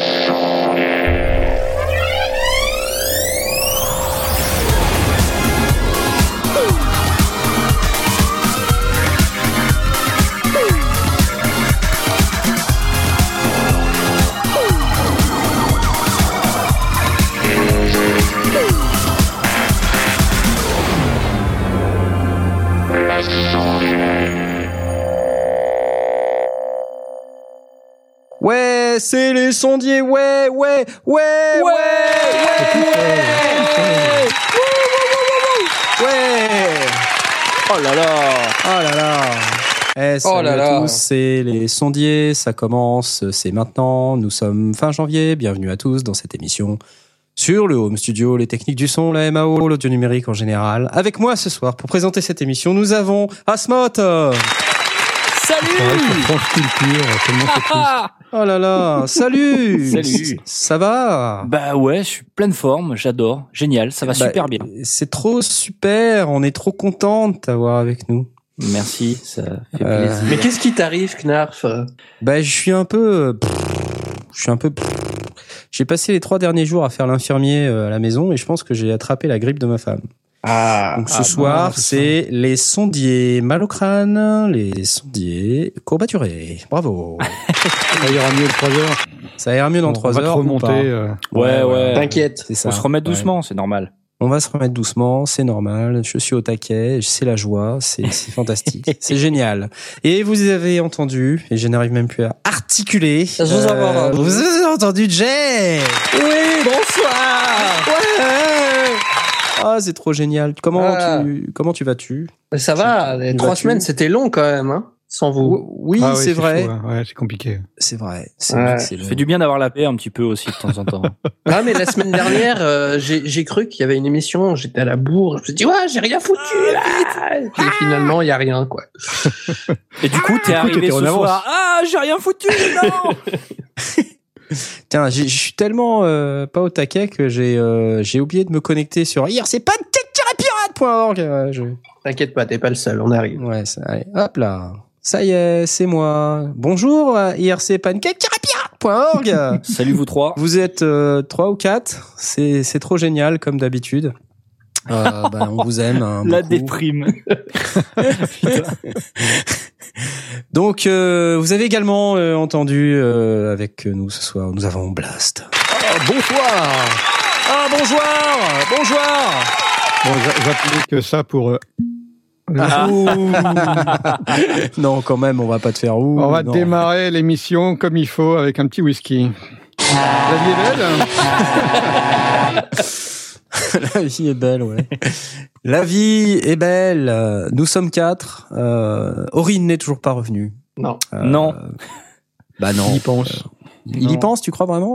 Ouais, sondiers, ouais, ouais, ouais, ouais, ouais, ouais, ouais. Oh là là Oh là là Eh, salut Oh là à là. tous, c'est les sondiers, ça commence, c'est maintenant, nous sommes fin janvier, bienvenue à tous dans cette émission sur le home studio, les techniques du son, la MAO, l'audio numérique en général. Avec moi ce soir, pour présenter cette émission, nous avons Asmot Salut. Ah Oh là là, salut Salut. Ça va Bah ouais, je suis pleine forme, j'adore, génial, ça va Bah, super bien. C'est trop super, on est trop content de t'avoir avec nous. Merci, ça fait Euh, plaisir. Mais qu'est-ce qui t'arrive, Knarf? Bah, je suis un peu. Je suis un peu. J'ai passé les trois derniers jours à faire l'infirmier euh, à la maison et je pense que j'ai attrapé la grippe de ma femme. Ah, Donc ce ah, soir, c'est les sondiers mal au crâne, les sondiers courbaturés. Bravo. Ça ira mieux 3 heures. Ça ira mieux dans On trois va heures. remonter. euh, Ouais, ouais. t'inquiète. C'est ça. On se remet Ouais. doucement, c'est normal. On va se remettre doucement, c'est normal. Je suis au taquet, c'est la joie, c'est c'est fantastique, c'est génial. Et vous avez entendu, et je n'arrive même plus à articuler. Je vous avoir- vous avez entendu Jay Oui, bonsoir Ouais. Ah, c'est trop génial. Comment Ah. tu comment tu vas-tu? Ça va, les trois semaines, c'était long quand même, hein, sans vous. Oui, ah ouais, c'est vrai. chaud, hein. Ouais, c'est compliqué. C'est vrai. C'est Ouais. fait du bien d'avoir la paix un petit peu aussi de temps en temps. Ah, mais la semaine dernière, euh, j'ai j'ai cru qu'il y avait une émission, j'étais à la bourre, je me suis dit, ouais, j'ai rien foutu, là Et finalement, il y a rien, quoi. Et du coup, t'es coup, arrivé en ce avance. soir. Ah, j'ai rien foutu, non Tiens, je suis tellement euh, pas au taquet que j'ai euh, j'ai oublié de me connecter sur hier. C'est pas pirate.org. Ouais, je- T'inquiète pas, t'es pas le seul, on arrive. ouais, ça, allez, hop là. Ça y est, c'est moi. Bonjour, IRC pancake-pirate.org. Salut vous trois. Vous êtes euh, trois ou quatre. C'est c'est trop génial comme d'habitude. Euh, bah, on vous aime. hein, La déprime. Donc, euh, vous avez également euh, entendu euh, avec nous ce soir, nous avons Blast. Ah, bonsoir Ah, bonjour Bonjour Bon, j'a- j'applique que ça pour... euh, Ah. Non, quand même, on va pas te faire ouh. On va non. démarrer l'émission comme il faut avec un petit whisky. La vie est belle La vie est belle, ouais. La vie est belle. Euh, Nous sommes quatre. Euh, Aurine n'est toujours pas revenu. Non. Euh, Non. Bah non. Il y pense. Il y pense, tu crois vraiment?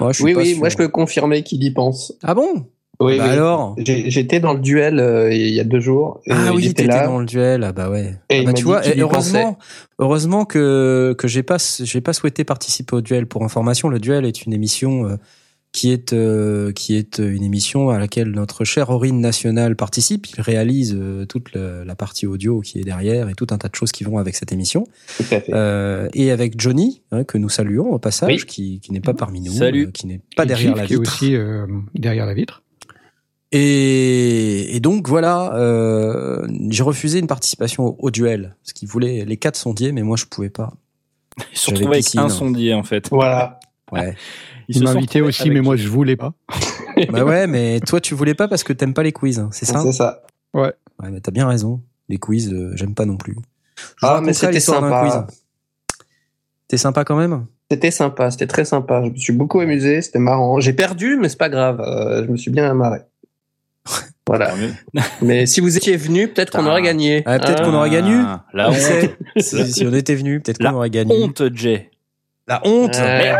Ouais, je suis Oui, pas oui, sûr. moi je peux confirmer qu'il y pense. Ah bon? Oui, Bah oui. alors? J'étais dans le duel euh, il y a deux jours. et Ah il oui, était t'étais là. dans le duel. Ah bah ouais. Et Ah bah tu vois, heureusement, heureusement que que j'ai pas j'ai pas souhaité participer au duel. Pour information, le duel est une émission euh, qui est euh, qui est une émission à laquelle notre cher Aurine National participe. Il réalise euh, toute le- la partie audio qui est derrière et tout un tas de choses qui vont avec cette émission. Tout à fait. Euh, et avec Johnny hein, que nous saluons au passage, Oui. qui qui n'est pas parmi nous, Salut. euh, qui n'est pas Et derrière la qui est vitre. aussi euh, derrière la vitre. Et, et donc voilà, euh, j'ai refusé une participation au, au duel parce qu'ils voulaient les quatre sondiers, mais moi je pouvais pas. Ils se J'avais retrouvent avec piscine. un sondier en fait. Voilà. Ouais. Ils sont invité aussi, avec- mais moi je voulais pas. bah ouais, mais toi tu voulais pas parce que t'aimes pas les quiz, hein, c'est ça? C'est ça. Ouais, mais t'as bien raison. Les quiz, euh, j'aime pas non plus. Je Ah, mais c'était sympa. T'es sympa quand même? C'était sympa, c'était très sympa. Je me suis beaucoup amusé, c'était marrant. J'ai perdu, mais c'est pas grave. euh, je me suis bien marré. Voilà. Mais si vous étiez venu, peut-être qu'on Ah. aurait gagné. Ah, peut-être qu'on aurait gagné. Ah, La honte. sait si, si on était venu, peut-être La qu'on aurait gagné. Honte, Jay. La honte Ouais.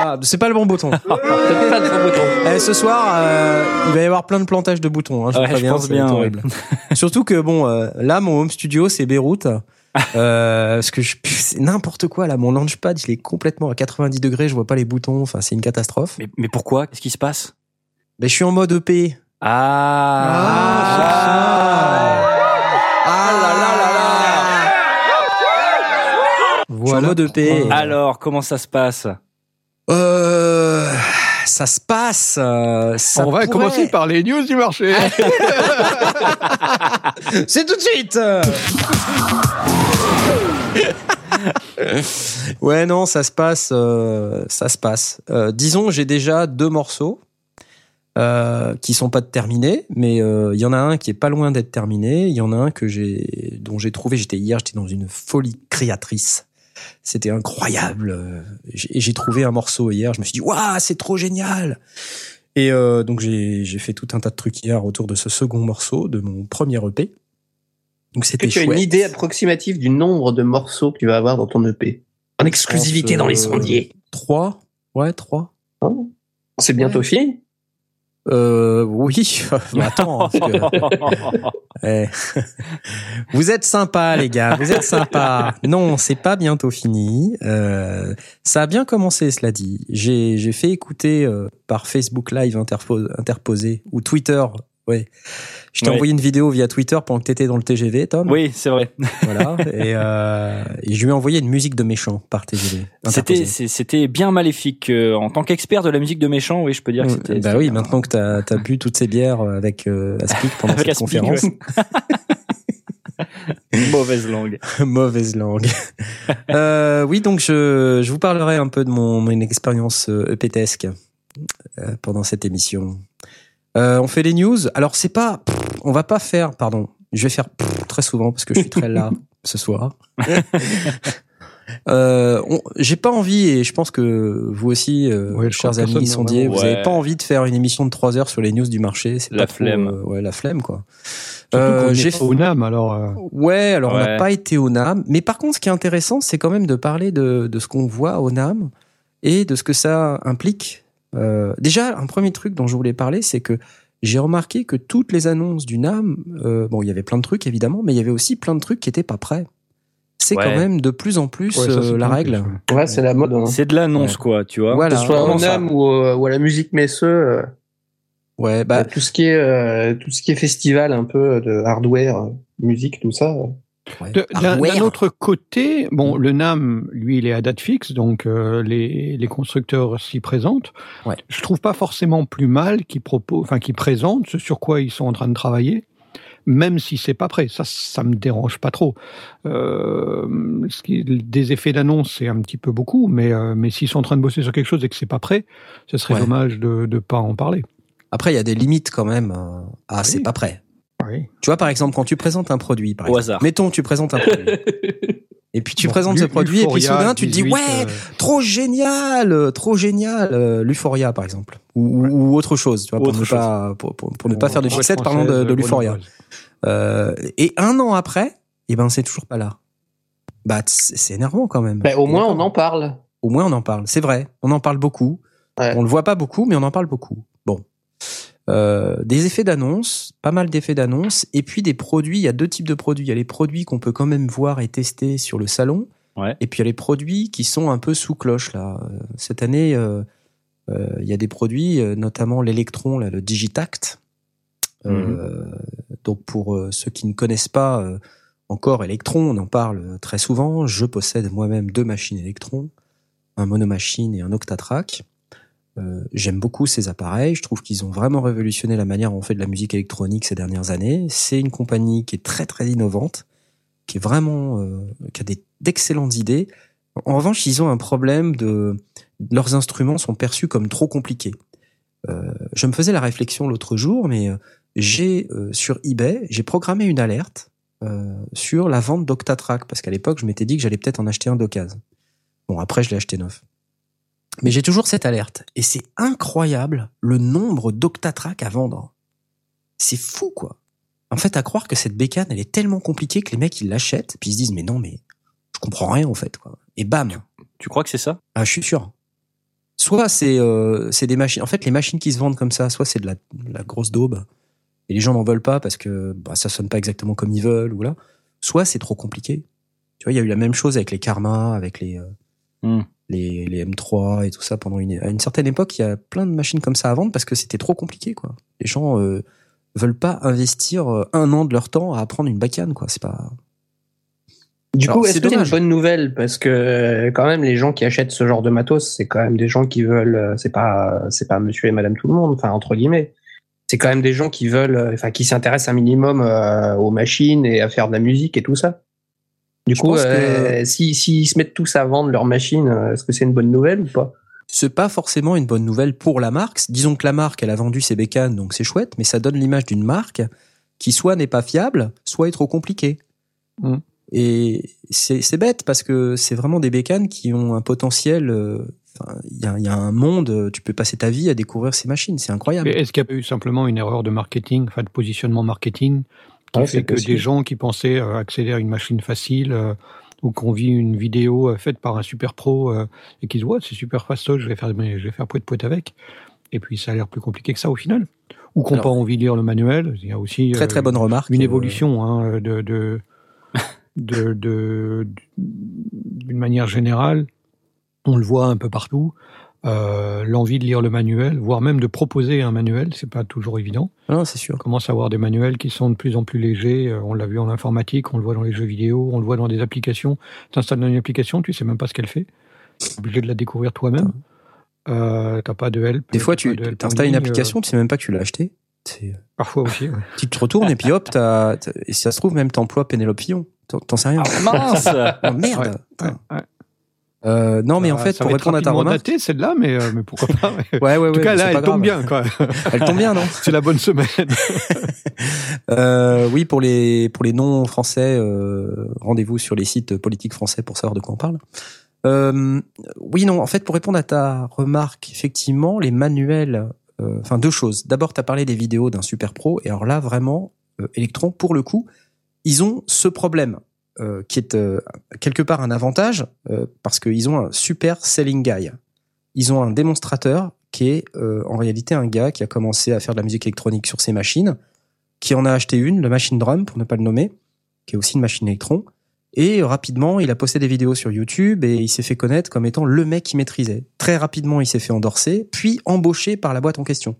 Ah, C'est pas le bon bouton. Pas de gros bouton. Eh, ce soir, euh, il va y avoir plein de plantages de boutons. Hein, je, Ouais, je préviens, pense bien, horrible. Surtout que bon, euh, là, mon home studio, c'est Beyrouth. Euh, parce que c'est n'importe quoi là. Mon launchpad, il est complètement à 90 degrés. Je vois pas les boutons. Enfin, c'est une catastrophe. Mais, Mais, pourquoi? Qu'est-ce qui se passe? Je suis en mode EP. Ah, Ah là là là là. Je suis en Voilà. mode EP. Alors, comment ça se passe? Euh, ça se passe. euh, ça On va pourrait- commencer par les news du marché. C'est tout de suite. ouais, non, ça se passe. euh, ça se passe. Euh, disons, j'ai déjà deux morceaux euh, qui sont pas terminés, mais euh, il y en a un qui est pas loin d'être terminé. Il y en a un que j'ai, dont j'ai trouvé. J'étais hier, j'étais dans une folie créatrice. C'était incroyable. J'ai trouvé un morceau hier. Je me suis dit, waouh, c'est trop génial. Et euh, donc j'ai fait tout un tas de trucs hier autour de ce second morceau de mon premier EP. Donc c'était tu as une idée approximative du nombre de morceaux que tu vas avoir dans ton EP En exclusivité pense, dans les sondiers. Trois Ouais, trois. C'est bientôt fini? Euh, oui. Mais attends. parce que- eh. vous êtes sympa, les gars. Vous êtes sympa. Non, c'est pas bientôt fini. Euh, ça a bien commencé, cela dit. J'ai j'ai fait écouter euh, par Facebook Live interpo- interposé ou Twitter. Ouais. Je t'ai envoyé une vidéo via Twitter pendant que t'étais dans le TGV, Tom. Oui, c'est vrai. Voilà. Et, euh, et je lui ai envoyé une musique de méchant par TGV. C'était bien maléfique. Euh, En tant qu'expert de la musique de méchant, oui, je peux dire que c'était. Bah oui, maintenant que t'as as bu toutes ces bières avec euh, Aspic pendant Avec cette Aspic, conférence, Mauvaise langue. mauvaise langue. euh, oui, donc je, je vous parlerai un peu de mon, mon expérience euh, EPTesque euh, pendant cette émission. Euh, on fait les news. Alors c'est pas, pff, on va pas faire, pardon, je vais faire pff, très souvent parce que je suis très là ce soir. Euh, J'ai pas envie, et je pense que vous aussi, euh, Ouais, chers amis sondiers, vous envie. avez Ouais. pas envie de faire une émission de 3 heures sur les news du marché. C'est La pas trop, flemme. euh, ouais, la flemme, quoi. Euh, j'ai pas au NAM, alors. euh, Ouais, alors on n'a pas été au NAM, mais par contre, ce qui est intéressant, c'est quand même de parler de, de ce qu'on voit au NAM et de ce que ça implique. Euh, déjà, un premier truc dont je voulais parler, c'est que j'ai remarqué que toutes les annonces du NAM, euh, bon, il y avait plein de trucs évidemment, mais il y avait aussi plein de trucs qui étaient pas prêts. C'est Ouais. quand même de plus en plus ouais, ça, euh, la règle. plus, Ouais, c'est la mode. hein. C'est de l'annonce, quoi, tu vois. Voilà. Que ce soit en ça âme ou, au- ou à la musique Messeux, euh, Ouais, bah, tout ce qui est euh, tout ce qui est festival un peu de hardware, euh, musique, tout ça. Ouais. D'un autre côté, bon, le NAM, lui, il est à date fixe, donc euh, les, les constructeurs s'y présentent. Ouais. Je trouve pas forcément plus mal qu'ils proposent, enfin, qu'ils présentent ce sur quoi ils sont en train de travailler, même si c'est pas prêt. Ça, ça me dérange pas trop. Euh, ce qui, des effets d'annonce, c'est un petit peu beaucoup, mais euh, mais s'ils sont en train de bosser sur quelque chose et que c'est pas prêt, ce serait Ouais. dommage de de pas en parler. Après, il y a des limites quand même. Ah, c'est Oui. pas prêt. Oui. Tu vois, par exemple, quand tu présentes un produit, par Au exemple. hasard. Mettons, tu présentes un produit. Et puis tu Bon, présentes ce produit et puis soudain tu te dis 18, ouais euh, trop génial trop génial euh, l'Euphoria par exemple ou, ou autre chose tu vois pour ne pas pour, pour- pour ne pas faire de fixette parlons de, de l'Euphoria euh, et un an après et ben c'est toujours pas là bah c'est énervant quand même Ben, au moins, on en parle. au moins on en parle c'est vrai on en parle beaucoup Ouais. on le voit pas beaucoup mais on en parle beaucoup Euh, des effets d'annonce, pas mal d'effets d'annonce, et puis des produits. Il y a deux types de produits. Il y a les produits qu'on peut quand même voir et tester sur le salon, Ouais. et puis il y a les produits qui sont un peu sous cloche là. Euh, Cette année, euh, euh, il y a des produits, notamment l'électron, le Digitact. Euh, Donc pour ceux qui ne connaissent pas encore Electron, on en parle très souvent. Je possède moi-même deux machines Electron, un monomachine et un Octatrack. Euh, J'aime beaucoup ces appareils. Je trouve qu'ils ont vraiment révolutionné la manière dont on fait de la musique électronique ces dernières années. C'est une compagnie qui est très très innovante, qui est vraiment, euh, qui a d'excellentes idées. En revanche, ils ont un problème de leurs instruments sont perçus comme trop compliqués. Euh, je me faisais la réflexion l'autre jour, mais euh, j'ai euh, sur eBay, j'ai programmé une alerte sur la vente d'Octatrack parce qu'à l'époque, je m'étais dit que j'allais peut-être en acheter un d'occasion. Bon, après, je l'ai acheté neuf. Mais j'ai toujours cette alerte. Et c'est incroyable le nombre d'octatracks à vendre. C'est fou, quoi. En fait, à croire que cette bécane, elle est tellement compliquée que les mecs, ils l'achètent, puis ils se disent, mais non, mais je comprends rien, en fait, quoi. Et bam. Tu crois que c'est ça? Ah, je suis sûr. Soit c'est euh, c'est des machines. En fait, les machines qui se vendent comme ça, soit c'est de la, de la grosse daube et les gens n'en veulent pas parce que bah, ça sonne pas exactement comme ils veulent ou là. Soit c'est trop compliqué. Tu vois, il y a eu la même chose avec les Karma, avec les euh, Hmm. Les, les M3 et tout ça pendant une à une certaine époque, il y a plein de machines comme ça à vendre parce que c'était trop compliqué quoi. Les gens euh, veulent pas investir euh, un an de leur temps à apprendre une bacane quoi. C'est pas Du Alors, coup, c'est est-ce que c'est une bonne nouvelle? Parce que quand même, les gens qui achètent ce genre de matos, c'est quand même des gens qui veulent. euh, C'est pas, c'est pas Monsieur et Madame tout le monde. Enfin, entre guillemets, c'est quand même des gens qui veulent, enfin, qui s'intéressent un minimum euh, aux machines et à faire de la musique et tout ça. Du Je coup, que- euh, si s'ils se mettent tous à vendre leurs machines, euh, est-ce que c'est une bonne nouvelle ou pas? C'est pas forcément une bonne nouvelle pour la marque. Disons que la marque, elle a vendu ses bécanes, donc c'est chouette, mais ça donne l'image d'une marque qui soit n'est pas fiable, soit est trop compliquée. Mm. Et c'est bête parce que c'est vraiment des bécanes qui ont un potentiel. euh, Il y, y a un monde, tu peux passer ta vie à découvrir ces machines, c'est incroyable. Est-ce qu'il y a pas eu simplement une erreur de marketing, enfin de positionnement marketing, qui Ouais, fait que possible. des gens qui pensaient euh, accéder à une machine facile euh, ou qu'on vit une vidéo euh, faite par un super pro et qui se voient c'est super fastoche, je vais faire je vais faire poète poète avec, et puis ça a l'air plus compliqué que ça au final, ou qu'on n'a pas envie de lire le manuel, il y a aussi Très très bonne remarque. une évolution hein, de, de, de, de- d'une manière générale. On le voit un peu partout. Euh, L'envie de lire le manuel, voire même de proposer un manuel, c'est pas toujours évident. Non, c'est sûr. On commence à avoir des manuels qui sont de plus en plus légers. Euh, On l'a vu en informatique, on le voit dans les jeux vidéo, on le voit dans des applications. Tu installes une application, tu sais même pas ce qu'elle fait. Tu es obligé de la découvrir toi-même. Euh, T'as pas de help. Des fois, tu de help en installes une application, tu sais même pas que tu l'as acheté. C'est- euh, parfois aussi. ouais. Tu te retournes et puis hop, t'as- t'as- et si ça se trouve, même t'emploies Pénélope Fillon. T'en sais rien. Mince Oh, merde. Ouais, Putain. ouais. Euh, non, mais en fait, pour répondre à ta remarque. daté, celle-là, mais, euh, mais pourquoi pas. ouais. Ouais, ouais, En tout cas, là, elle tombe bien, quoi. Elle tombe bien, non C'est la bonne semaine. Euh, oui, pour les pour les non français, euh, rendez-vous sur les sites politiques français pour savoir de quoi on parle. Euh, oui, non. En fait, pour répondre à ta remarque, effectivement, les manuels. euh, Enfin, deux choses. D'abord, tu as parlé des vidéos d'un super pro, et alors là, vraiment, euh, Electron, pour le coup, ils ont ce problème euh, qui est euh, quelque part un avantage euh, parce qu'ils ont un super selling guy. Ils ont un démonstrateur qui est euh, en réalité un gars qui a commencé à faire de la musique électronique sur ses machines qui en a acheté une, le Machine Drum, pour ne pas le nommer, qui est aussi une machine électron. Et rapidement, il a posté des vidéos sur YouTube et il s'est fait connaître comme étant le mec qui maîtrisait. Très rapidement, il s'est fait endorser, puis embauché par la boîte en question.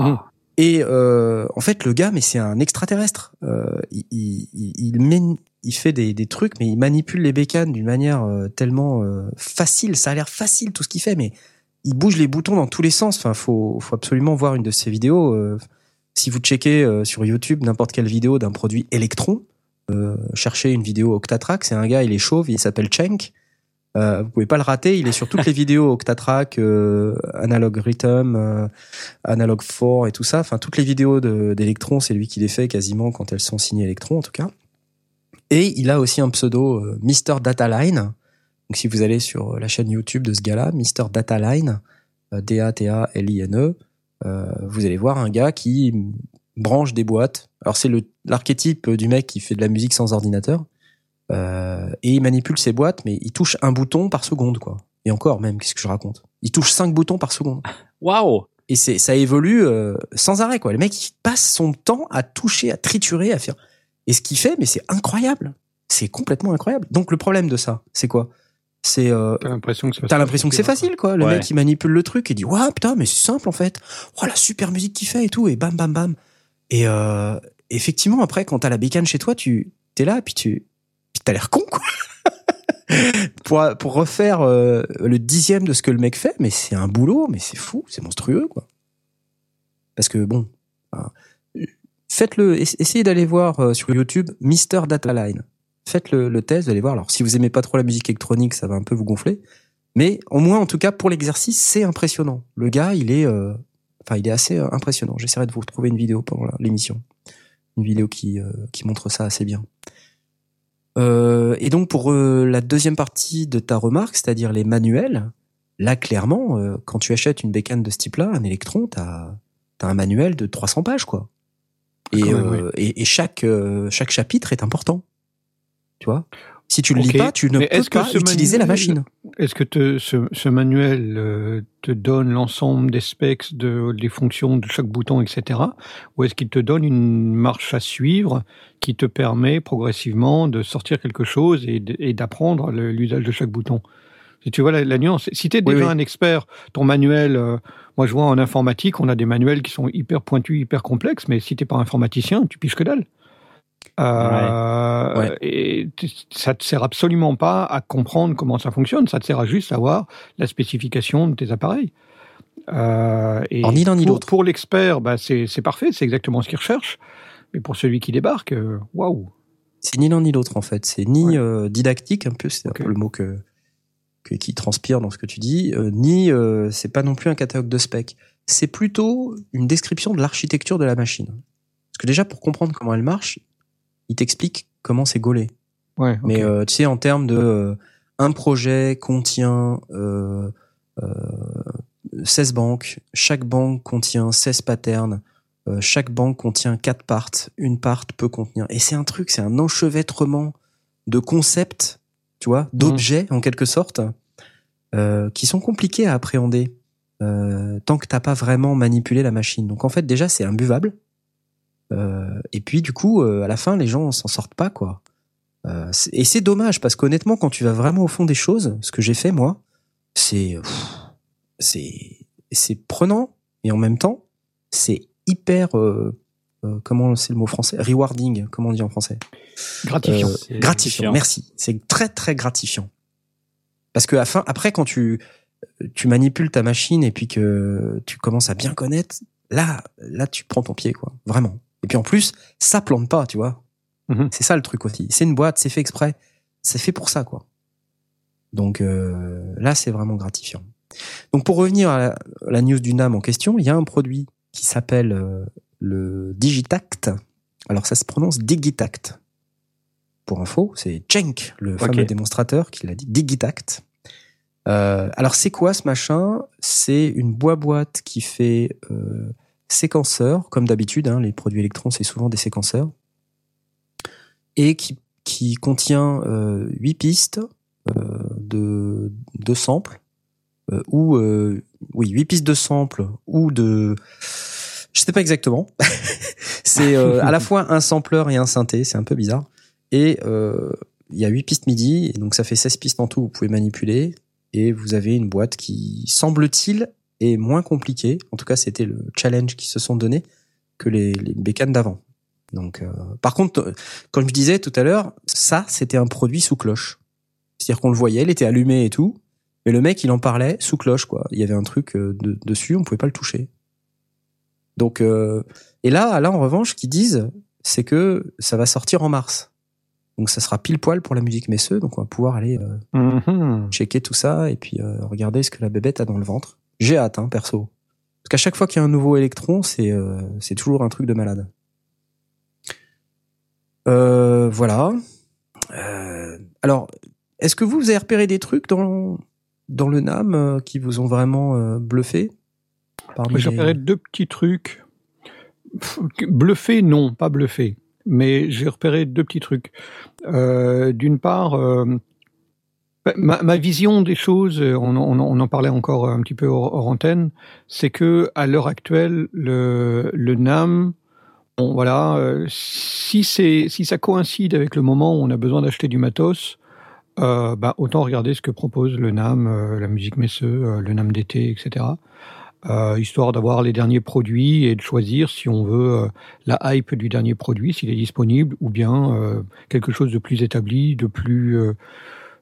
Mhm. Et euh, en fait, le gars, mais c'est un extraterrestre. Euh, il, il, il, il mène- il fait des, des trucs, mais il manipule les bécanes d'une manière euh, tellement euh, facile. Ça a l'air facile tout ce qu'il fait, mais il bouge les boutons dans tous les sens. Enfin, faut, faut absolument voir une de ses vidéos. Euh, si vous checkez sur YouTube n'importe quelle vidéo d'un produit Electron, cherchez une vidéo Octatrack. C'est un gars, il est chauve, il s'appelle Cenk. Euh, vous pouvez pas le rater. Il est sur toutes les vidéos Octatrack, euh, Analog Rhythm, euh, Analog 4 et tout ça. Enfin, toutes les vidéos de- d'Electron, c'est lui qui les fait quasiment quand elles sont signées Electron, en tout cas. Et il a aussi un pseudo euh, Mr. Dataline. Donc, si vous allez sur la chaîne YouTube de ce gars-là, Mr. Dataline, euh, D-A-T-A-L-I-N-E, euh, vous allez voir un gars qui branche des boîtes. Alors, c'est l'archétype du mec qui fait de la musique sans ordinateur. Euh, et il manipule ses boîtes, mais il touche un bouton par seconde, quoi. Et encore, même, qu'est-ce que je raconte? Il touche cinq boutons par seconde. Waouh Et c'est ça évolue euh, sans arrêt, quoi. Le mec, il passe son temps à toucher, à triturer, à faire. Et ce qu'il fait, mais c'est incroyable. C'est complètement incroyable. Donc le problème de ça, c'est quoi? C'est euh, T'as l'impression que c'est T'as l'impression que c'est facile, quoi. Le Ouais. mec, il manipule le truc et dit, ouais, putain, mais c'est simple, en fait. Oh, la super musique qu'il fait et tout, et bam, bam, bam. Et euh, effectivement, après, quand t'as la bécane chez toi, tu t'es là, puis tu puis t'as l'air con, quoi. pour, pour refaire euh, le dixième de ce que le mec fait, mais c'est un boulot, mais c'est fou, c'est monstrueux, quoi. Parce que, bon, faites-le, ess- essayez d'aller voir euh, sur YouTube Mister Dataline. Faites le, test, allez voir. Alors, si vous aimez pas trop la musique électronique, ça va un peu vous gonfler. Mais au moins, en tout cas, pour l'exercice, c'est impressionnant. Le gars, il est, euh, il est assez euh, impressionnant. J'essaierai de vous retrouver une vidéo pendant l'émission, une vidéo qui qui montre ça assez bien. Euh, et donc pour la deuxième partie de ta remarque, c'est-à-dire les manuels, là clairement, quand tu achètes une bécane de ce type-là, un électron, t'as as un manuel de 300 pages, quoi. Et, Quand même, euh, et, et chaque euh, chaque chapitre est important. Tu vois? Si tu le lis pas, tu ne Mais peux que pas utiliser la machine. Est-ce que te- ce, ce manuel euh, te donne l'ensemble des specs, de, des fonctions de chaque bouton, etc. Ou est-ce qu'il te donne une marche à suivre qui te permet progressivement de sortir quelque chose et d'apprendre l'usage de chaque bouton? Si tu vois la, la nuance, si tu es Oui, déjà oui. un expert, ton manuel, euh, moi je vois en informatique, on a des manuels qui sont hyper pointus, hyper complexes, mais si t'es pas informaticien, tu piges que dalle. Euh, Ouais. Et ça te sert absolument pas à comprendre comment ça fonctionne. Ça te sert à juste savoir la spécification de tes appareils. Euh, et ni l'un ni l'autre. Pour l'expert, bah, c'est parfait, c'est exactement ce qu'il recherche. Mais pour celui qui débarque, euh, waouh. C'est ni l'un ni l'autre en fait. C'est ni Ouais. euh, didactique un peu, c'est un peu le mot que- qui transpire dans ce que tu dis, euh, ni euh, c'est pas non plus un catalogue de specs. C'est plutôt une description de l'architecture de la machine. Parce que déjà pour comprendre comment elle marche, il t'explique comment c'est gaulé. Ouais. Mais euh, tu sais en termes de euh, un projet contient euh, euh, 16 banques, chaque banque contient 16 patterns, euh, chaque banque contient 4 parts, une part peut contenir. Et c'est un truc, c'est un enchevêtrement de concepts, tu vois, d'objets en quelque sorte, euh, qui sont compliqués à appréhender euh, tant que t'as pas vraiment manipulé la machine. Donc en fait déjà c'est imbuvable. Euh, et puis du coup euh, à la fin les gens s'en sortent pas quoi. Euh, et c'est dommage parce qu'honnêtement quand tu vas vraiment au fond des choses, ce que j'ai fait moi, c'est c'est c'est prenant et en même temps c'est hyper euh, euh, comment c'est le mot français? Rewarding comment on dit en français. Gratifiant. euh, gratifiant merci. C'est très très gratifiant. Parce que à fin- après quand tu tu manipules ta machine et puis que tu commences à bien connaître là là tu prends ton pied quoi. Vraiment. Et puis en plus ça plante pas tu vois. Mhm. c'est ça le truc aussi. C'est une boîte c'est fait exprès. C'est fait pour ça quoi. Donc euh, là c'est vraiment gratifiant. Donc pour revenir à la, à la news du NAM en question il y a un produit qui s'appelle euh, le Digitact. Alors ça se prononce Digitact. Pour info c'est Cenk le fameux démonstrateur qui l'a dit. Digitact. Euh, alors c'est quoi ce machin? C'est une boîte qui fait euh, séquenceur, comme d'habitude. Hein, les produits électrons c'est souvent des séquenceurs et qui qui contient euh, 8 pistes euh, de de samples euh, ou euh, oui 8 pistes de samples ou de je sais pas exactement. c'est euh, à la fois un sampleur et un synthé, c'est un peu bizarre. Et euh, il y a 8 pistes MIDI, et donc ça fait 16 pistes en tout, vous pouvez manipuler et vous avez une boîte qui, semble-t-il, est moins compliquée. En tout cas, c'était le challenge qu'ils se sont donné que les, les bécanes d'avant. Donc, euh, par contre, euh, comme je disais tout à l'heure, ça, c'était un produit sous cloche. C'est-à-dire qu'on le voyait, il était allumé et tout, mais le mec, il en parlait sous cloche, quoi. Il y avait un truc euh, de- dessus, on pouvait pas le toucher. Donc, euh, et là, là, en revanche, ce qu'ils disent, c'est que ça va sortir en mars. Donc, ça sera pile poil pour la musique Messeux, donc on va pouvoir aller euh, Mhm. checker tout ça et puis euh, regarder ce que la bébête a dans le ventre. J'ai hâte, hein, perso. Parce qu'à chaque fois qu'il y a un nouveau électron, c'est euh, c'est toujours un truc de malade. Euh, voilà. Euh, alors, est-ce que vous, vous avez repéré des trucs dans dans le NAM qui vous ont vraiment euh, bluffé? Parmi J'ai repéré deux petits trucs. Bluffé, non, pas bluffé. Mais j'ai repéré deux petits trucs. Euh, D'une part, euh, ma, ma vision des choses, on, en- on en- on en parlait encore un petit peu hors, hors antenne, c'est que à l'heure actuelle, le, le NAM, bon, voilà, euh, si c'est si ça coïncide avec le moment où on a besoin d'acheter du matos, euh, bah, autant regarder ce que propose le NAM, euh, la musique Messeux, le NAM d'été, etc euh, histoire d'avoir les derniers produits et de choisir si on veut euh, la hype du dernier produit, s'il est disponible, ou bien euh, quelque chose de plus établi, de plus euh,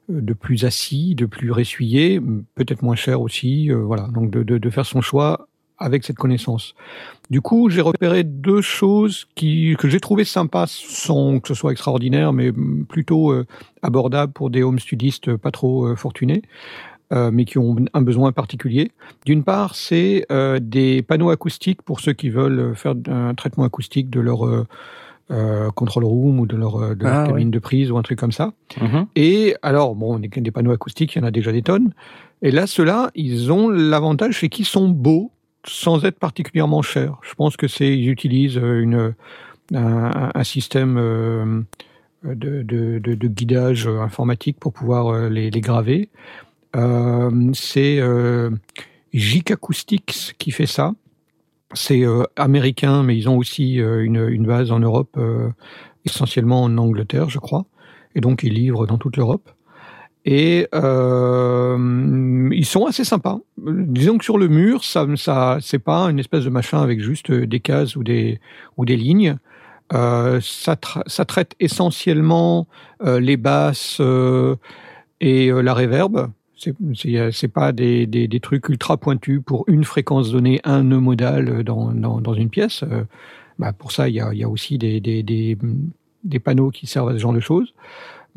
de plus assis, de plus ressuyé, peut-être moins cher aussi. euh, voilà, donc de, de, de faire son choix avec cette connaissance. Du coup, j'ai repéré deux choses qui que j'ai trouvé sympas, sans que ce soit extraordinaire, mais plutôt euh, abordable pour des home studistes pas trop fortunés. Euh, mais qui ont un besoin particulier. D'une part, c'est euh, des panneaux acoustiques pour ceux qui veulent faire un traitement acoustique de leur euh, euh, control room ou de leur, de leur Ah, cabine de prise ou un truc comme ça. Mhm. Et alors, bon, des, des panneaux acoustiques, il y en a déjà des tonnes. Et là, ceux-là, ils ont l'avantage, c'est qu'ils sont beaux sans être particulièrement chers. Je pense que c'est, ils utilisent une, un, un système de, de, de, de guidage informatique pour pouvoir les, les graver. Euh, c'est euh, JIC Acoustics qui fait ça. C'est euh, américain, mais ils ont aussi une, base en Europe, essentiellement en Angleterre, je crois. Et donc, ils livrent dans toute l'Europe. Et ils sont assez sympas. Disons que sur le mur, ça, c'est pas une espèce de machin avec juste des cases ou des ou des lignes. Ça, traite essentiellement les basses et la réverb. C'est pas des, trucs ultra pointus pour une fréquence donnée, un nœud modal dans, dans, une pièce. Bah pour ça, il y a, aussi des, panneaux qui servent à ce genre de choses.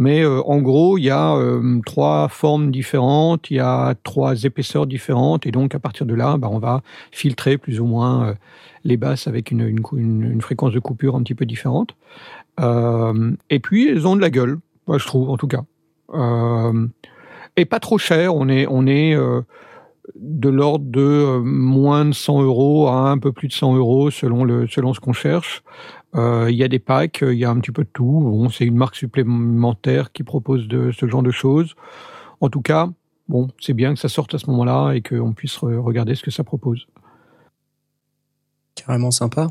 Mais en gros, il y a trois formes différentes, il y a trois épaisseurs différentes, et donc à partir de là, bah, on va filtrer plus ou moins les basses avec une, fréquence de coupure un petit peu différente. Euh, et puis, elles ont de la gueule, je trouve, en tout cas. Euh, et pas trop cher, on est, on est euh, de l'ordre de moins de 100 euros à un peu plus de 100 euros selon, le, selon ce qu'on cherche. Il y a des packs, il y a un petit peu de tout. Bon, c'est une marque supplémentaire qui propose de, ce genre de choses. En tout cas, bon, c'est bien que ça sorte à ce moment-là et qu'on puisse regarder ce que ça propose carrément sympa.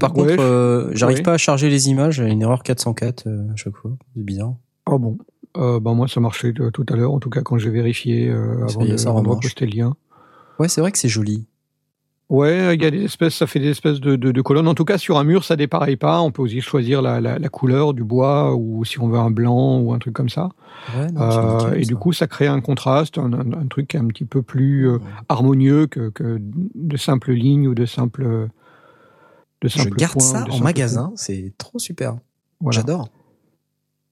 par contre, euh, j'arrive pas à charger les images, une erreur 404 euh, à chaque fois, c'est bizarre. Ah bon euh, bah moi ça marchait tout à l'heure, en tout cas quand j'ai vérifié avant, de, ça poster le lien. Ouais, c'est vrai que c'est joli. Ouais, il y a des espèces, ça fait des espèces de, de, colonnes. En tout cas, sur un mur, ça dépareille pas. On peut aussi choisir la, la, la, couleur du bois ou si on veut un blanc ou un truc comme ça. Ouais, euh, et du coup, ça crée un contraste, un, un, truc un petit peu plus euh, harmonieux que, que, de simples lignes ou de simples. De simples Je garde ça en magasin, c'est trop super. J'adore.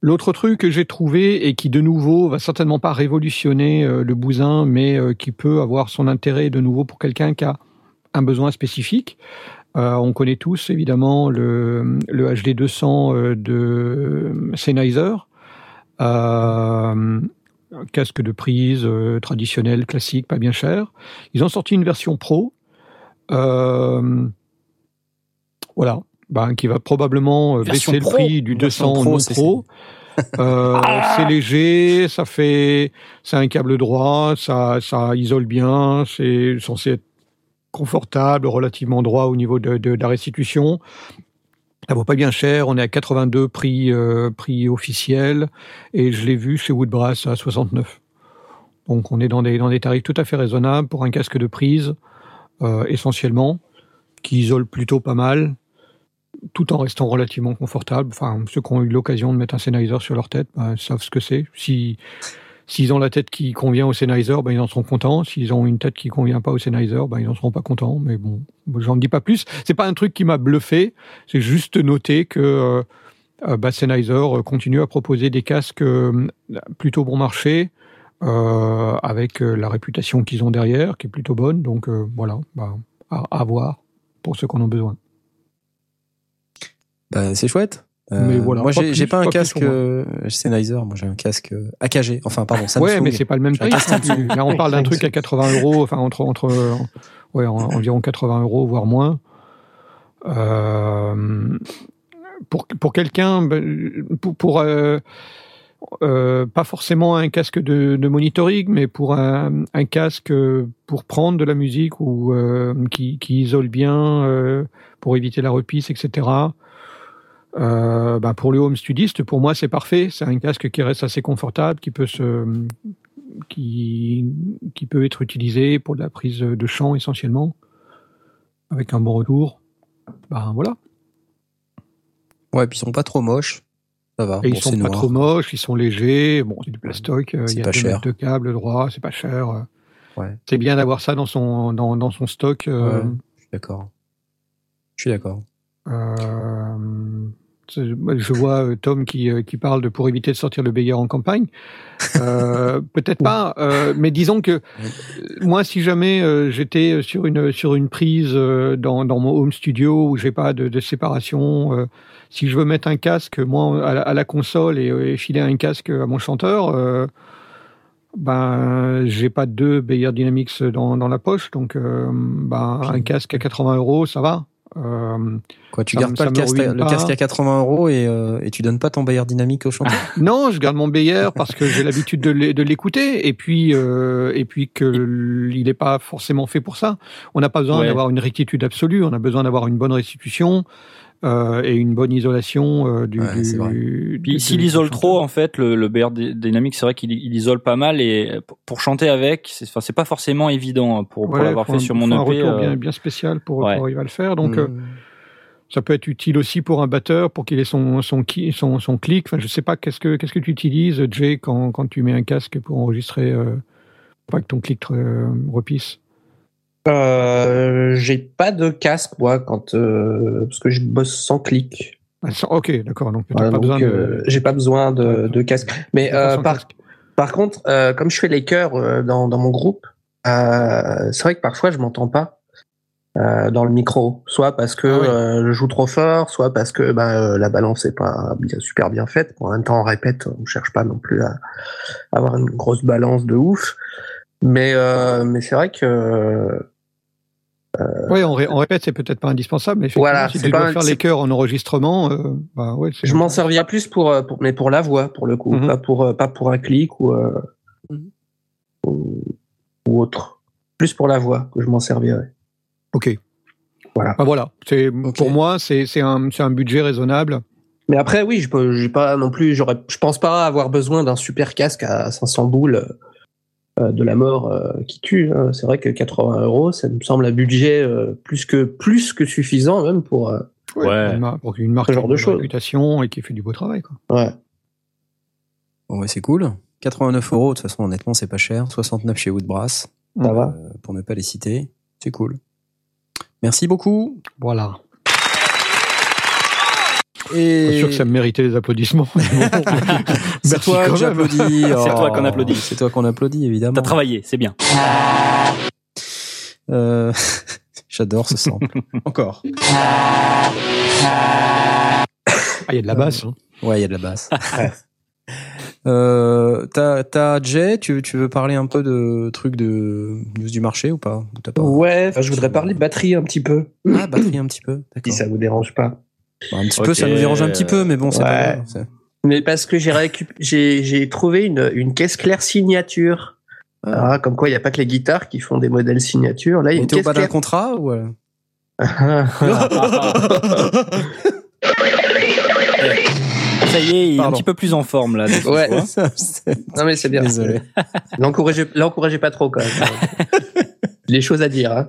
L'autre truc que j'ai trouvé et qui de nouveau va certainement pas révolutionner euh, le bousin, mais euh, qui peut avoir son intérêt de nouveau pour quelqu'un qui a un besoin spécifique. Euh, on connaît tous évidemment le, le HD 200 euh, de Sennheiser, casque de prise traditionnel, classique, pas bien cher. Ils ont sorti une version pro, voilà, ben, qui va probablement baisser le prix du 200 pro. pro. Euh, ah c'est léger, ça fait, c'est un câble droit, ça, ça isole bien, c'est censé être confortable, relativement droit au niveau de, de, la restitution. Ça vaut pas bien cher, on est à 82 prix euh, prix officiel et je l'ai vu chez Woodbrass à 69. Donc on est dans des dans des tarifs tout à fait raisonnables pour un casque de prise euh, essentiellement qui isole plutôt pas mal tout en restant relativement confortable. Enfin ceux qui ont eu l'occasion de mettre un Sennheiser sur leur tête bah, savent ce que c'est. Si S'ils ont la tête qui convient au Sennheiser, ben, ils en seront contents. S'ils ont une tête qui convient pas au Sennheiser, ben, ils en seront pas contents. Mais bon, j'en dis pas plus. C'est pas un truc qui m'a bluffé. C'est juste noter que euh, euh bah, Sennheiser continue à proposer des casques euh, plutôt bon marché, euh, avec euh, la réputation qu'ils ont derrière, qui est plutôt bonne. Donc voilà, bah, à, à, voir pour ceux qui en ont besoin. Bah, c'est chouette. Euh, moi, j'ai pas un casque euh, Sennheiser, moi j'ai un casque euh, AKG. Enfin, pardon, Samsung. Ouais, mais c'est pas le même prix. Là, on parle d'un truc à 80 euros, enfin entre entre ouais environ 80 euros voire moins. Euh, pour pour quelqu'un, ben, pour, pour pas forcément un casque de, de monitoring, mais pour un, un, casque pour prendre de la musique ou qui, qui isole bien pour éviter la repisse, etc. Euh, bah pour le home studiste, pour moi, c'est parfait. C'est un casque qui reste assez confortable, qui peut se, qui, qui peut être utilisé pour de la prise de chant essentiellement, avec un bon retour. Ben voilà. Ouais, puis ils sont pas trop moches. Ça va. Et ils sont pas trop moches, ils sont légers. Bon, c'est du plastoc. Euh, il y a pas cher. de câbles droit, c'est pas cher. Ouais. C'est bien d'avoir ça dans son dans, dans son stock. Euh, je suis d'accord. Je suis d'accord. Euh, je vois euh, Tom qui, euh, qui parle de pour éviter de sortir le Beyer en campagne. Euh, Peut-être pas, euh, mais disons que moi, si jamais j'étais sur une sur une prise dans, dans mon home studio où j'ai pas de, de séparation, si je veux mettre un casque moi à la, à la console et, et, filer un casque à mon chanteur, ben j'ai pas deux Beyer Dynamics dans, dans la poche, donc ben un casque à 80 euros, ça va. Euh, Quoi, tu gardes pas, le, casque, le casque, à 80 euros et, euh, et tu donnes pas ton Bayer dynamique au chanteur Non, je garde mon Bayer parce que j'ai l'habitude de l'écouter et puis euh, et puis que il n'est pas forcément fait pour ça. On n'a pas besoin d'avoir une rectitude absolue, on a besoin d'avoir une bonne restitution. Euh, et une bonne isolation euh, du. Ouais, du, Puis s'il isole trop, en fait, le, le BR dynamique, c'est vrai qu'il isole pas mal et pour chanter avec, c'est enfin, pas forcément évident hein, pour, pour l'avoir fait sur mon EP. Un retour bien, bien spécial pour, pour arriver à le faire. Donc, mmh. Ça peut être utile aussi pour un batteur, pour qu'il ait son, son, qui- son, son clic. Enfin, je sais pas, qu'est-ce que, qu'est-ce que tu utilises, Jay, quand, quand tu mets un casque pour enregistrer, euh, pas que ton clic euh, repisse? Euh, j'ai pas de casque, moi, quand, euh, parce que je bosse sans clic. Ah, Ok, d'accord, donc Voilà, pas donc, besoin de. euh, j'ai pas besoin de, de casque. Mais euh, par, casque. par contre, euh, comme je fais les chœurs dans, dans mon groupe, euh, c'est vrai que parfois je m'entends pas euh, dans le micro, soit parce que Ah euh, je joue trop fort, soit parce que bah, euh, la balance est pas bien, super bien faite. En même temps, on répète, on cherche pas non plus à avoir une grosse balance de ouf. Mais euh, mais c'est vrai que Oui, on, ré- on répète, c'est peut-être pas indispensable, mais Voilà, si tu pas dois faire les chœurs en enregistrement, euh, bah ouais, je m'en servirais plus pour, euh, pour mais pour la voix pour le coup, Mhm. pas pour euh, pas pour un clic ou, euh, Mhm. ou ou autre. Plus pour la voix que je m'en servirais. Ok. Voilà. Bah voilà, c'est pour moi, c'est c'est un, c'est un budget raisonnable. Mais après, oui, je peux, j'ai pas non plus, j'aurais, je pense pas avoir besoin d'un super casque à 500 boules euh, de la mort euh, qui tue. hein. C'est vrai que 80 euros, ça me semble un budget euh, plus que plus que suffisant même pour. euh, Ouais. Une mar- Pour une marque Ce genre de une choses. réputation et qui fait du beau travail. Quoi. ouais. Bon, ouais, c'est cool. 89 euros, de toute façon, honnêtement, c'est pas cher. 69 chez Woodbrass, Ça va. euh, pour ne pas les citer. C'est cool. Merci beaucoup. Voilà. Et Pas sûr que ça me méritait les applaudissements. c'est toi que j'applaudis. C'est toi Oh, qu'on applaudit. C'est toi qu'on applaudit, évidemment. T'as travaillé, c'est bien. Euh, J'adore ce sample. Encore. Ah, il y a de la basse. hein. Ouais, il y a de la basse. Euh, t'as, t'as Jay, tu, tu veux parler un peu de trucs de news du marché ou pas? Ou t'as pas Ouais. enfin, je voudrais parler de batterie un petit peu, Ah, batterie un petit peu. si D'accord. ça vous dérange pas. Bon, un petit peu, ça nous dérange un petit peu, mais bon, c'est pas Ouais. grave. c'est- Mais parce que j'ai récup... j'ai, j'ai trouvé une, une caisse claire signature. Ah. Ah, comme quoi, il n'y a pas que les guitares qui font des modèles signature. Là, il y a une au caisse bas d'un contrat ou Ça y est, il est un petit peu plus en forme là. Ouais. Ça, non, mais c'est bien. Désolé. L'encouragez, l'encouragez pas trop quand même. Les choses à dire. Hein.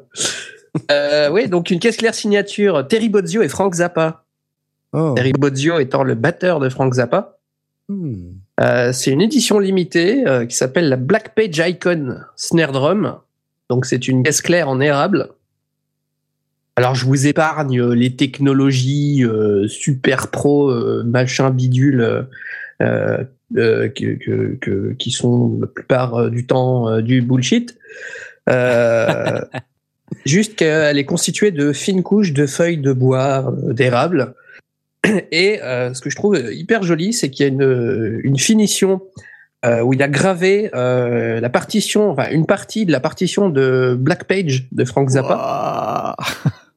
Euh, oui, donc une caisse claire signature Terry Bozzio et Frank Zappa. Oh. Terry Bozzio étant le batteur de Frank Zappa. Hmm. Euh, c'est une édition limitée euh, qui s'appelle la Black Page Icon Snare Drum. Donc c'est une caisse claire en érable. Alors je vous épargne euh, les technologies super pro, machin bidule, que, que- que- qui sont la plupart du temps du bullshit. Juste qu'elle est constituée de fines couches de feuilles de bois d'érable. Et euh, ce que je trouve hyper joli, c'est qu'il y a une, une finition euh, où il a gravé euh, la partition, enfin une partie de la partition de Black Page de Frank Zappa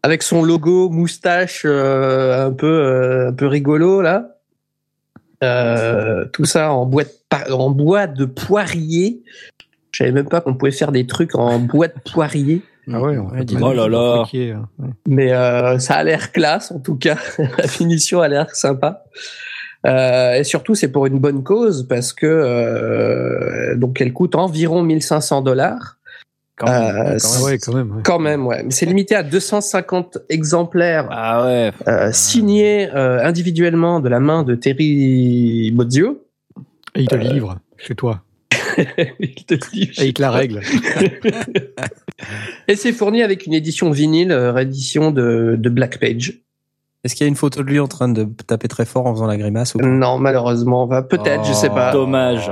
avec son logo moustache un peu un peu rigolo là. Tout ça en bois de, en bois de poirier. Je savais même pas qu'on pouvait faire des trucs en bois de poirier. Ah ouais, on donc. Oh là là. friquier, hein. Ouais. mais euh, ça a l'air classe en tout cas. la finition a l'air sympa. Euh, et surtout, c'est pour une bonne cause parce que euh, donc elle coûte environ 1500 dollars. Quand même. Euh, Ah c'est- ouais, quand même. ouais. Quand même, ouais. Mais c'est limité à 250 exemplaires Ah ouais. euh, signés euh, individuellement de la main de Terry Bozzio. Et il te livre chez toi. Il te dit- Et il te la règle. Et c'est fourni avec une édition vinyle, euh, réédition de, de Black Page. Est-ce qu'il y a une photo de lui en train de taper très fort en faisant la grimace ou Non, malheureusement, va peut-être, je sais pas. Dommage.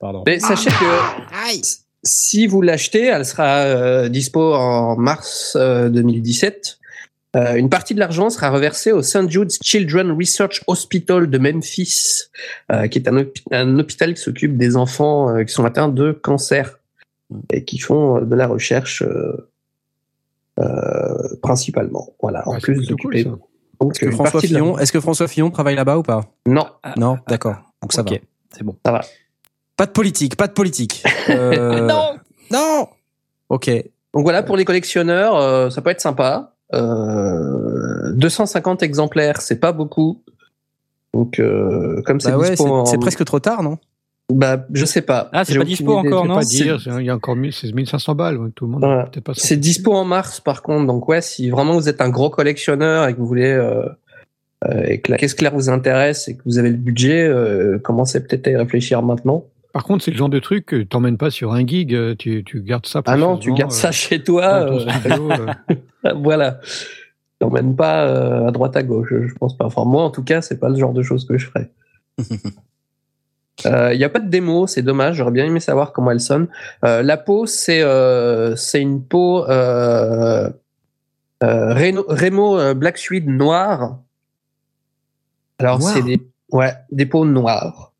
Pardon. Mais sachez que si vous l'achetez, elle sera euh, dispo en mars euh, 2017. Euh, une partie de l'argent sera reversée au St. Jude's Children Research Hospital de Memphis, euh, qui est un, un hôpital qui s'occupe des enfants euh, qui sont atteints de cancer et qui font euh, de la recherche euh, euh, principalement. Voilà, en Ouais, c'est plus cool, ça. Est-ce que François Fillon, est-ce que François Fillon travaille là-bas ou pas? Non, Non, d'accord. Donc ça va. c'est bon. Pas de politique, pas de politique. Euh, non. Non. Ok. Donc voilà, pour les collectionneurs, euh, ça peut être sympa. Euh, 250 exemplaires, c'est pas beaucoup. Donc, euh, comme c'est Bah ouais, dispo c'est en- c'est presque trop tard, non? Bah, je sais pas. Ah, c'est J'ai pas dispo idée. encore, Je peux non pas dire, c'est- il y a encore 1000 c'est 1500 balles, tout le monde. C'est dispo en mars, par contre. Donc, ouais, si vraiment vous êtes un gros collectionneur et que vous voulez, euh, euh, et que la caisse claire vous intéresse et que vous avez le budget, euh, commencez peut-être à y réfléchir maintenant. Par contre, c'est le genre de truc que t'emmènes pas sur un gig, euh, tu, tu gardes ça. Ah non, tu gardes euh, ça chez toi. ton euh, studio, euh. voilà. T'emmènes pas euh, à droite à gauche, je, pense pas. Enfin, moi, en tout cas, c'est pas le genre de choses que je ferais. Il n'y a pas de démo, c'est dommage. J'aurais bien aimé savoir comment elle sonne. Euh, la peau, c'est euh, c'est une peau euh, euh, Reno- Remo euh, Black Suede noire. Alors Noir c'est des ouais des peaux noires.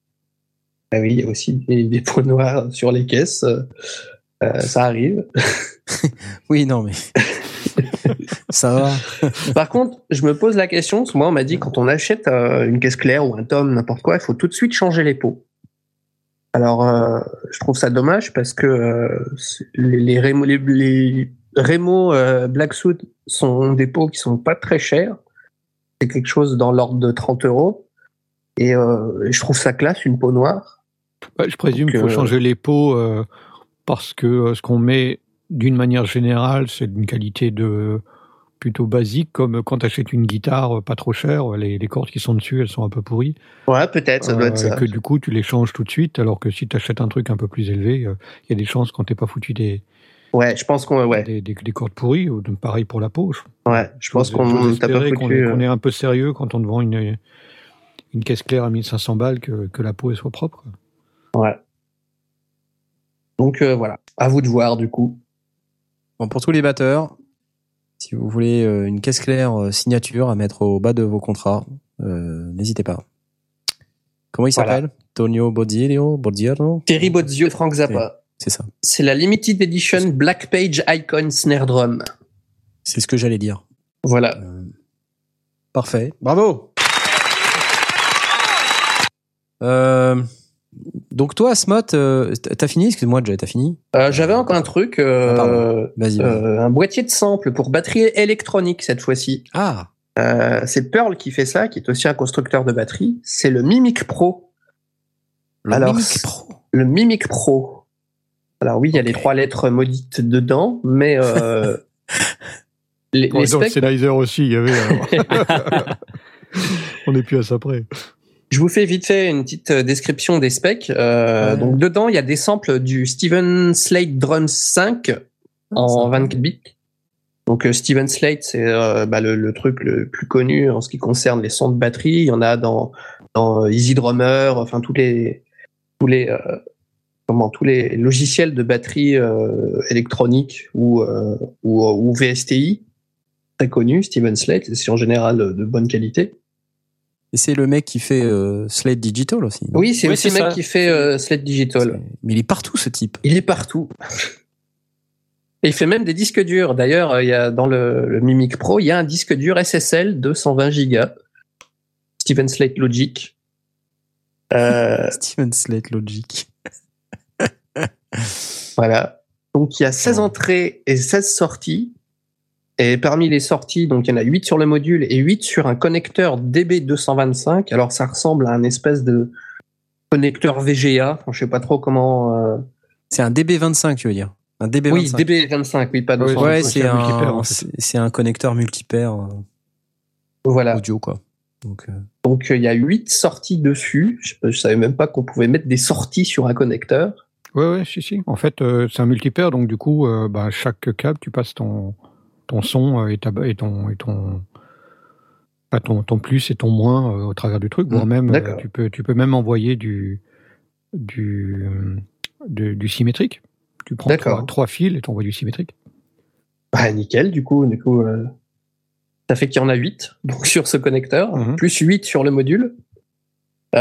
Ah oui, il y a aussi des, des peaux noires sur les caisses. Euh, euh, ça arrive. Oui, non, mais. ça va. Par contre, je me pose la question, parce que moi, on m'a dit quand on achète euh, une caisse claire ou un tome, n'importe quoi, il faut tout de suite changer les pots. Alors, euh, je trouve ça dommage parce que les, les Remo, les, Black Suit sont des pots qui sont pas très chers. C'est quelque chose dans l'ordre de 30 euros. Et je trouve ça classe, une peau noire. Je présume qu'il faut euh, changer les pots euh, parce que euh, ce qu'on met d'une manière générale, c'est d'une qualité de plutôt basique, comme quand tu achètes une guitare euh, pas trop chère, les, les cordes qui sont dessus, elles sont un peu pourries. Ouais, peut-être, ça doit être Euh, ça. Que du coup, tu les changes tout de suite, alors que si tu achètes un truc un peu plus élevé, euh, il y a des chances quand t'es pas foutu des, Ouais, je pense qu'on ouais, des, des, des cordes pourries, ou pareil pour la peau. ouais, je pense qu'on t'a pas est, euh, un peu sérieux quand on te vend une, une caisse claire à 1500 balles, que, que la peau elle soit propre. Ouais. Donc euh, voilà, à vous de voir du coup. Bon, pour tous les batteurs, si vous voulez euh, une caisse claire euh, signature à mettre au bas de vos contrats, euh, n'hésitez pas. Comment il Voilà. s'appelle? Tonio Bodiero Bodiero Terry Bozzio Frank Zappa. C'est ça. C'est la limited edition Black Page Icon Snare Drum. C'est ce que j'allais dire. Voilà. Euh, parfait. Bravo. Euh, donc toi, Smot, euh, t'as fini? Excuse-moi, Jay, t'as fini? Euh, J'avais encore un truc, euh, Ah. Vas-y. vas-y. euh, un boîtier de sample pour batterie électronique cette fois-ci. Ah, Euh, c'est Pearl qui fait ça, qui est aussi un constructeur de batterie. C'est le Mimic Pro. le Alors, Mimic Pro? Le Mimic Pro. Alors oui, il y a les trois lettres maudites dedans, mais euh, les, Ouais, les dans le specs, aussi, il y avait. on n'est plus à ça près. Je vous fais vite fait une petite euh, description des specs. Euh, Ouais. Donc dedans, il y a des samples du Steven Slate Drums 5 en ça. 24 bits. Donc euh, Steven Slate, c'est euh, bah, le, le truc le plus connu en ce qui concerne les sons de batterie. Il y en a dans, dans Easy Drummer, enfin tous les tous les euh, comment tous les logiciels de batterie euh, électronique ou, euh, ou ou VSTI très connu. Steven Slate, c'est en général de bonne qualité. Et c'est le mec qui fait euh, Slate Digital aussi. Oui, c'est Oui, aussi le mec ça. qui fait euh, Slate Digital. Mais il est partout ce type. Il est partout. Et il fait même des disques durs. D'ailleurs, euh, il y a dans le, le Mimic Pro, il y a un disque dur SSL de 120 Go. Steven Slate Logic. Euh, Steven Slate Logic. voilà. Donc il y a 16 Oh. entrées et 16 sorties. Et parmi les sorties, donc il y en a 8 sur le module et 8 sur un connecteur DB225. Alors ça ressemble à un espèce de connecteur VGA. Enfin, je sais pas trop comment. euh, C'est un DB25, tu veux dire? Un DB25. Oui, DB25, oui, pas Ouais, 225. Ouais, c'est un en fait. c'est un connecteur multipaire euh, Voilà. audio, quoi. Donc, euh, Donc euh, il y a huit sorties dessus. Je, je savais même pas qu'on pouvait mettre des sorties sur un connecteur. Ouais, ouais, si, si. En fait, euh, c'est un multipaire, donc du coup, euh, bah, chaque câble, tu passes ton, ton son euh, et, ta, et ton, et ton, ton, ton plus et ton moins euh, au travers du truc. Voire Mm, même, euh, tu peux, tu peux même envoyer du, du, du, du symétrique. Tu prends trois, trois fils et t'envoies du symétrique. Bah nickel, du coup, du coup, euh, ça fait qu'il y en a huit donc sur ce connecteur, Mhm. plus huit sur le module.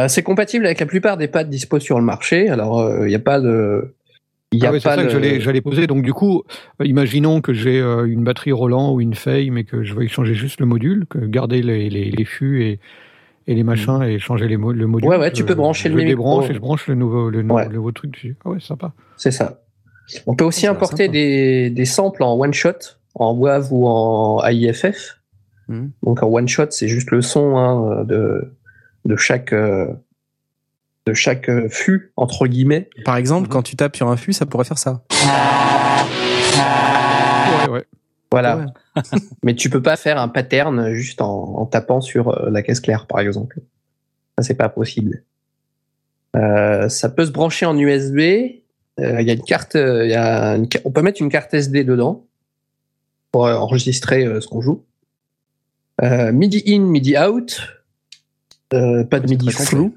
C'est compatible avec la plupart des pads dispo sur le marché. Alors il n'y a pas de, il y a Ah ouais, c'est pas ça que le- j'allais, j'allais poser. Donc du coup, euh, imaginons que j'ai euh, une batterie Roland ou une Fey, mais que je veux changer juste le module, que garder les, les, les fûts et, et les machins et changer les mo- le module. Ouais, ouais, tu Je- peux brancher je le débranche et je branche le nouveau, le, nou- Ouais. le nouveau truc dessus. Ah ouais, sympa. C'est ça. On peut aussi importer des, des samples en one shot, en WAV ou en AIFF. Mhm. Donc en one shot, c'est juste le son hein, de, de chaque euh, de chaque euh, fût entre guillemets. Par exemple, quand tu tapes sur un fût, ça pourrait faire ça. Ouais, ouais. Voilà. Ouais. Mais tu peux pas faire un pattern juste en, en tapant sur euh, la caisse claire, par exemple. Ça, c'est pas possible. Euh, ça peut se brancher en USB. Euh, Il y a une carte, il y a une on peut mettre une carte SD dedans pour enregistrer euh, ce qu'on joue. Euh, MIDI in, MIDI out. Euh, pas de MIDI flou.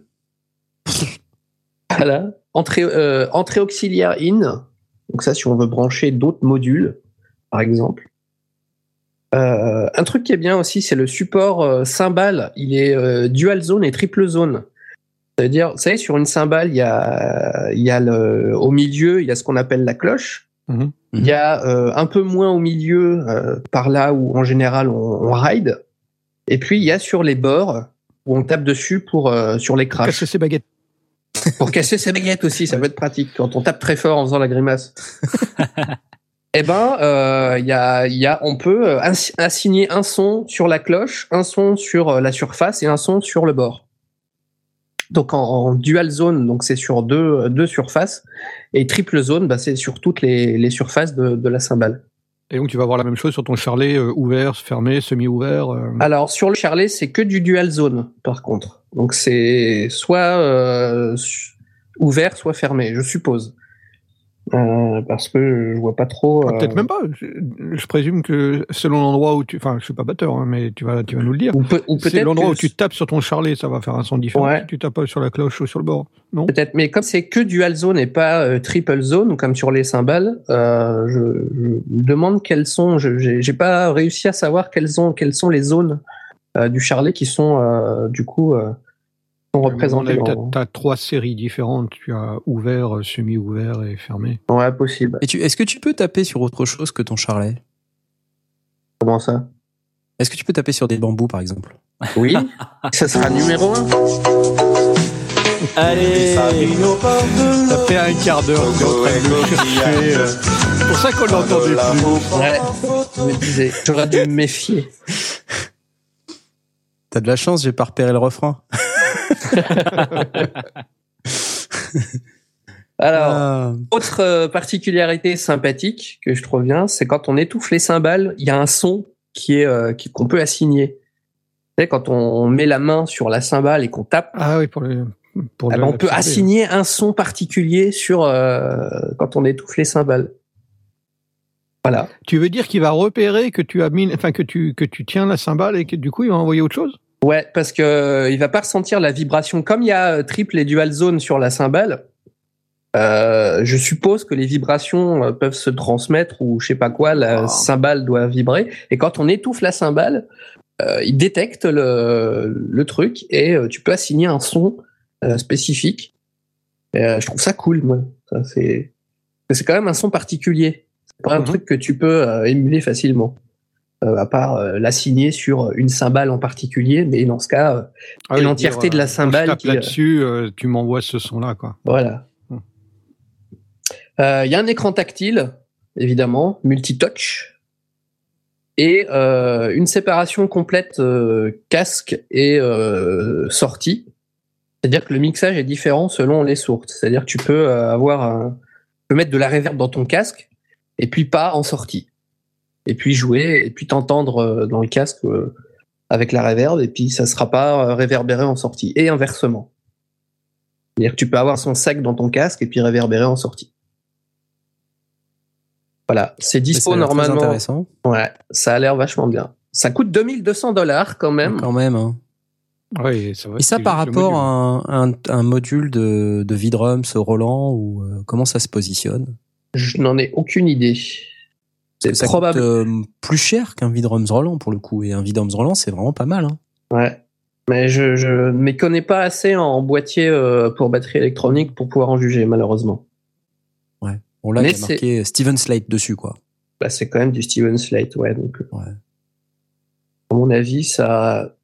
voilà. Entrée, euh, entrée auxiliaire in. Donc ça, si on veut brancher d'autres modules, par exemple. Euh, un truc qui est bien aussi, c'est le support euh, cymbale. Il est euh, dual zone et triple zone. C'est-à-dire, vous savez, sur une cymbale, il y a, il y a le, au milieu, il y a ce qu'on appelle la cloche. Mhm. Il y a un peu moins au milieu, par là où en général on, on ride. Et puis il y a sur les bords où on tape dessus pour sur les crashs. Casser ses baguettes. Pour casser ses baguettes aussi, ça peut être pratique quand on tape très fort en faisant la grimace. eh ben, euh, y a, il y a, on peut euh, assi- assigner un son sur la cloche, un son sur euh, la surface et un son sur le bord. Donc en, en dual zone, donc c'est sur deux, deux surfaces, et triple zone, bah, c'est sur toutes les, les surfaces de, de la cymbale. Et donc tu vas avoir la même chose sur ton charlet euh, ouvert, fermé, semi-ouvert. euh. Alors sur le charlet, c'est que du dual zone, par contre. Donc c'est soit euh, ouvert, soit fermé, je suppose. Euh, parce que je vois pas trop. Ah, euh, Peut-être même pas. Je, je présume que selon l'endroit où tu. Enfin, je suis pas batteur, hein, mais tu vas, tu vas nous le dire. Ou, peut, ou C'est peut-être l'endroit que- où tu tapes sur ton charlet, ça va faire un son différent. Ouais. Si tu tapes sur la cloche ou sur le bord. Non? Peut-être, mais comme c'est que dual zone et pas euh, triple zone, comme sur les cymbales, euh, je, je me demande quelles sont. je- J'ai pas réussi à savoir quelles sont quelles sont les zones euh, du charlet qui sont euh, du coup euh, sont représentées. Tu as, trois séries différentes. Tu as ouvert, euh, semi-ouvert et fermé. Ouais, possible. Et est-ce que tu peux taper sur autre chose que ton charlet? Comment ça? Est-ce que tu peux taper sur des bambous, par exemple? Oui, ça sera numéro un. Allez Ça fait un quart d'heure que tu es en train de le chercher. euh. C'est pour ça qu'on l'a entendu plus. Ouais, je me disais, j'aurais dû me méfier. T'as de la chance, j'ai pas repéré le refrain. Alors, Ah. autre euh, particularité sympathique que je trouve bien, c'est quand on étouffe les cymbales, il y a un son qui est euh, qu'on peut assigner. Tu sais, quand on met la main sur la cymbale et qu'on tape, Ah oui, pour le. Pour eh le- ben, on peut assigner un son particulier sur euh, quand on étouffe les cymbales. Voilà. Tu veux dire qu'il va repérer que tu as mis, enfin que tu que tu tiens la cymbale et que du coup il va envoyer autre chose? Ouais, parce que euh, il va pas ressentir la vibration comme il y a euh, triple et dual zone sur la cymbale. Euh, je suppose que les vibrations peuvent se transmettre ou je sais pas quoi, la Ah. cymbale doit vibrer. Et quand on étouffe la cymbale, euh, il détecte le, le truc et tu peux assigner un son euh, spécifique. Et, je trouve ça cool, moi. Ça, c'est quand même un son particulier. C'est pas un Mhm. truc que tu peux émuler facilement. Euh, à part euh, l'assigner sur une cymbale en particulier, mais dans ce cas, euh, Ah oui, l'entièreté de la cymbale qui, là-dessus, tu m'envoies ce son-là, quoi. Voilà. Hmm. Il y a un écran tactile, évidemment, multi-touch, et euh, une séparation complète euh, casque et euh, sortie. C'est-à-dire que le mixage est différent selon les sources. C'est-à-dire que tu peux avoir un, tu peux mettre de la reverb dans ton casque et puis pas en sortie. Et puis jouer et puis t'entendre euh, dans le casque euh, avec la reverb et puis ça sera pas euh, réverbéré en sortie et inversement. C'est-à-dire que tu peux avoir son sac dans ton casque et puis réverbérer en sortie. Voilà, c'est dispo normalement. intéressant. Ouais, ça a l'air vachement bien. Ça coûte 2200 dollars quand même. Quand même. hein. Oui, ça va. Et ça par rapport module. à un, un, un module de, de Vidrums au Roland ou euh, comment ça se positionne? Je n'en ai aucune idée. C'est Ça probable. coûte euh, plus cher qu'un Vidrums Roland pour le coup. Et un Vidrums Roland, c'est vraiment pas mal. Hein. Ouais. Mais je, je ne m'y connais pas assez en boîtier euh, pour batterie électronique pour pouvoir en juger, malheureusement. Bon là, Mais il y a marqué Steven Slate dessus, quoi. Bah, c'est quand même du Steven Slate, ouais. Donc, euh, Ouais. à mon avis, ça.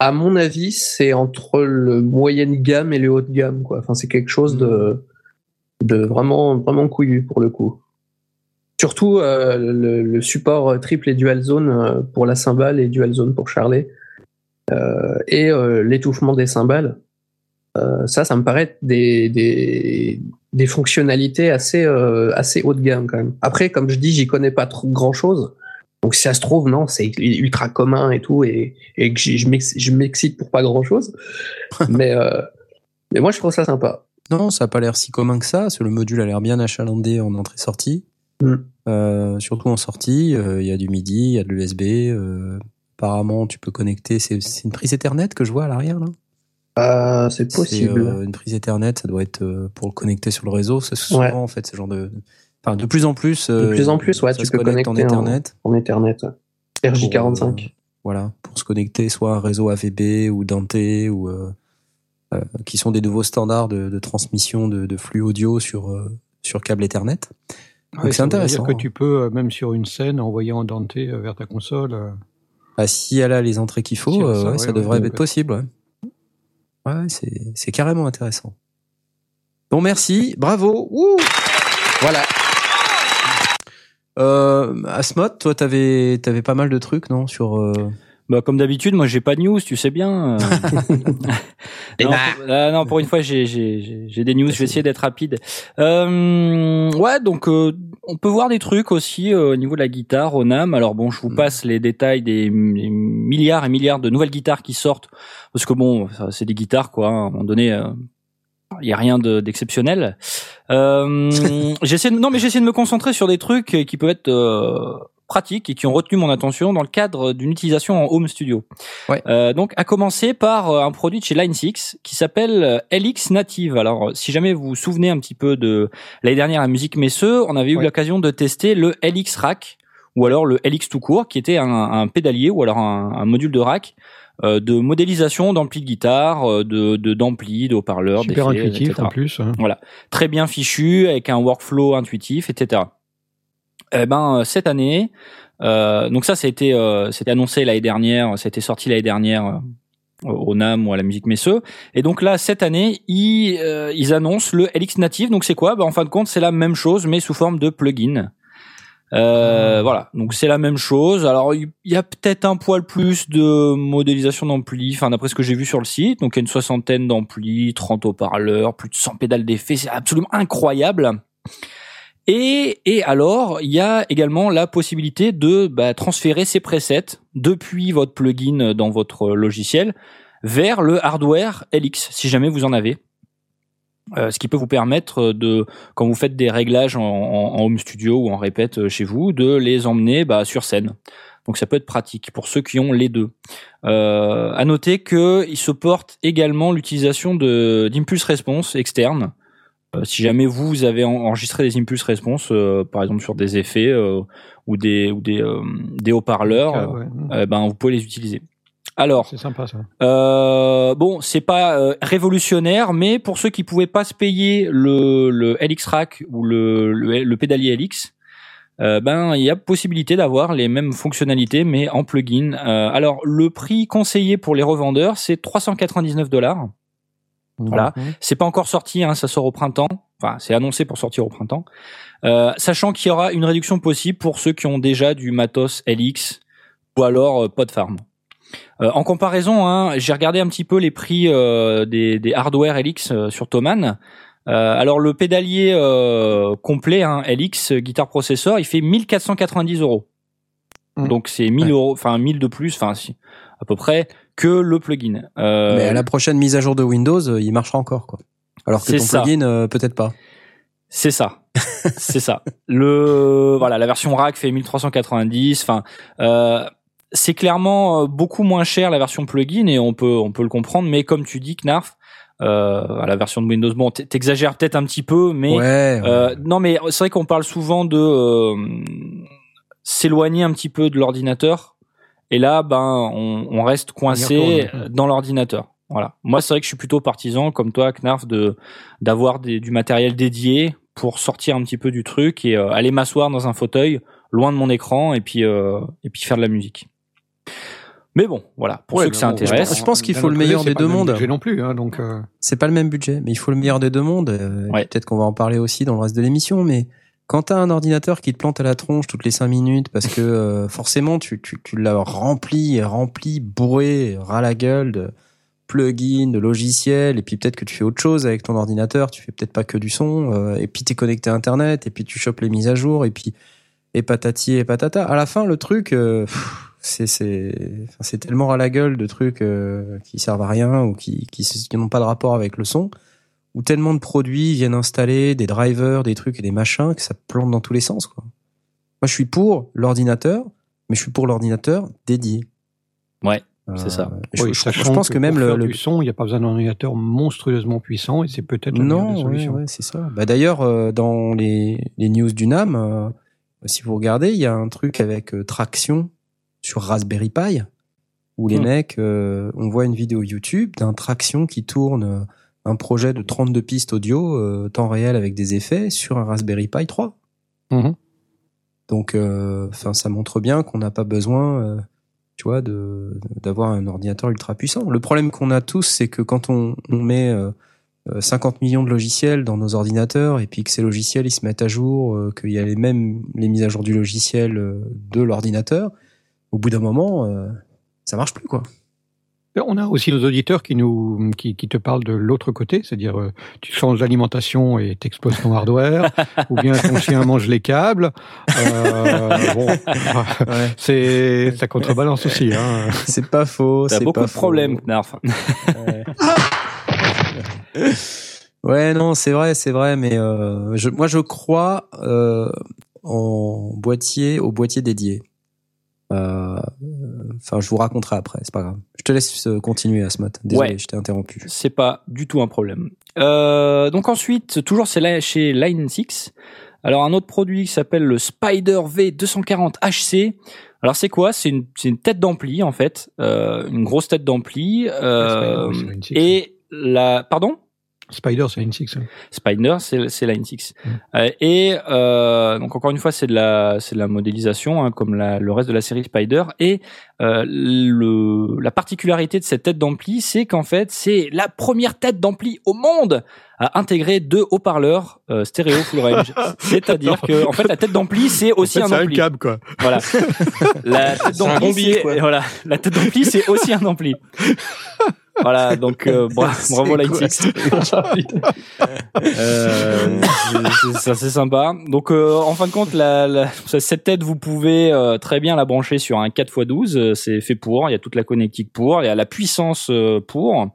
À mon avis, c'est entre le moyenne gamme et le haut de gamme, quoi. Enfin, c'est quelque chose de, de vraiment, vraiment couillu pour le coup. Surtout euh, le, le support triple et dual zone euh, pour la cymbale et dual zone pour Charlet. Euh, et euh, l'étouffement des cymbales. ça, ça me paraît des, des, des fonctionnalités assez, assez haut de gamme quand même. Après, comme je dis, j'y connais pas trop grand chose. Donc si ça se trouve, non, c'est ultra commun et tout, et, et que je m'excite pour pas grand chose. mais, mais moi, je trouve ça sympa. Non, ça a pas l'air si commun que ça. Le module a l'air bien achalandé en entrée-sortie. Mm. Euh, surtout en sortie, euh, il y a du MIDI, il y a de l'USB. Euh, apparemment, tu peux connecter. C'est une prise Ethernet que je vois à l'arrière là? Euh, c'est possible. une prise Ethernet, ça doit être pour le connecter sur le réseau. C'est souvent en fait ce genre de. Enfin, de plus en plus. de plus en plus, ouais, tu peux connecter en Ethernet. En, Ethernet. RJ45. voilà, pour se connecter soit à un réseau AVB ou Dante ou qui sont des nouveaux standards de, de transmission de, de, flux audio sur sur câble Ethernet c'est intéressant. Dire que tu peux, euh, même sur une scène, envoyer en Dante euh, vers ta console. Euh. Bah, si elle a les entrées qu'il faut, ça, devrait être possible. Ouais, ouais c'est carrément intéressant. Bon, merci, bravo. voilà. Euh, Asmod, toi, t'avais avais pas mal de trucs, non, sur. Bah, comme d'habitude, moi j'ai pas de news, tu sais bien. non, pour, non, pour une fois j'ai j'ai des news. Je vais essayer d'être rapide. Euh, ouais, donc euh, on peut voir des trucs aussi euh, au niveau de la guitare au NAM. Alors bon, je vous mm. passe les détails des, milliards et milliards de nouvelles guitares qui sortent parce que bon, c'est des guitares quoi. Hein, à un moment donné, euh, il y a rien d'exceptionnel. Euh, j'essaie non mais j'essaie de me concentrer sur des trucs qui peuvent être pratiques et qui ont retenu mon attention dans le cadre d'une utilisation en home studio. Ouais. Euh, donc, à commencer par euh, un produit de chez Line 6 qui s'appelle euh, LX Native. Alors, si jamais vous vous souvenez un petit peu de l'année dernière à Musique Messeux, on avait eu l'occasion de tester le LX Rack ou alors le LX tout court, qui était un, un pédalier ou alors un, un module de rack euh, de modélisation d'ampli de guitare, de d'ampli, de, haut-parleurs, super intuitif en plus. Hein. Voilà, très bien fichu avec un workflow intuitif, etc. Eh ben euh, cette année, euh, donc ça, ça a été, euh, c'était annoncé l'année dernière, c'était sorti l'année dernière euh, au NAM ou à la musique Messeux. Et donc là, cette année, ils, euh, ils annoncent le LX Native. Donc c'est quoi? Bah, En fin de compte, c'est la même chose, mais sous forme de plugin. Euh, ah. Voilà, donc c'est la même chose. Alors il y a peut-être un poil plus de modélisation d'ampli, enfin d'après ce que j'ai vu sur le site. Donc il y a une soixantaine d'amplis, 30 haut-parleurs, plus de 100 pédales d'effet, c'est absolument incroyable. Et, et alors, il y a également la possibilité de bah, transférer ces presets depuis votre plugin dans votre logiciel vers le hardware LX, si jamais vous en avez. Euh, ce qui peut vous permettre de, quand vous faites des réglages en, en, home studio ou en répète chez vous, de les emmener bah, sur scène. Donc ça peut être pratique pour ceux qui ont les deux. Euh, à noter qu'il se porte également l'utilisation d'impulse response externe si jamais vous, avez enregistré des impulses response, euh, par exemple sur des effets euh, ou des ou des, des haut-parleurs, ben vous pouvez les utiliser. Alors, c'est sympa ça. Euh, bon, c'est pas révolutionnaire, mais pour ceux qui pouvaient pas se payer le, le LX Rack ou le, le, pédalier LX, ben il y a possibilité d'avoir les mêmes fonctionnalités, mais en plugin. alors, le prix conseillé pour les revendeurs, c'est 399 dollars. Voilà, c'est pas encore sorti, hein, ça sort au printemps. Enfin, c'est annoncé pour sortir au printemps. Euh, sachant qu'il y aura une réduction possible pour ceux qui ont déjà du matos LX ou alors euh, Podfarm. Euh, en comparaison, hein, j'ai regardé un petit peu les prix euh, des, des, hardware LX euh, sur Thomann. alors le pédalier complet hein, LX guitare processeur, il fait 1490 euros. Mhm. Donc c'est 1000 euros, enfin 1000 de plus, enfin à peu près que le plugin. Euh, Mais à la prochaine mise à jour de Windows, euh, il marchera encore quoi. Alors que ton plugin euh, peut-être pas. C'est ça. c'est ça. Le voilà, la version rack fait 1390, enfin euh, c'est clairement beaucoup moins cher la version plugin et on peut on peut le comprendre mais comme tu dis Knarf euh, à la version de Windows. Bon, t'exagères peut-être un petit peu, mais ouais, Euh, non, mais c'est vrai qu'on parle souvent de euh, s'éloigner un petit peu de l'ordinateur et là, ben, on, on reste coincé dans l'ordinateur. Voilà. Moi, c'est vrai que je suis plutôt partisan, comme toi, Knarf, de d'avoir du matériel dédié pour sortir un petit peu du truc et euh, aller m'asseoir dans un fauteuil loin de mon écran et puis euh, et puis faire de la musique. Mais bon, voilà, pour ceux que ça intéresse. Je pense qu'il faut le meilleur des deux mondes. non plus, hein, donc. Euh... C'est pas le même budget, mais il faut le meilleur des deux mondes. Euh, peut-être qu'on va en parler aussi dans le reste de l'émission, mais quand t'as un ordinateur qui te plante à la tronche toutes les cinq minutes parce que euh, forcément tu, tu, tu l'as rempli, rempli, bourré, ras la gueule de, plugins, de logiciels, et puis peut-être que tu fais autre chose avec ton ordinateur, tu fais peut-être pas que du son, euh, et puis tu es connecté à Internet, et puis tu chopes les mises à jour, et puis et patati et patata. À la fin, le truc, euh, c'est c'est c'est tellement à la gueule de trucs euh, qui servent à rien ou qui qui, qui n'ont pas de rapport avec le son, où tellement de produits viennent installer des drivers, des trucs et des machins que ça plante dans tous les sens. Quoi. Moi, je suis pour l'ordinateur, mais je suis pour l'ordinateur dédié. Ouais. C'est ça. Euh, je, Oui, je- sachant je pense que, même pour le, faire le- du son, il n'y a pas besoin d'un ordinateur monstrueusement puissant et c'est peut-être non, ouais, c'est ça. Bah d'ailleurs, euh, dans les, les news du NAM, euh, si vous regardez, il y a un truc avec euh, traction sur Raspberry Pi où les Hmm. mecs, euh, on voit une vidéo YouTube d'un traction qui tourne euh, un projet de 32 pistes audio euh, temps réel avec des effets sur un Raspberry Pi 3. Mhm. Donc, euh, enfin, ça montre bien qu'on n'a pas besoin, euh, tu vois, de d'avoir un ordinateur ultra puissant. Le problème qu'on a tous, c'est que quand on, on met euh, euh, 50 millions de logiciels dans nos ordinateurs et puis que ces logiciels ils se mettent à jour, euh, qu'il y a les mêmes les mises à jour du logiciel euh, de l'ordinateur, au bout d'un moment, euh, ça marche plus quoi. On a aussi nos auditeurs qui nous qui, qui te parlent de l'autre côté, c'est-à-dire euh, tu changes d'alimentation et t'exploses ton hardware, ou bien ton chien mange les câbles. Euh, bon, c'est ça contrebalance aussi. Hein. C'est pas faux. T'as c'est beaucoup pas de problèmes. Knarf. Ouais. Ouais, non, c'est vrai, c'est vrai, mais euh, je, moi je crois euh, en boîtier, au boîtier dédié. Euh, Enfin, je vous raconterai après, c'est pas grave. Je te laisse euh, continuer, Asmat. Désolé, Ouais. je t'ai interrompu. C'est pas du tout un problème. Euh, donc ensuite, toujours c'est là chez Line 6. Alors un autre produit qui s'appelle le Spider V240 HC. Alors c'est quoi? C'est une, une tête d'ampli en fait, euh, une grosse tête d'ampli. Euh, Ouais, Spider, c'est Line 6. et la, pardon? Spider, c'est six. hein. Spider, c'est c'est Line 6. Mm. Euh, et euh, donc encore une fois, c'est de la c'est de la modélisation hein, comme la, le reste de la série Spider. Et euh, le la particularité de cette tête d'ampli, c'est qu'en fait, c'est la première tête d'ampli au monde à intégrer deux haut-parleurs euh, stéréo full range. C'est-à-dire que en fait, la tête d'ampli, c'est aussi un ampli. câble, quoi. Voilà. La tête C'est un d'ampli, c'est voilà, la tête d'ampli, c'est aussi un ampli. Voilà, donc euh, bra- bravo 6. Euh, c'est- assez sympa. Donc euh, en fin de compte, la, la- cette tête, vous pouvez euh, très bien la brancher sur un 4x12. euh, C'est fait pour. Il y a toute la connectique pour. Il y a la puissance euh, pour.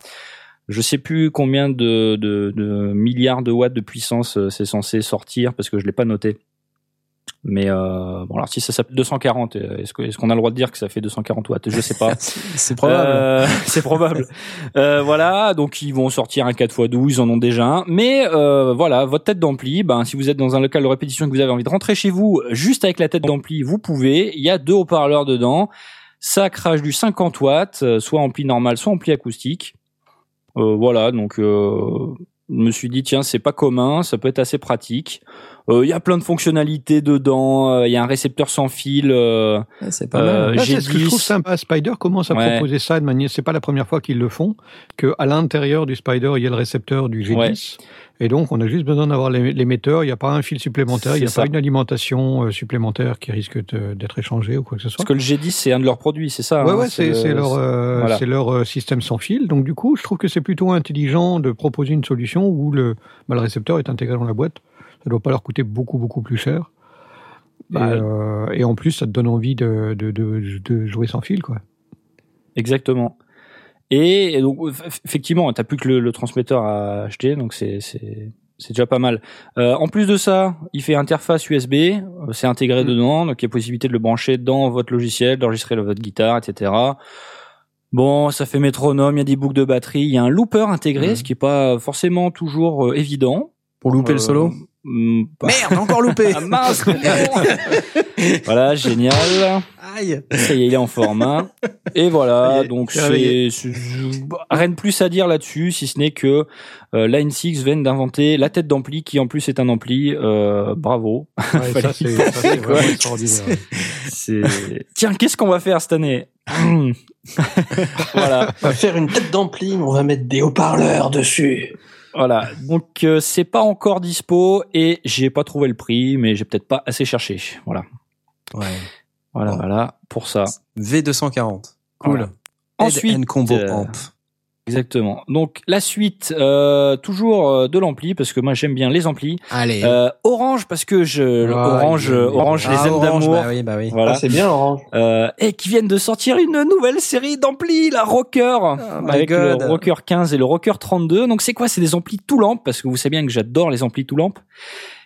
Je sais plus combien de, de, de milliards de watts de puissance euh, c'est censé sortir parce que je l'ai pas noté. Mais euh, bon alors si ça s'appelle 240, euh, est-ce que- est-ce qu'on a le droit de dire que ça fait 240 watts? Je sais pas. C'est probable. Euh, c'est probable. Euh, voilà, donc ils vont sortir un 4x12, ils en ont déjà un. Mais euh, voilà, votre tête d'ampli, ben, si vous êtes dans un local de répétition et que vous avez envie de rentrer chez vous juste avec la tête d'ampli, vous pouvez. Il y a deux haut-parleurs dedans. Ça crache du 50 watts, soit ampli normal, soit ampli acoustique. Euh, voilà, donc euh, je me suis dit tiens c'est pas commun, ça peut être assez pratique. Euh, Il y a plein de fonctionnalités dedans. euh, Il y a un récepteur sans fil. euh, Ouais, c'est pas euh, mal. Là, j'ai c'est ce que je trouve sympa. Spider commence à Ouais. proposer ça de manière. C'est pas la première fois qu'ils le font. Que à l'intérieur du Spider, il y a le récepteur du G10. Ouais. Et donc, on a juste besoin d'avoir l'é- l'émetteur. Il n'y a pas un fil supplémentaire. Il n'y a ça. pas une alimentation euh, supplémentaire qui risque d'être échangée ou quoi que ce soit. parce que le G10 c'est un de leurs produits, c'est ça Ouais, hein, ouais, c'est le- c'est leur, euh, voilà. leur euh, système sans fil. Donc, du coup, je trouve que c'est plutôt intelligent de proposer une solution où le, bah, le récepteur est intégré dans la boîte. Ça doit pas leur coûter beaucoup, beaucoup plus cher. Bah, et, euh, et en plus, ça te donne envie de, de, de, de jouer sans fil, quoi. Exactement. Et, et donc eff- effectivement, t'as plus que le, le transmetteur à acheter, donc c'est c'est c'est déjà pas mal. Euh, en plus de ça, il fait interface USB, euh, c'est intégré Mm. dedans, donc il y a possibilité de le brancher dans votre logiciel, d'enregistrer votre guitare, etc. Bon, ça fait métronome, il y a des boucles de batterie, il y a un looper intégré, Mhm. ce qui est pas forcément toujours euh, évident. Pour louper le Euh, solo? Pas- Merde, encore loupé. Ah mince. Voilà, génial. Aïe. Ça y est, il est en forme. hein. Et voilà, est, donc c'est rien de plus à dire là-dessus, si ce n'est que euh, Line 6 vient d'inventer la tête d'ampli, qui en plus est un ampli. Euh, bravo. Ouais, ça, c'est ça, c'est vraiment extraordinaire. C'est tiens, qu'est-ce qu'on va faire cette année? Voilà, On va faire une tête d'ampli, mais on va mettre des haut-parleurs dessus. Voilà. Donc euh, c'est pas encore dispo et j'ai pas trouvé le prix, mais j'ai peut-être pas assez cherché. Voilà, Ouais. voilà, Bon. voilà pour ça. V240. Cool. Voilà. Ensuite, combo euh, amp. Exactement. Donc la suite, euh, toujours euh, de l'ampli parce que moi j'aime bien les amplis. Allez. Euh, orange parce que je Ah, orange il- orange les Ah, aime Orange, d'amour. Bah oui, bah oui. Voilà. Ah, c'est bien, Orange. Euh, et qui viennent de sortir une nouvelle série d'amplis, la Rocker, Oh my avec God. le Rocker 15 et le Rocker 32. Donc c'est quoi? C'est des amplis tout lampe parce que vous savez bien que j'adore les amplis tout lampe.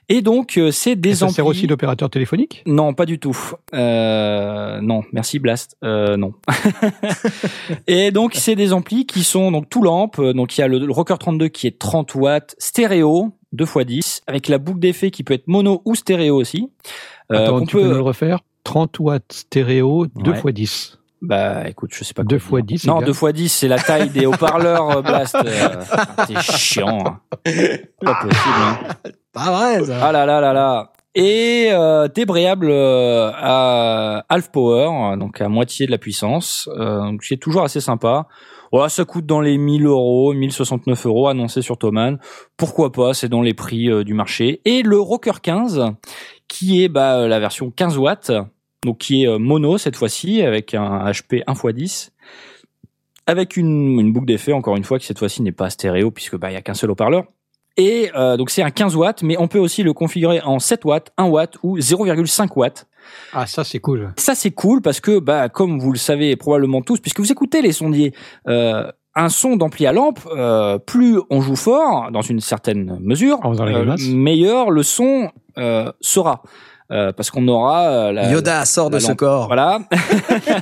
Et donc euh, c'est des ça amplis. sert aussi d'opérateur téléphonique? Non, pas du tout. Euh, non, merci Blast. Euh, non. et donc c'est des amplis qui sont donc tout lampe. Donc il y a le, le Rocker 32 qui est 30 watts stéréo 2 x 10 avec la boucle d'effet qui peut être mono ou stéréo aussi. Euh, Attends, qu'on tu peux me le refaire? 30 watts stéréo, 2 Ouais. x 10. Bah écoute, je sais pas. 2 quoi fois dire. 10, Non, c'est 2 bien. x 10, c'est la taille des haut-parleurs euh, Blast. Euh, T'es chiant. hein. Pas possible. Hein. Pas vrai, ça. Ah là là là là. Et euh, débrayable euh, à half power, donc à moitié de la puissance. Euh, donc c'est toujours assez sympa. Voilà, ça coûte dans les 1000 euros, 1069 euros annoncé sur Thomann. Pourquoi pas, c'est dans les prix euh, du marché. Et le Rocker 15, qui est bah, la version 15 watts, donc qui est mono cette fois-ci, avec un HP 1x10, avec une, boucle d'effet, encore une fois, qui cette fois-ci n'est pas stéréo, puisque bah, il y a qu'un seul haut-parleur. Et euh, donc c'est un 15 watts, mais on peut aussi le configurer en 7 watts, 1 watt ou 0,5 watts. Ah, ça c'est cool. Ça c'est cool parce que bah comme vous le savez probablement tous, puisque vous écoutez les sondiers, euh, un son d'ampli à lampe, euh, plus on joue fort dans une certaine mesure, euh, meilleur le son euh, sera. Euh, parce qu'on aura euh, la, Yoda sort de la ce lampe. corps. voilà.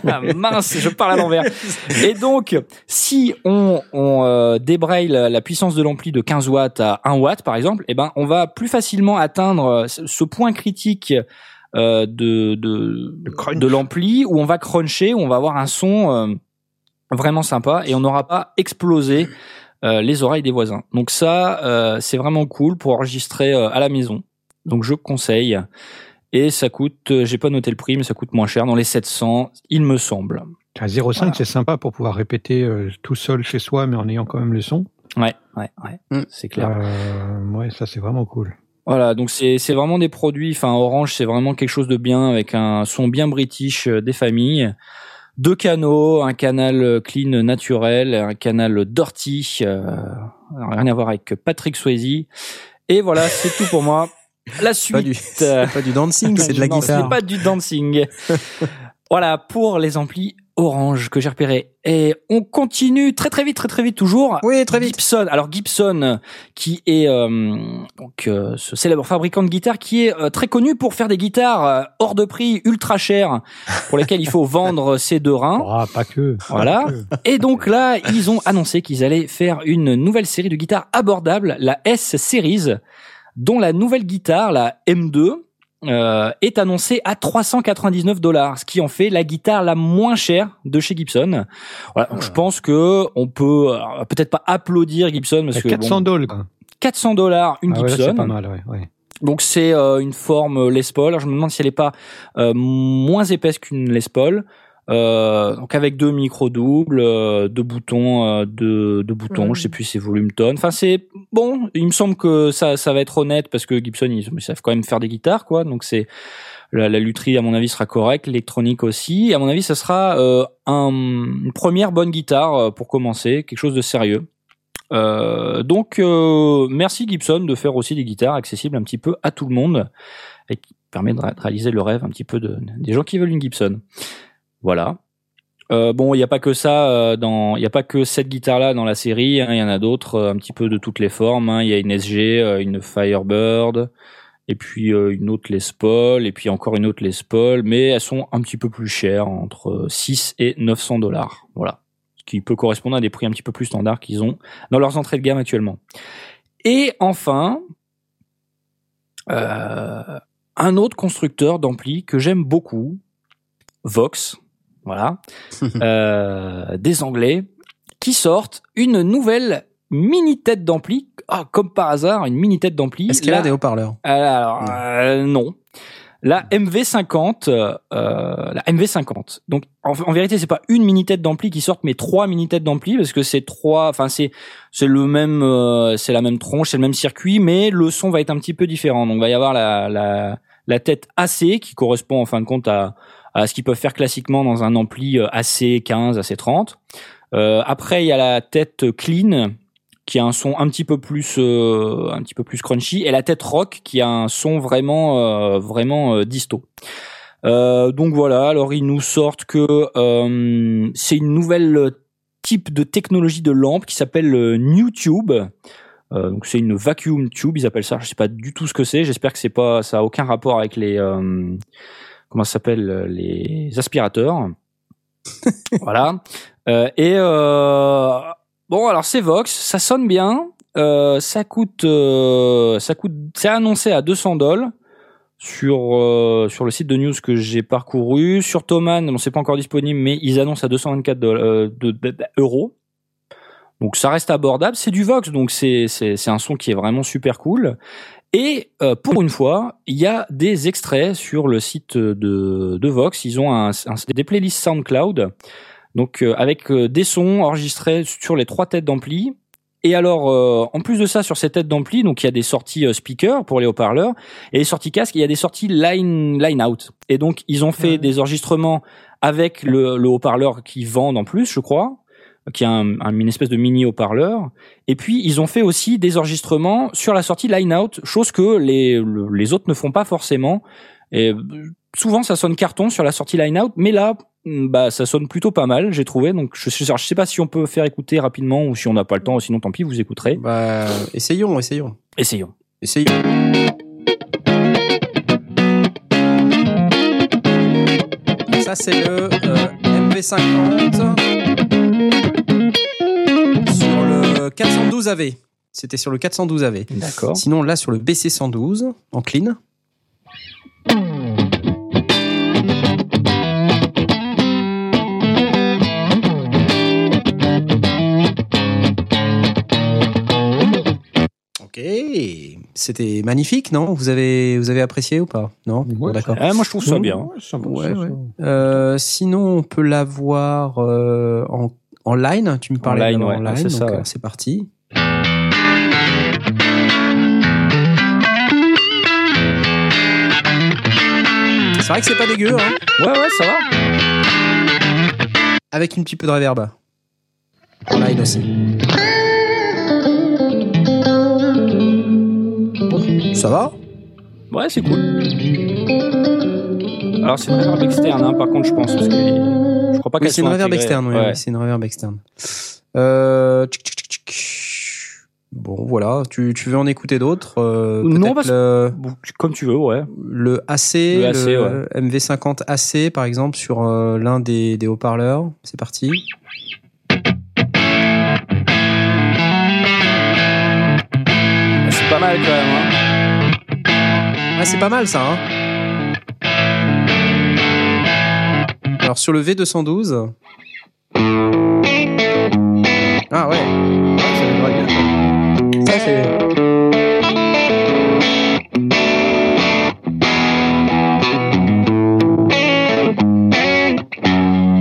Mince, je parle à l'envers. Et donc, si on, on euh, débraye la, la puissance de l'ampli de 15 watts à 1 watt, par exemple, eh ben, on va plus facilement atteindre euh, ce point critique euh, de de, crunch. de l'ampli où on va cruncher, où on va avoir un son euh, vraiment sympa et on n'aura pas explosé euh, les oreilles des voisins. Donc ça, euh, c'est vraiment cool pour enregistrer euh, à la maison. Donc je conseille. Et ça coûte, euh, j'ai pas noté le prix, mais ça coûte moins cher, dans les 700, il me semble. À 0,5 c'est sympa pour pouvoir répéter euh, tout seul chez soi, mais en ayant quand même le son. Ouais, ouais, ouais, Mm. c'est clair. Euh, ouais, ça c'est vraiment cool. Voilà, donc c'est c'est vraiment des produits. Enfin, Orange, c'est vraiment quelque chose de bien avec un son bien british euh, des familles. Deux canaux, un canal clean naturel, un canal dirty, euh, rien à voir avec Patrick Swayze. Et voilà, c'est tout pour moi. La suite. Pas du, c'est pas du dancing, c'est de la Non, guitare. n'est pas du dancing. voilà pour les amplis Orange que j'ai repérés. Et on continue très très vite, très très vite toujours. Oui, très vite. Gibson. Alors Gibson, qui est euh, donc euh, ce célèbre fabricant de guitares, qui est euh, très connu pour faire des guitares euh, hors de prix, ultra chères, pour lesquelles il faut vendre ses deux reins. Ah, pas que. Voilà. Et donc là, ils ont annoncé qu'ils allaient faire une nouvelle série de guitares abordables, la S Series, dont la nouvelle guitare, la M2, euh, est annoncée à 399 dollars, ce qui en fait la guitare la moins chère de chez Gibson. Voilà, donc je pense que on peut peut-être pas applaudir Gibson parce que 400 bon, dollars. quoi. 400 dollars une Ah ouais, Gibson. c'est pas mal, ouais. ouais. Donc c'est euh, une forme Les Paul. Alors, je me demande si elle est pas euh, moins épaisse qu'une Les Paul. Euh, donc avec deux micros doubles, euh, deux boutons, euh, deux, deux boutons. Ouais. Je sais plus si c'est volume tone. Enfin c'est bon. Il me semble que ça ça va être honnête parce que Gibson ils, ils savent quand même faire des guitares quoi. Donc c'est la, la lutherie à mon avis sera correcte, l'électronique aussi. Et à mon avis ça sera euh, un, une première bonne guitare pour commencer, quelque chose de sérieux. Donc merci Gibson de faire aussi des guitares accessibles un petit peu à tout le monde et qui permet de ré- de réaliser le rêve un petit peu de, des gens qui veulent une Gibson. Voilà. Euh, bon, il n'y a pas que ça euh, dans, il n'y a pas que cette guitare-là dans la série. hein, Il y en a d'autres, euh, un petit peu de toutes les formes. hein. Il y a une SG, une Firebird, et puis une autre Les Paul, et puis encore une autre Les Paul, mais elles sont un petit peu plus chères, entre 6 et 900 dollars. Voilà, ce qui peut correspondre à des prix un petit peu plus standards qu'ils ont dans leurs entrées de gamme actuellement. Et enfin, un autre constructeur d'ampli que j'aime beaucoup, Vox, voilà, euh, des Anglais, qui sortent une nouvelle mini tête d'ampli, ah, comme par hasard, une mini tête d'ampli. Est-ce qu'elle a des haut-parleurs? alors, euh, non. La MV50, euh, la MV50. Donc, en, en vérité, c'est pas une mini tête d'ampli qui sortent, mais trois mini têtes d'ampli parce que c'est trois. Enfin, c'est c'est le même, euh, c'est la même tronche, c'est le même circuit, mais le son va être un petit peu différent. Donc, il va y avoir la la la tête AC qui correspond en fin de compte à ce qu'ils peuvent faire classiquement dans un ampli euh, AC 15, AC 30. Euh, après, il y a la tête clean qui a un son un petit peu plus euh, un petit peu plus crunchy et la tête rock qui a un son vraiment euh, vraiment euh, disto. Euh, donc voilà, alors ils nous sortent que euh, c'est une nouvelle type de technologie de lampe qui s'appelle le New Tube. Euh, donc c'est une vacuum tube, ils appellent ça. Je sais pas du tout ce que c'est. J'espère que c'est pas, ça a aucun rapport avec les euh, comment ça s'appelle les aspirateurs. voilà. Euh, et euh, bon, alors c'est Vox, ça sonne bien. Euh, ça coûte, euh, ça coûte, c'est annoncé à 200 dollars sur euh, sur le site de news que j'ai parcouru. Sur Thomann, bon, c'est pas encore disponible, mais ils annoncent à 224 dollars, euh, de, de- de- euros. Donc ça reste abordable. C'est du Vox, donc c'est un son qui est vraiment super cool. Et euh, pour une fois, il y a des extraits sur le site de, de Vox. Ils ont un, un- des playlists SoundCloud, donc euh, avec euh, des sons enregistrés sur les trois têtes d'ampli. Et alors, euh, en plus de ça, sur ces têtes d'ampli, donc il y a des sorties euh, speakers pour les haut-parleurs et les sorties casques. Il y a des sorties line line out. Et donc ils ont fait Ouais. des enregistrements avec le, le haut-parleur qui vendent en plus, je crois, qui un, un- une espèce de mini haut-parleur. Et puis ils ont fait aussi des enregistrements sur la sortie line out, chose que les le- les autres ne font pas forcément. Et souvent ça sonne carton sur la sortie line out, mais là mm, bah ça sonne plutôt pas mal, j'ai trouvé. Donc je je sais pas si on peut faire écouter rapidement ou si on n'a pas le temps, sinon tant pis, vous écouterez. Bah, essayons, essayons. Essayons. Essayons. Ça, c'est le euh, MV50 sur le 412 AV. C'était sur le 412 AV. D'accord. Sinon, là, sur le BC112 en clean. Ok, c'était magnifique, non? Vous avez vous avez apprécié ou pas? Non, Ouais, Bon, d'accord. Ah, moi je trouve ça bien. Ouais, Ouais, Euh, sinon, on peut l'avoir euh, en, en line. Tu me parlais line, d'avoir ouais. en Ah, line, c'est donc ça, euh, ouais. c'est parti. C'est vrai que c'est pas dégueu, hein Ouais, ouais, ça va. avec une petit peu de reverb. En line aussi. Ça va? Ouais, c'est cool. Alors c'est une reverb externe, hein, par contre, je pense. Parce que je crois pas Oui, qu'elle c'est une soit reverb intégrée. externe. Oui, Ouais. oui, c'est une reverb externe. Euh, tchic, tchic, tchic, tchic. Bon, voilà. Tu, tu veux en écouter d'autres Euh, Non, parce- le- Comme tu veux, ouais. le AC, Le le, AC, ouais. MV50 AC par exemple sur euh, l'un des, des haut-parleurs. C'est parti. C'est pas mal quand même. Hein. Ah, c'est pas mal ça. Hein Alors sur le V212. Ah ouais. ça. Ça, c'est.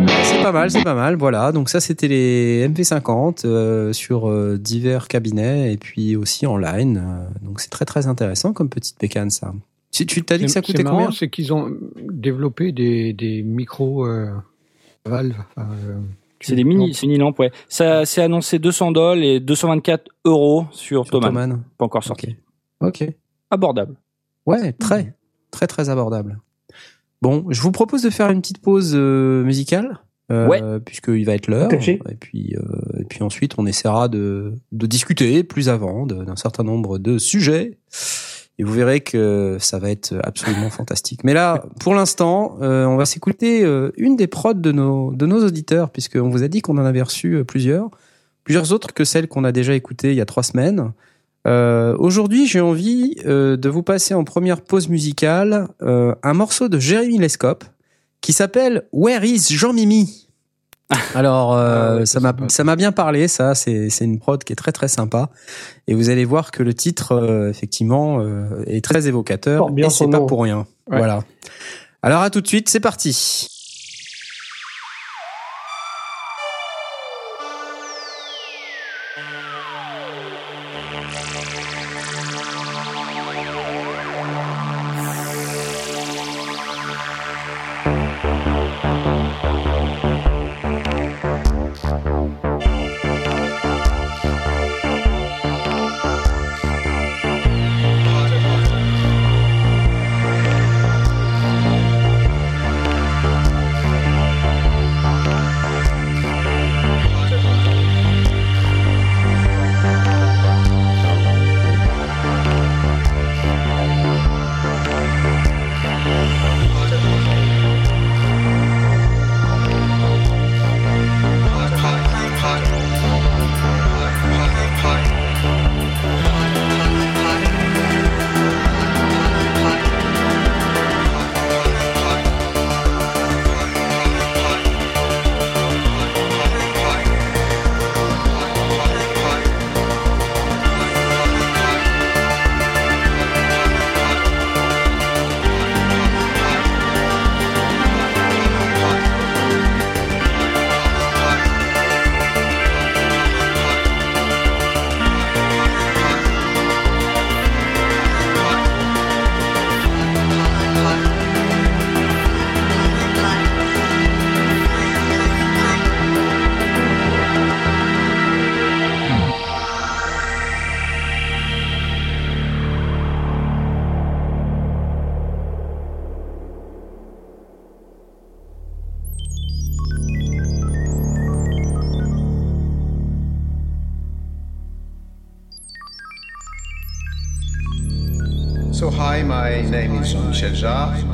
Ouais, C'est pas mal, c'est pas mal. Voilà, donc ça c'était les MV50 euh, sur euh, divers cabinets et puis aussi en line. Euh, donc c'est très très intéressant comme petite bécane ça. Si tu t'as dit que ça C'est- coûtait marrant, combien C'est qu'ils ont développé des, des micros euh, valves. enfin, euh, C'est des mini, c'est une lampes, ouais. Ça, c'est annoncé 200 dollars et 224 euros sur, sur Pas encore sorti. Ok. Abordable. Ouais, très, très, très abordable. Bon, je vous propose de faire une petite pause euh, musicale, euh, Ouais. puisqu'il va être l'heure. Et puis, euh, et puis ensuite, on essaiera de, de discuter plus avant d'un certain nombre de sujets. Et vous verrez que ça va être absolument fantastique. Mais là, pour l'instant, euh, on va s'écouter euh, une des prods de nos, de nos auditeurs, puisqu'on vous a dit qu'on en avait reçu euh, plusieurs, plusieurs autres que celles qu'on a déjà écoutées il y a trois semaines. Euh, Aujourd'hui, j'ai envie de vous passer en première pause musicale un morceau de Jérémy Lescope qui s'appelle Where is Jean-Mimi? Alors, euh, Ah ouais, ça m'a ça m'a bien parlé, ça. C'est c'est une prod qui est très très sympa. Et vous allez voir que le titre, euh, effectivement, euh, est très évocateur. Bien et c'est pas nom. pour rien. Ouais. Voilà. Alors à tout de suite, c'est parti. Jean-Michel Jarre.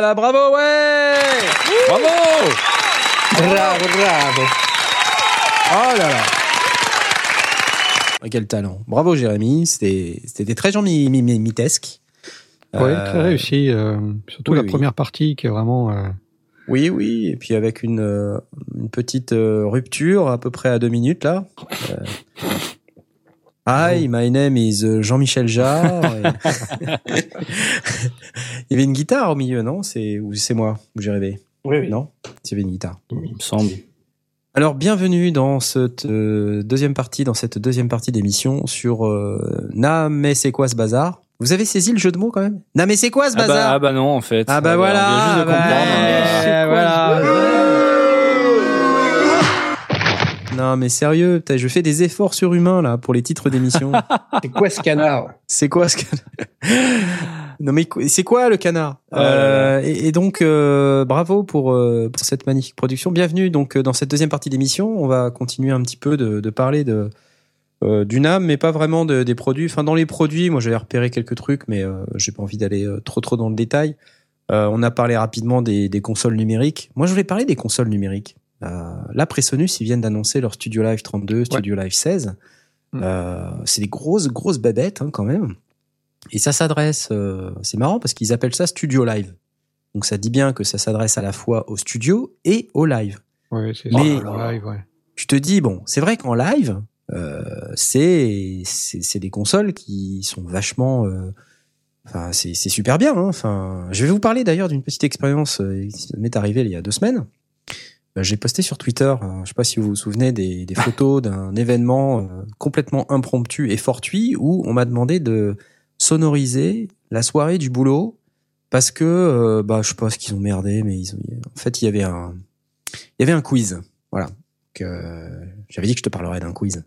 Là là, bravo, ouais Bravo Bravo, bravo. Oh là là Quel talent. Bravo Jérémy, c'était c'était très jean-mitesque. Oui, très réussi. euh, surtout oui, la oui. première partie qui est vraiment. euh, Oui, oui, et puis avec une, euh, une petite euh, rupture à peu près à deux minutes là. Euh, Hi, my name is euh, Jean-Michel Jarre. Et- avait une guitare au milieu, non? C'est ou c'est moi où j'ai rêvé? Oui, oui. Non? Il y avait une guitare. Il me semble. Alors bienvenue dans cette euh, deuxième partie, dans cette deuxième partie d'émission sur euh, Na mais c'est quoi ce bazar Vous avez saisi le jeu de mots quand même? Na mais c'est quoi ce Ah bah, bazar ah bah non, en fait. Ah bah On voilà, vient juste de bah, comprendre. ouais, euh, c'est quoi voilà. Non mais sérieux, je fais des efforts surhumains là pour les titres d'émission. C'est quoi ce canard? C'est quoi ce canard? Non mais c'est quoi le canard là. Euh, et, et donc euh, bravo pour, euh, pour cette magnifique production. Bienvenue donc dans cette deuxième partie d'émission. On va continuer un petit peu de, de parler de euh, du NAM, mais pas vraiment de- des produits. Enfin dans les produits, moi j'avais repéré quelques trucs, mais j'ai pas envie d'aller trop trop dans le détail. On a parlé rapidement des, des consoles numériques. Moi je voulais parler des consoles numériques. Là Presonus ils viennent d'annoncer leur Studio Live 32, Studio Live 16. Mm. C'est des grosses grosses babettes hein, quand même. Et ça s'adresse, euh, c'est marrant parce qu'ils appellent ça Studio Live. Donc ça dit bien que ça s'adresse à la fois au studio et au live. Ouais, c'est Mais- ça. live, ouais. Tu te dis bon, c'est vrai qu'en live, euh, c'est c'est c'est des consoles qui sont vachement euh, Enfin, c'est c'est super bien. Hein. Enfin, je vais vous parler d'ailleurs d'une petite expérience euh, qui m'est arrivée il y a deux semaines. Euh, J'ai posté sur Twitter, euh, je sais pas si vous vous souvenez, des, des photos d'un événement euh, complètement impromptu et fortuit où on m'a demandé de sonoriser la soirée du boulot parce que, euh, bah, je ce qu'ils ont merdé, mais ils ont, en fait, il y avait un, il y avait un quiz. Voilà. Que j'avais dit que je te parlerais d'un quiz.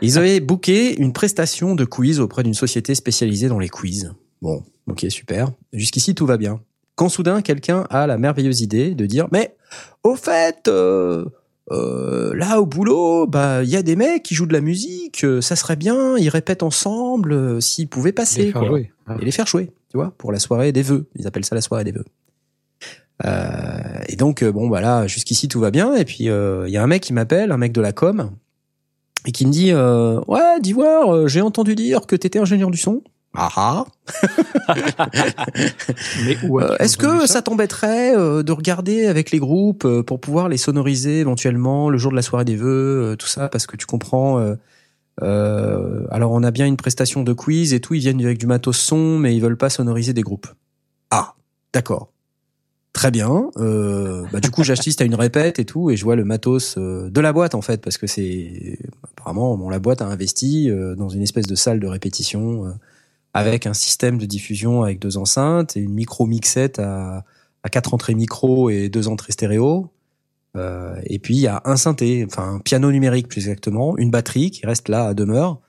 Ils avaient booké une prestation de quiz auprès d'une société spécialisée dans les quiz. Bon, ok, super. Jusqu'ici, tout va bien. Quand soudain, quelqu'un a la merveilleuse idée de dire, mais au fait, euh, euh, là au boulot, bah il y a des mecs qui jouent de la musique, euh, ça serait bien, ils répètent ensemble, euh, s'ils pouvaient passer, Les faire jouer. Ah. et les faire jouer, tu vois, pour la soirée des vœux. Ils appellent ça la soirée des vœux. Euh, et donc bon bah là jusqu'ici tout va bien et puis euh, il y a un mec qui m'appelle, un mec de la com et qui me dit euh, ouais d'Ivoire, j'ai entendu dire que t'étais ingénieur du son. Ah ah. Mais où as-tu Euh, Est-ce que ça, t'embêterait euh, de regarder avec les groupes euh, pour pouvoir les sonoriser éventuellement le jour de la soirée des vœux, euh, tout ça, parce que tu comprends. alors on a bien une prestation de quiz et tout, ils viennent avec du matos son, mais ils veulent pas sonoriser des groupes. Ah, d'accord. Très bien. Euh, bah, du coup, j'assiste à une répète et tout, et je vois le matos de la boîte en fait, parce que c'est apparemment bon, la boîte a investi dans une espèce de salle de répétition avec un système de diffusion avec deux enceintes et une micro mixette à, quatre entrées micro et deux entrées stéréo. Euh, et puis il y a un synthé, enfin un piano numérique plus exactement, une batterie qui reste là à demeure,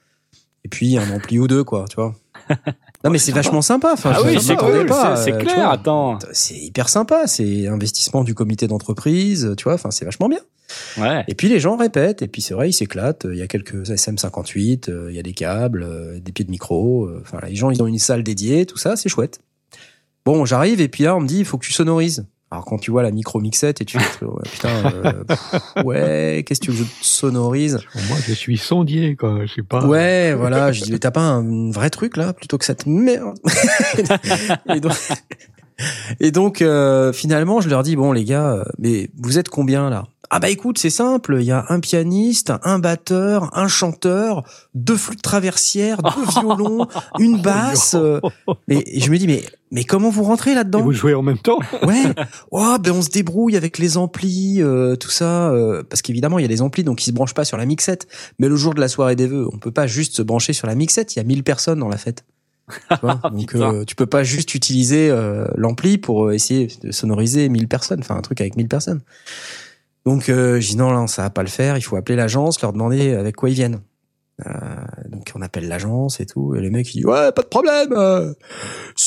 et puis un ampli ou deux quoi, tu vois. Non mais c'est vachement sympa. Enfin, Ah je- oui, c'est cool, pas, c'est euh, clair. vois. Attends. C'est hyper sympa, c'est investissement du comité d'entreprise, tu vois, enfin c'est vachement bien. Ouais. Et puis les gens répètent, et puis c'est vrai, ils s'éclatent. Il y a quelques SM58, euh, il y a des câbles, euh, des pieds de micro. Enfin, les gens, ils ont une salle dédiée, tout ça, c'est chouette. Bon, j'arrive, et puis là, on me dit, il faut que tu sonorises. Alors quand tu vois la micro mixette et tu fais, ouais, putain, euh, pff, ouais, qu'est-ce que tu veux que je sonorise? Moi, je suis sondier, quoi. Je sais pas. Ouais, voilà. Je dis, mais t'as pas un vrai truc là, plutôt que cette merde? et donc, et donc euh, finalement, je leur dis, bon les gars, euh, mais vous êtes combien là? Ah bah écoute, c'est simple. Il y a un pianiste, un batteur, un chanteur, deux flûtes traversières, deux violons, une basse. euh, mais je me dis, mais mais comment vous rentrez Et là-dedans vous jouez en même temps? Ouais. Oh, ben on se débrouille avec les amplis, euh, tout ça, euh, parce qu'évidemment il y a les amplis, donc ils se branchent pas sur la mixette. Mais le jour de la soirée des vœux, on peut pas juste se brancher sur la mixette. Il y a 1000 personnes dans la fête. Tu vois donc Putain. euh, tu peux pas juste utiliser euh, l'ampli pour euh, essayer de sonoriser 1000 personnes, enfin un truc avec 1000 personnes. Donc euh, je dis non, là ça va pas le faire. Il faut appeler l'agence, leur demander avec quoi ils viennent. Donc on appelle l'agence et tout, et les mecs ils disent ouais pas de problème,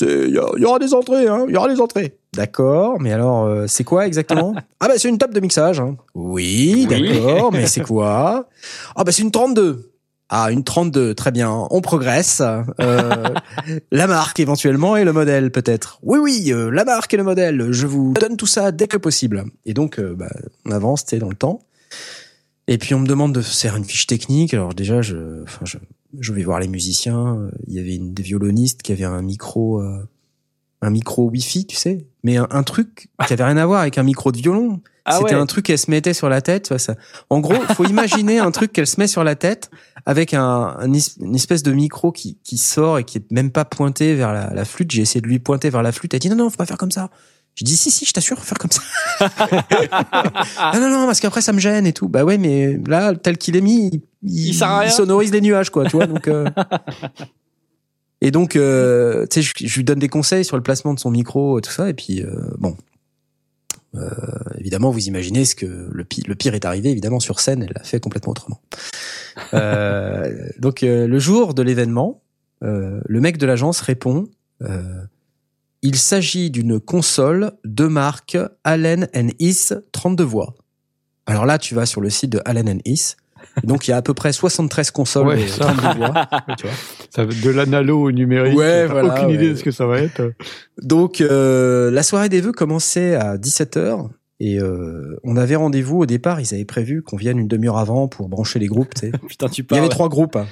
il y, il aura des entrées, hein, il y aura des entrées. D'accord, mais alors c'est quoi exactement? Ah bah c'est une table de mixage. Hein. Oui, Oui. d'accord, mais c'est quoi? Ah bah c'est une 32. Ah une 32, très bien, on progresse. Euh, la marque éventuellement et le modèle peut-être. Oui oui, euh, la marque et le modèle, je vous donne tout ça dès que possible. Et donc euh, bah, on avance, tu sais, dans le temps. Et puis on me demande de faire une fiche technique. Alors déjà, je, enfin, je, je vais voir les musiciens. Il y avait une des violonistes qui avait un micro, euh, un micro Wi-Fi, tu sais, mais un, un truc qui avait rien à voir avec un micro de violon. Ah C'était ouais. un truc qu'elle se mettait sur la tête. tu vois, ça. En gros, faut imaginer un truc qu'elle se met sur la tête avec un, une espèce de micro qui, qui sort et qui est même pas pointé vers la, la flûte. J'ai essayé de lui pointer vers la flûte. Elle dit non non, faut pas faire comme ça. J'ai dit si si, je t'assure, faut faire comme ça. ah non non, parce qu'après ça me gêne et tout. Bah ouais, mais là tel qu'il est mis, il, Il sonorise les nuages quoi, tu vois. Donc euh, et donc euh, tu sais, je, je lui donne des conseils sur le placement de son micro et tout ça. Et puis euh, bon. Euh, évidemment, vous imaginez ce que le pire, est arrivé. Évidemment, sur scène, elle l'a fait complètement autrement. Euh, donc, euh, le jour de l'événement, euh, le mec de l'agence répond euh, Il s'agit d'une console de marque Allen Is 32 voix. Alors là, tu vas sur le site de Allen Is. Donc, il y a à peu près 73 consoles Ouais, de ça. 32 voix. tu vois. Ça va de l'analo au numérique. Ouais, voilà, aucune idée de ce que ça va être. Donc euh, la soirée des vœux commençait à 17h et euh, on avait rendez-vous au départ, ils avaient prévu qu'on vienne une demi-heure avant pour brancher les groupes, tu sais. Putain, tu Il y parles. avait trois groupes. hein.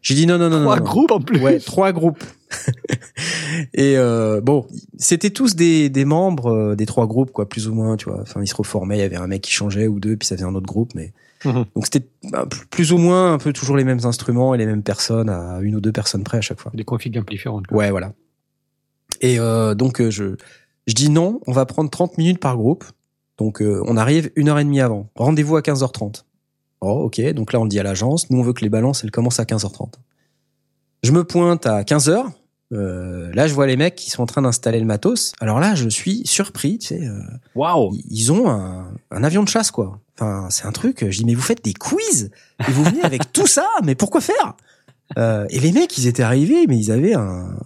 J'ai dit non non non Trois non. non. groupes en plus. Ouais, trois groupes. et euh, bon, c'était tous des, des membres euh, des trois groupes quoi, plus ou moins, tu vois. Enfin, ils se reformaient, il y avait un mec qui changeait ou deux, puis ça faisait un autre groupe, mais Mhm. donc c'était bah, plus- ou moins un peu toujours les mêmes instruments et les mêmes personnes à une ou deux personnes près à chaque fois. Des configs un peu différentes. quoi. Ouais, voilà. Et euh, donc euh, je je dis non, on va prendre 30 minutes par groupe. Donc euh, on arrive une heure et demie avant. Rendez-vous à 15h30. Oh ok, donc là on le dit à l'agence. Nous on veut que les balances elles commencent à 15h30. Je me pointe à 15h. Euh, là je vois les mecs qui sont en train d'installer le matos. Alors là je suis surpris. Tu sais, euh, Waouh. ils- ils ont un, un avion de chasse quoi. Enfin c'est un truc. Je dis mais vous faites des quiz et vous venez avec tout ça. Mais pourquoi faire? Euh, Et les mecs ils étaient arrivés mais ils avaient un,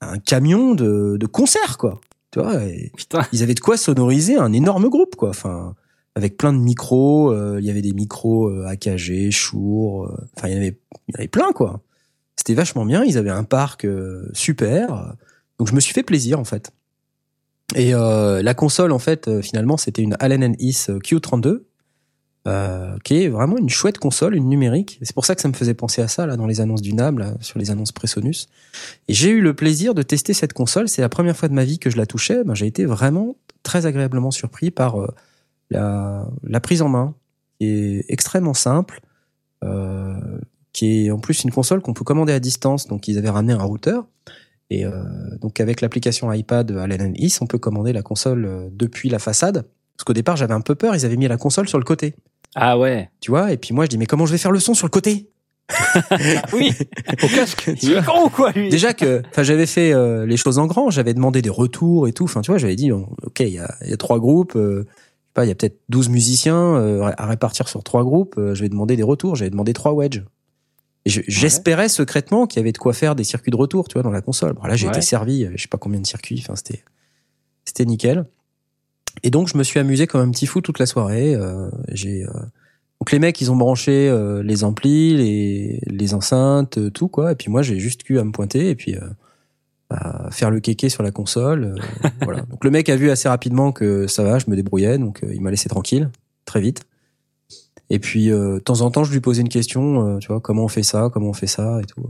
un camion de, de concert quoi. Tu vois. et- Putain. ils avaient de quoi sonoriser un énorme groupe, quoi. Enfin, avec plein de micros. euh, Il y avait des micros euh, AKG, Shure. euh, Enfin, il y en avait, il y en avait plein, quoi. C'était vachement bien. Ils avaient un parc euh, super. Donc, je me suis fait plaisir, en fait. Et euh, la console, en fait, euh, finalement, c'était une Allen Is Q32. Euh, qui est vraiment une chouette console, une numérique. C'est pour ça que ça me faisait penser à ça là dans les annonces du NAM, là, sur les annonces Presonus. Et j'ai eu le plaisir de tester cette console. C'est la première fois de ma vie que je la touchais. Ben, j'ai été vraiment très agréablement surpris par euh, la, prise en main, qui est extrêmement simple, euh, qui est en plus une console qu'on peut commander à distance. Donc ils avaient ramené un routeur. Et euh, donc avec l'application iPad Allen Is, on peut commander la console depuis la façade. Parce qu'au départ, j'avais un peu peur. Ils avaient mis la console sur le côté. Ah ouais. Tu vois Et puis moi, je dis, mais comment je vais faire le son sur le côté? Oui. Au casque est con ou quoi lui Déjà que, enfin, j'avais fait euh, les choses en grand, j'avais demandé des retours et tout. Enfin, tu vois, j'avais dit, bon, ok, il y a, il y a trois groupes, euh, je sais pas, il y a peut-être 12 musiciens euh, à répartir sur trois groupes. euh, je vais demander des retours. J'avais demandé trois wedges. Je- j'espérais secrètement qu'il y avait de quoi faire des circuits de retour, tu vois, dans la console. Bon, là, j'ai Ouais. été servi, euh, je sais pas combien de circuits. Enfin, c'était, c'était nickel. Et donc, je me suis amusé comme un petit fou toute la soirée. euh, j'ai euh, donc les mecs, ils ont branché euh, les amplis, les, les enceintes, euh, tout quoi. Et puis moi, j'ai juste eu à me pointer et puis euh, à faire le kéké sur la console. euh, voilà. Donc le mec a vu assez rapidement que ça va, je me débrouillais, donc euh, il m'a laissé tranquille très vite. Et puis euh, de temps en temps, je lui posais une question, euh, tu vois, comment on fait ça, comment on fait ça et tout.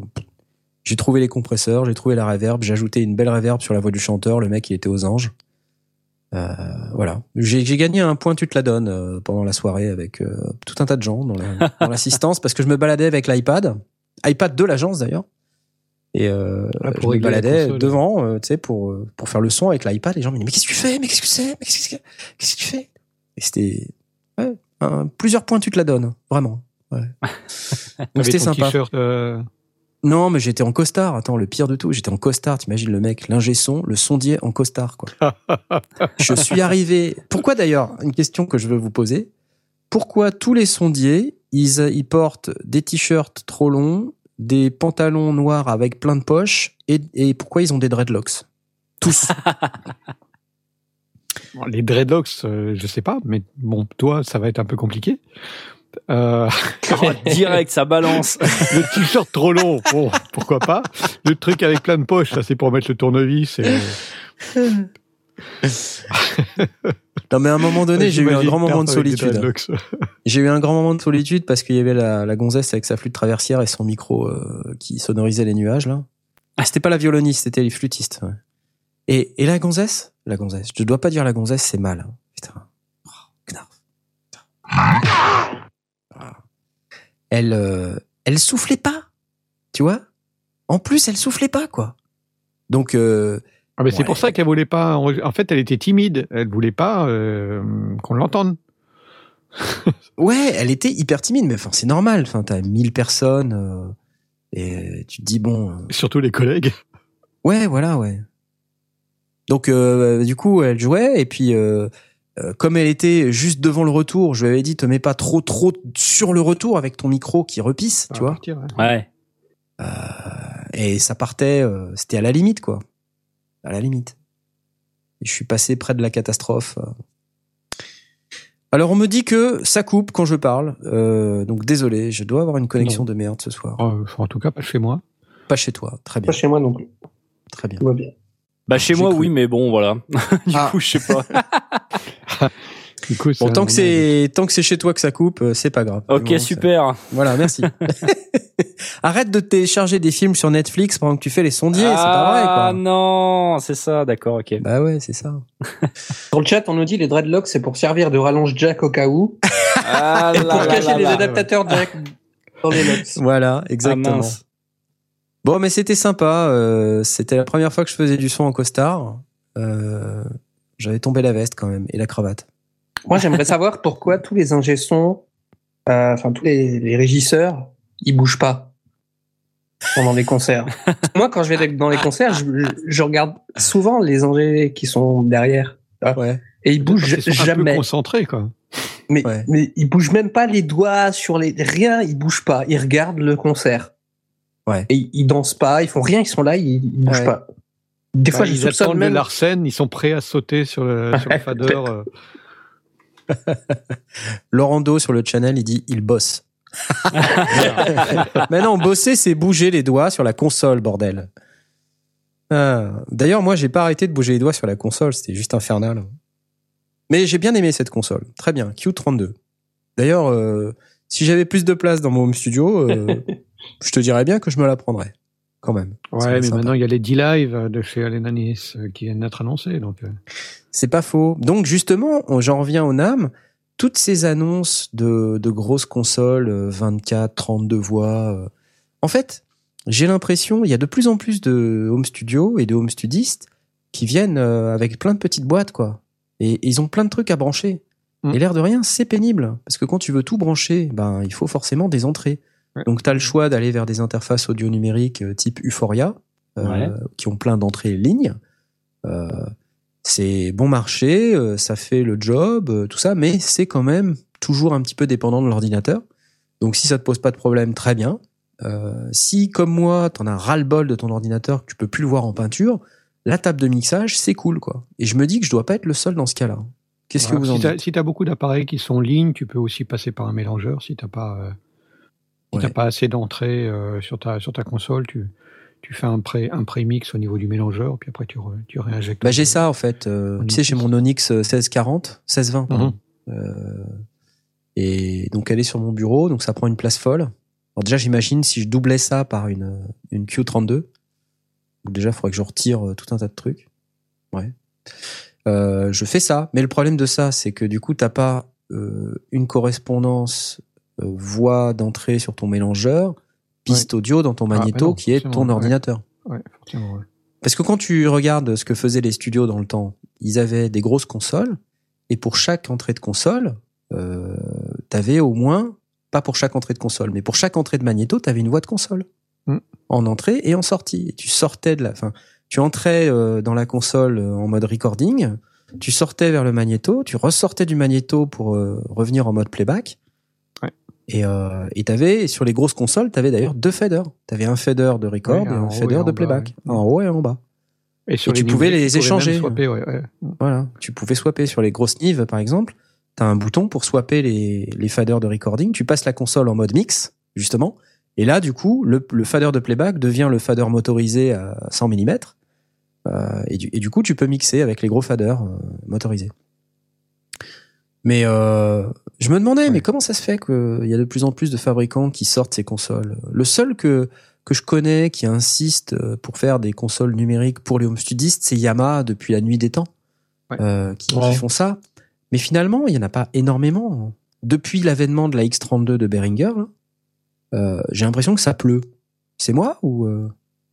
J'ai trouvé les compresseurs, j'ai trouvé la reverb, j'ai ajouté une belle reverb sur la voix du chanteur. Le mec, il était aux anges. Euh, voilà. J'ai gagné un point tu te la donnes euh, pendant la soirée avec euh, tout un tas de gens dans la- dans l'assistance parce que je me baladais avec l'iPad, iPad de l'agence d'ailleurs. Et euh, Ah, je me baladais devant, euh, tu sais, pour euh, pour faire le son avec l'iPad. Les gens me disaient mais qu'est-ce que tu fais? Mais qu'est-ce que c'est? Mais qu'est-ce que qu'est-ce que tu fais? Et c'était ouais, plusieurs points tu te la donnes, vraiment. Ouais. Donc c'était sympa. Non, mais j'étais en costard. Attends, le pire de tout, j'étais en costard. T'imagines le mec, l'ingé son, le sondier en costard, quoi. je suis arrivé. Pourquoi d'ailleurs Une question que je veux vous poser. Pourquoi tous les sondiers, ils, ils portent des t-shirts trop longs, des pantalons noirs avec plein de poches, et, et pourquoi ils ont des dreadlocks? Tous. les dreadlocks, euh, je sais pas, mais bon, toi, ça va être un peu compliqué. Euh, Oh, direct, ça balance. le t-shirt trop long, bon, pourquoi pas. Le truc avec plein de poches, ça c'est pour mettre le tournevis. Et... non, mais à un moment donné, j'ai eu un grand moment de solitude. J'ai eu un grand moment de solitude parce qu'il y avait la, la gonzesse avec sa flûte traversière et son micro euh, qui sonorisait les nuages là. Ah, c'était pas la violoniste, c'était les flûtistes. ouais. Et, et la gonzesse, la gonzesse. Je dois pas dire la gonzesse, c'est mal. hein. Putain. Oh, knarf. Putain. Elle, euh, elle soufflait pas, tu vois? En plus, elle soufflait pas quoi. Donc euh, Ah, mais c'est pour ça qu'elle voulait pas. En fait, elle était timide. Elle voulait pas euh, qu'on l'entende. Ouais, elle était hyper timide, mais enfin c'est normal. Enfin, t'as 1000 personnes euh, et tu te dis bon, euh, Surtout les collègues. ouais, voilà, ouais. Donc euh, du coup, elle jouait et puis euh, euh, comme elle était juste devant le retour, je lui avais dit te mets pas trop trop sur le retour avec ton micro qui repisse, tu vois. partir. Ouais. Et ça partait, euh, c'était à la limite quoi, à la limite. Et je suis passé près de la catastrophe. euh. Alors on me dit que ça coupe quand je parle, euh, donc désolé, je dois avoir une connexion Non. de merde ce soir. Oh, en tout cas, pas chez moi. Pas chez toi, très bien, Pas chez moi non plus. très bien. Tout va bien. Bah chez moi cru. oui, mais bon voilà. du Ah. coup, je sais pas. Du coup, Bon, tant que c'est tant que c'est chez toi que ça coupe, euh, c'est pas grave. Ok, moment super. Voilà, merci. Arrête de télécharger des films sur Netflix pendant que tu fais les sondiers, c'est pas vrai Ah quoi. non, c'est ça, d'accord, ok. Bah ouais, c'est ça. Sur le chat, on nous dit les dreadlocks, c'est pour servir de rallonge jack au cas où. Ah Et là pour là cacher là les là. adaptateurs jack dans les locks. Voilà, Ah exactement. Bon, mais c'était sympa. euh, c'était la première fois que je faisais du son en costard. Euh, J'avais tombé la veste quand même et la cravate. Moi, j'aimerais savoir pourquoi tous les ingé sons, euh, enfin tous les, les régisseurs, ils bougent pas pendant les concerts. Moi, quand je vais dans les concerts, je, je regarde souvent les ingés qui sont derrière Ouais. et ils bougent qu'ils sont un peu jamais. concentrés, quoi. Mais, Ouais. mais ils bougent même pas les doigts sur les rien, ils bougent pas. Ils regardent le concert. Ouais. Et ils, dansent pas, ils font rien, ils sont là, ils, ils bougent Ouais. pas. Des fois, Bah, je ils attendent même. le Larsen, ils sont prêts à sauter sur le, sur le fader. euh. Laurando sur le channel, il dit il bosse. Mais non, bosser, c'est bouger les doigts sur la console, bordel. Ah. D'ailleurs, moi, j'ai pas arrêté de bouger les doigts sur la console, c'était juste infernal. Mais j'ai bien aimé cette console. Très bien, Q32. D'ailleurs, euh, si j'avais plus de place dans mon home studio, euh, je te dirais bien que je me la prendrais. Quand même. Ouais, mais sympa. maintenant, il y a les D-Live de chez Allen Anis euh, qui viennent d'être annoncés. Donc, euh. C'est pas faux. Donc justement, j'en reviens au NAM. Toutes ces annonces de, de grosses consoles, euh, 24, 32 voix. euh, En fait, j'ai l'impression, il y a de plus en plus de home studio et de home studistes qui viennent euh, avec plein de petites boîtes, quoi. Et, et ils ont plein de trucs à brancher. Mm. Et l'air de rien, c'est pénible. Parce que quand tu veux tout brancher, ben, il faut forcément des entrées. Ouais. Donc, tu as le choix d'aller vers des interfaces audio numériques euh, type Euphoria, euh, Ouais. qui ont plein d'entrées lignes. Euh, c'est bon marché, ça fait le job, tout ça, mais c'est quand même toujours un petit peu dépendant de l'ordinateur. Donc si ça te pose pas de problème, très bien. Euh, si comme moi, t'en as ras-le-bol de ton ordinateur, que tu peux plus le voir en peinture, la table de mixage, c'est cool quoi. Et je me dis que je dois pas être le seul dans ce cas-là. Qu'est-ce que vous en si t'as- dites? Si tu as beaucoup d'appareils qui sont en ligne, tu peux aussi passer par un mélangeur. Si tu n'as pas, euh, si Ouais. t'as pas assez d'entrées euh, sur, ta, sur ta console, tu, tu fais un pré- un pré-mix au niveau du mélangeur, puis après tu, re- tu réinjectes. Bah j'ai ça en fait. euh, tu sais, j'ai mon Onyx euh, 1640, 1620. pardon. Mhm. Euh, et donc elle est sur mon bureau, donc ça prend une place folle. Alors déjà, j'imagine si je doublais ça par une, une Q32, donc déjà, il faudrait que je retire euh, tout un tas de trucs. Ouais. Euh, je fais ça, mais le problème de ça, c'est que du coup, t'as pas euh, une correspondance voix d'entrée sur ton mélangeur, piste audio dans ton Ah, magnéto non, qui est ton ordinateur. Ouais. Parce que quand tu regardes ce que faisaient les studios dans le temps, ils avaient des grosses consoles, et pour chaque entrée de console, euh, t'avais au moins, pas pour chaque entrée de console, mais pour chaque entrée de magnéto, t'avais une voix de console. Mm. En entrée et en sortie. Et tu sortais de la, enfin, tu entrais euh, dans la console euh, en mode recording, tu sortais vers le magnéto, tu ressortais du magnéto pour euh, revenir en mode playback. Et euh, et t'avais sur les grosses consoles, t'avais d'ailleurs deux faders. T'avais un fader de record et un et fader de bas, playback, ouais. en haut et en bas. Et, sur Et tu les les tu pouvais même échanger. swapper, ouais, ouais. Voilà, tu pouvais swapper sur les grosses Nives par exemple. T'as un bouton pour swapper les, les faders de recording. Tu passes la console en mode mix, justement. Et là, du coup, le, le fader de playback devient le fader motorisé à 100 mm. Euh, et, du, et du coup, tu peux mixer avec les gros faders euh, motorisés. Mais euh, je me demandais, Ouais. mais comment ça se fait qu'il y a de plus en plus de fabricants qui sortent ces consoles? Le seul que que je connais qui insiste euh, pour faire des consoles numériques pour les home studistes, c'est Yamaha depuis la nuit des temps, Ouais. euh, qui, font ça. Mais finalement, il y en a pas énormément. Depuis l'avènement de la X32 de Behringer, là, euh, j'ai l'impression que ça pleut. C'est moi ou euh,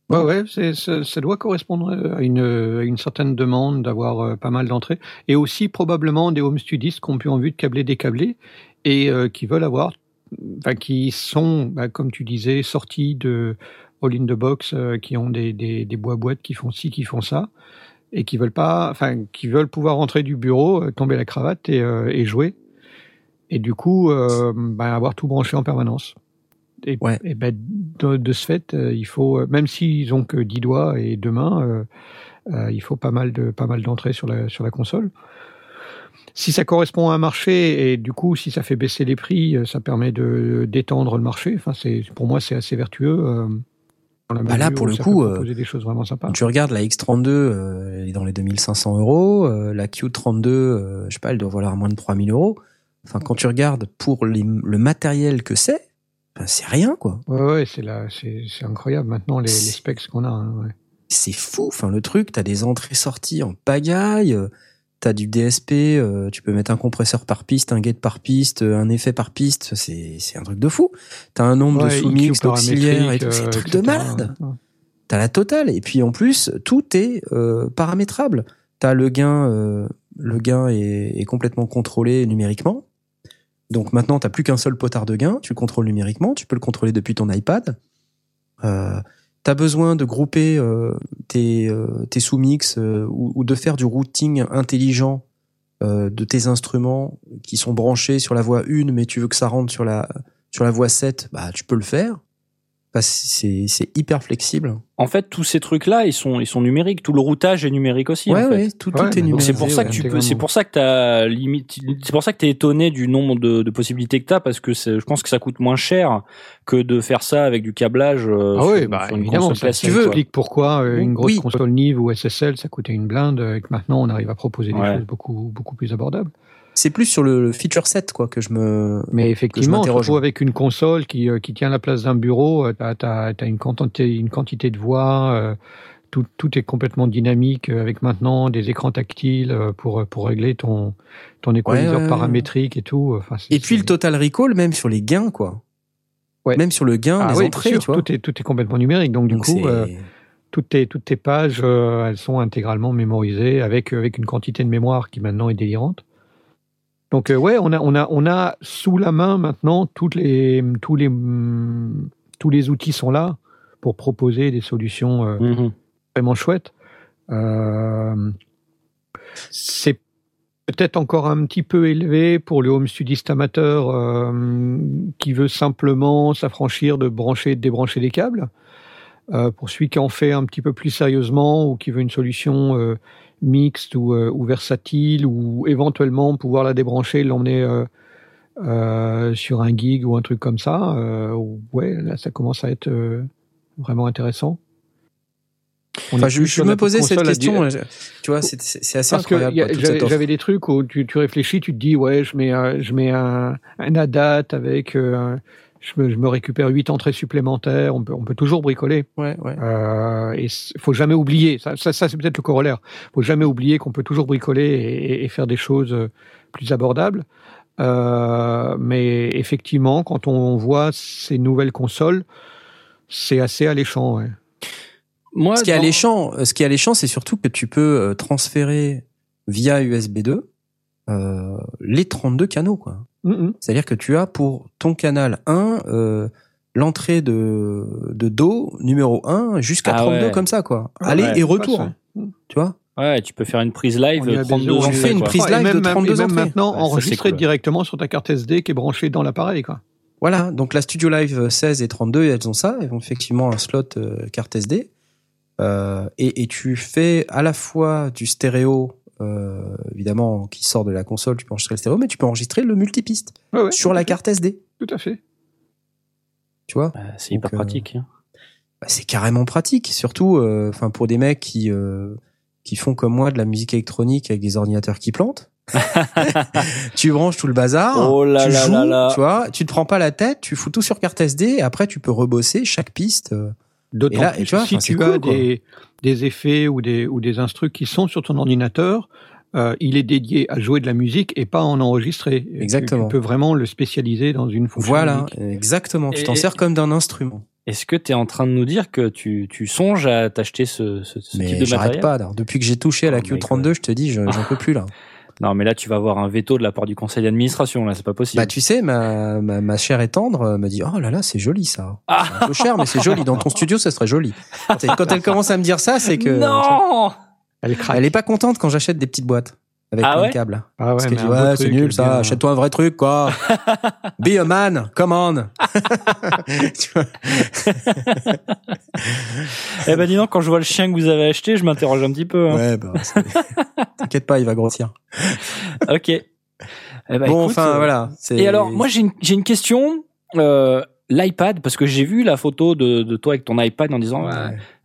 Ouais, ouais, ça, ça doit correspondre à une, à une certaine demande d'avoir euh, pas mal d'entrées. Et aussi probablement des home studistes qui ont plus envie de câbler décabler et euh, qui veulent avoir, enfin, qui sont, bah, comme tu disais, sortis de All in the Box, euh, qui ont des, des, des bois-boîtes qui font ci, qui font ça, et qui veulent pas, enfin, qui veulent pouvoir rentrer du bureau, euh, tomber la cravate et, euh, et jouer. Et du coup, euh, bah, avoir tout branché en permanence. Et, Ouais. et ben, de, de ce fait, euh, il faut, euh, même s'ils ont que 10 doigts et deux mains, euh, il faut pas mal de pas mal d'entrées sur la sur la console. Si ça correspond à un marché et du coup, si ça fait baisser les prix, ça permet de d'étendre le marché. Enfin, c'est pour moi, c'est assez vertueux. Bah là, pour le coup, des choses vraiment sympas. Tu regardes la X32, euh, elle est dans les 2500 euros. euh, la Q32, euh, je sais pas, elle doit valoir moins de 3000 euros. Enfin, quand tu regardes pour les- le matériel que c'est, ben, c'est rien, quoi. Ouais, ouais, c'est là, c'est c'est incroyable maintenant les, les specs qu'on a. hein, ouais. C'est fou. Enfin, le truc, t'as des entrées-sorties en pagaille. euh, T'as du DSP, euh, tu peux mettre un compresseur par piste, un gate par piste, euh, un effet par piste, c'est c'est un truc de fou. T'as un nombre Ouais, de sous-mix, d'auxiliaires et tout, c'est un euh, truc de malade. ouais. T'as la totale. Et puis en plus, tout est euh, paramétrable. T'as le gain, euh, le gain est, est complètement contrôlé numériquement. Donc maintenant, t'as plus qu'un seul potard de gain. Tu le contrôles numériquement. Tu peux le contrôler depuis ton iPad. Euh, T'as besoin de grouper euh, tes, euh, tes sous-mix euh, ou, de faire du routing intelligent de tes instruments qui sont branchés sur la voie 1, mais tu veux que ça rentre sur la, sur la voie 7, bah, tu peux le faire. Bah, c'est hyper flexible. En fait, tous ces trucs-là, ils sont, ils sont numériques. Tout le routage est numérique aussi. ouais, en fait. ouais, tout, tout Ouais, est. Donc c'est pour ça que tu peux, c'est pour ça que t'as limite, c'est pour ça que t'es étonné du nombre de, de possibilités que t'as parce que je pense que ça coûte moins cher que de faire ça avec du câblage. euh, Ah sur- oui, bah, sur une évidemment, console ça, classique, ça quoi. explique pourquoi euh, une grosse Oui. console Nive ou SSL, ça coûtait une blinde, euh, et que maintenant on arrive à proposer des Ouais. choses beaucoup, beaucoup plus abordables. C'est plus sur le, feature set quoi que je me. Mais effectivement, m'interroge. surtout avec une console qui, euh, qui tient la place d'un bureau, tu as, une, quantité, une quantité de voix, euh, tout, tout est complètement dynamique, euh, avec maintenant des écrans tactiles euh, pour, pour régler ton, ton équaliseur ouais, paramétrique et tout. Enfin, Et puis le total recall même sur les gains quoi. Ouais. Même sur le gain Ah des oui, entrées, tu vois. tout, est, tout est complètement numérique. Donc, du coup, euh, toutes, tes, toutes tes pages, euh, elles sont intégralement mémorisées avec, avec une quantité de mémoire qui maintenant est délirante. Donc, euh, ouais, on a, on, a, on a sous la main maintenant toutes les, tous, les, tous les outils sont là pour proposer des solutions euh, Mhm. vraiment chouettes. Euh, c'est peut-être encore un petit peu élevé pour le home studiste amateur qui veut simplement s'affranchir de brancher et de débrancher des câbles. Pour celui qui en fait un petit peu plus sérieusement ou qui veut une solution mixte ou, euh, ou versatile ou éventuellement pouvoir la débrancher, l'emmener euh, euh, sur un gig ou un truc comme ça, euh, ouais, là ça commence à être euh, vraiment intéressant. Enfin, je, me posais cette dire- question. Tu vois, c'est assez parce que incroyable. toute j'avais des trucs où tu, tu réfléchis, tu te dis ouais, je mets un, je mets un, un ADAT avec, euh, je, me, je me récupère huit entrées supplémentaires. On peut, on peut toujours bricoler. Ouais, ouais. Euh, et il faut jamais oublier. Ça, ça, ça, c'est peut-être le corollaire. Faut jamais oublier qu'on peut toujours bricoler et, et faire des choses euh, plus abordables. Euh, mais effectivement, quand on voit ces nouvelles consoles, c'est assez alléchant. Ouais. Moi, Ce qui est alléchant, ce qui est alléchant, c'est surtout que tu peux euh, transférer via USB 2 euh, les 32 canaux, quoi. C'est-à-dire que tu as pour ton canal 1 euh, l'entrée de, de Do numéro 1 jusqu'à Ah 32 ouais. comme ça, quoi. Ah Aller ouais, et retour, hein, tu vois. Ouais, tu peux faire une prise live On y a 32 des- on fait une quoi. prise et live même, de 32 et même entrées. maintenant Ouais, ça, enregistré c'est cool. directement sur ta carte SD qui est branchée dans l'appareil. Quoi. Voilà, donc la Studio Live 16 et 32, elles ont ça, elles ont effectivement un slot euh, carte SD. Euh, et, et tu fais à la fois du stéréo, euh, évidemment, qui sort de la console, tu peux enregistrer le stéréo, mais tu peux enregistrer le multipiste Ouais, ouais, sur la fait, carte SD, Tout à fait. tu vois. Bah, c'est hyper euh, pratique. hein. Bah, c'est carrément pratique, surtout euh, enfin pour des mecs qui euh, qui font comme moi de la musique électronique avec des ordinateurs qui plantent. tu branches tout le bazar, Oh là tu là joues, là là. tu vois, tu te prends pas la tête, tu fous tout sur carte SD et après tu peux rebosser chaque piste. D'autant plus et tu vois, si tu as cool, des, des effets ou des, ou des instrus qui sont sur ton ordinateur, euh, il est dédié à jouer de la musique et pas à en enregistrer. Et tu- Exactement. Tu, peux vraiment le spécialiser dans une fonction. Voilà, unique. exactement. Tu t'en sers comme d'un instrument. Est-ce que tu es en train de nous dire que tu, tu songes à t'acheter ce, ce, ce type Mais de j'arrête matériel? pas. là. Depuis que j'ai touché à la Oh my Q32, je te dis, je- j'en peux plus là. Non, mais là, tu vas avoir un veto de la part du conseil d'administration. Là, c'est pas possible. Bah tu sais, ma, ma, ma chère et tendre euh, me dit, oh là là, c'est joli ça. Ah. C'est un peu cher, mais c'est joli. Dans ton studio, ça serait joli. Quand elle commence à me dire ça, c'est que non Elle craque. elle est pas contente quand j'achète des petites boîtes avec Ah ouais de câbles. Ah ouais, Parce dit un ouais, c'est nul bien- ça. Achète-toi un vrai truc quoi. Be a man, come on. Tu vois Eh ben, dis donc, quand je vois le chien que vous avez acheté, je m'interroge un petit peu. hein. ouais, bah, t'inquiète pas, il va grossir. Ok. Eh ben, bon, écoute, enfin euh, voilà. Et alors, moi, j'ai une, question. Euh, L'iPad, parce que j'ai vu la photo de, de toi avec ton iPad en disant, ouais,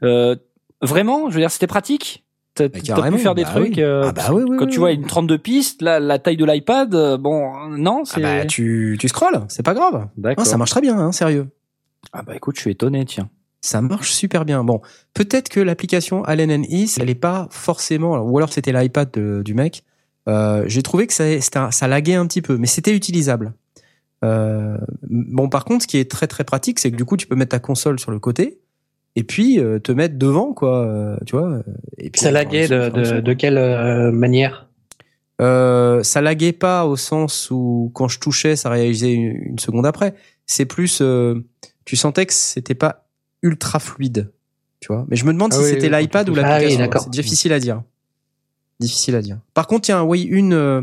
euh, vraiment, je veux dire, c'était pratique? T'as pu faire des bah trucs. oui. euh, Ah bah oui, oui, quand tu vois une 32 pistes, la, la taille de l'iPad, euh, bon, non, Ah c'est. bah tu tu scrolles, c'est pas grave. D'accord. Ah, ça marche très bien, hein, sérieux. Ah bah écoute, je suis étonné, tiens. Ça marche super bien. Bon, peut-être que l'application Allen East, elle est pas forcément, ou alors c'était l'iPad du mec. Euh, J'ai trouvé que ça, ça laguait un petit peu, mais c'était utilisable. Euh, bon, par contre, ce qui est très très pratique, c'est que du coup, tu peux mettre ta console sur le côté et puis euh, te mettre devant, quoi. euh, tu vois. euh, Et puis, Ça laguait de, de, de quelle euh, manière? Euh, ça laguait pas au sens où quand je touchais, ça réalisait une, une seconde après. C'est plus, euh, tu sentais que c'était pas ultra fluide, tu vois. Mais je me demande Ah si oui, c'était oui, l'iPad ou touches. Ah oui, l'application. d'accord. c'est difficile à dire. Difficile à dire. Par contre, il y a un, oui, une, euh,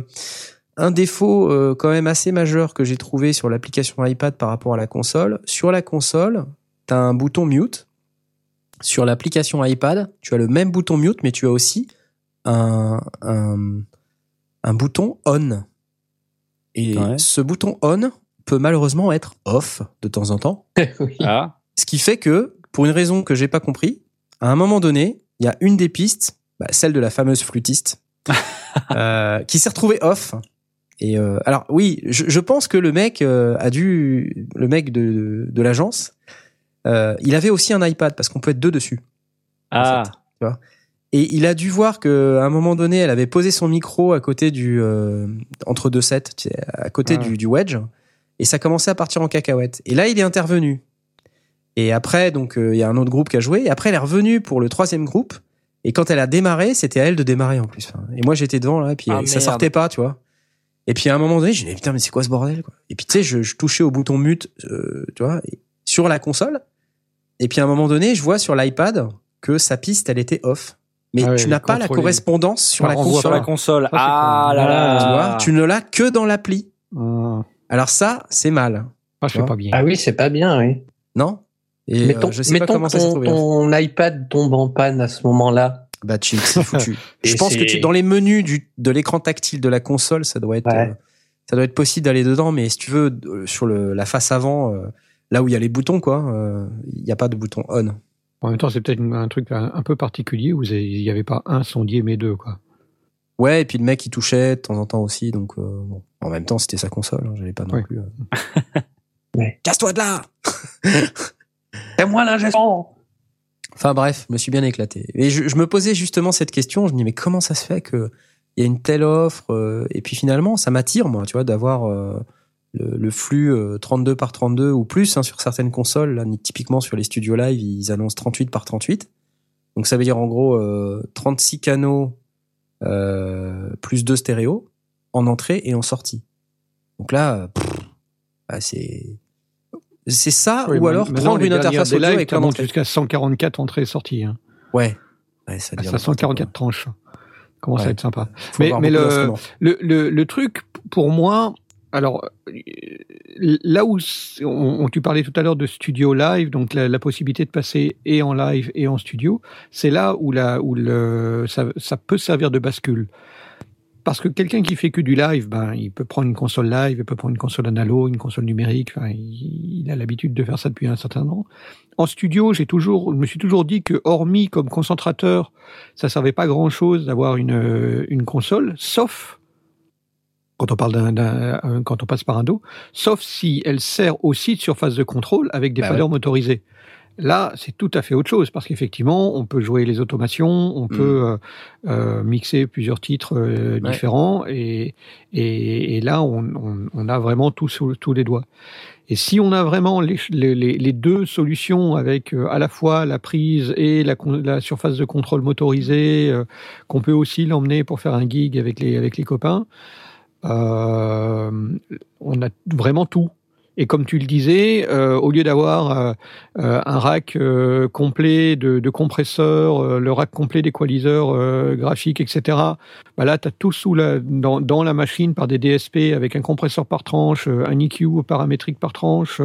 un défaut euh, quand même assez majeur que j'ai trouvé sur l'application iPad par rapport à la console. Sur la console, tu as un bouton mute. Sur l'application iPad, tu as le même bouton mute, mais tu as aussi un, un, un bouton on. Et Ouais. ce bouton on peut malheureusement être off de temps en temps. Oui. Ah, Ce qui fait que, pour une raison que j'ai pas compris, à un moment donné, il y a une des pistes, bah, celle de la fameuse flûtiste, euh, qui s'est retrouvée off. Et euh, alors oui, je, je pense que le mec euh, a dû, le mec de, de l'agence, euh, il avait aussi un iPad parce qu'on peut être deux dessus. ah. Et il a dû voir que à un moment donné, elle avait posé son micro à côté du euh, entre deux sets, tu sais, à côté Ah. du, du wedge, et ça commençait à partir en cacahuète. Et là, il est intervenu. Et après, donc euh, il y a un autre groupe qui a joué. Et après, elle est revenue pour le troisième groupe. Et quand elle a démarré, c'était à elle de démarrer en plus. Et moi, j'étais devant là, et puis Ah, ça merde. sortait pas, tu vois. Et puis à un moment donné, j'ai dit putain, mais c'est quoi ce bordel quoi? Et puis tu sais, je, je touchais au bouton mute, euh, tu vois, et- sur la console. Et puis à un moment donné, je vois sur l'iPad que sa piste, elle était off. Mais Ah tu n'as pas la correspondance sur la console. Sur la console. Ah là Tu là. vois, tu ne l'as que dans l'appli. Ah, Alors ça, c'est mal, ah, c'est pas bien. Ah oui, c'est pas bien, oui. non Et mais euh, je sais pas comment ça s'est ton, trouvé. ton iPad tombe en panne à ce moment-là. Bah chill, c'est foutu. Je pense que tu, dans les menus du, de l'écran tactile de la console, ça doit être, Ouais. euh, ça doit être possible d'aller dedans. Mais si tu veux, euh, sur le, la face avant, euh, là où il y a les boutons, quoi, euh, il n'y a pas de bouton on. En même temps, c'est peut-être un truc un, un peu particulier où il n'y avait pas un sondier mais deux, quoi. Ouais, et puis le mec il touchait de temps en temps aussi, donc euh, bon. en même temps c'était sa console, hein, j'allais pas non plus. euh. Ouais. Casse-toi de là C'est moi l'ingénieur Enfin bref, je me suis bien éclaté. Et je, je me posais justement cette question, je me dis mais comment ça se fait que il y a une telle offre euh, et puis finalement ça m'attire moi, tu vois, d'avoir euh, le, le flux euh, 32 par 32 ou plus hein, sur certaines consoles. Là, typiquement sur les studios live, ils annoncent 38 par 38. Donc ça veut dire en gros euh, 36 canaux euh, plus deux stéréos en entrée et en sortie. Donc là, pff, bah, c'est c'est ça Oui, ou alors prendre une interface audio avec ça plein d'entrées. jusqu'à 144 entrées et sorties. Hein. Ouais. Ouais, ça Ah, ça, n'importe 144 quoi. tranches. Commence à Ouais. être sympa. Faut Mais- mais. Le, le, le truc, pour moi, alors euh, là où on, on- tu parlais tout à l'heure de studio live, donc la, possibilité de passer et en live et en studio, c'est là où, la, où le, ça, ça peut servir de bascule. Parce que quelqu'un qui fait que du live, ben, il peut prendre une console live, il peut prendre une console analo, une console numérique. Il, il a l'habitude de faire ça depuis un certain temps. En studio, j'ai toujours, je me suis toujours dit que, hormis comme concentrateur, ça servait pas grand chose d'avoir une, une console, sauf quand on parle d'un, d'un- euh, quand on passe par un dos, sauf si elle sert aussi de surface de contrôle avec des Bah faders motorisés. Là, c'est tout à fait autre chose parce qu'effectivement, on peut jouer les automations, on peut euh, euh, mixer plusieurs titres euh, Ouais. différents et, et, et là, on, on, on a vraiment tout sous tous les doigts. Et si on a vraiment les, les, les- deux solutions avec euh, à la fois la prise et la, la surface de contrôle motorisée, euh, qu'on peut aussi l'emmener pour faire un gig avec les, avec les copains, euh, on a vraiment tout. Et comme tu le disais, euh, au lieu d'avoir euh, un rack complet de, compresseurs, le rack complet d'équaliseurs graphiques, etc., bah là, tu as tout sous dans, la machine par des DSP avec un compresseur par tranche, un EQ paramétrique par tranche,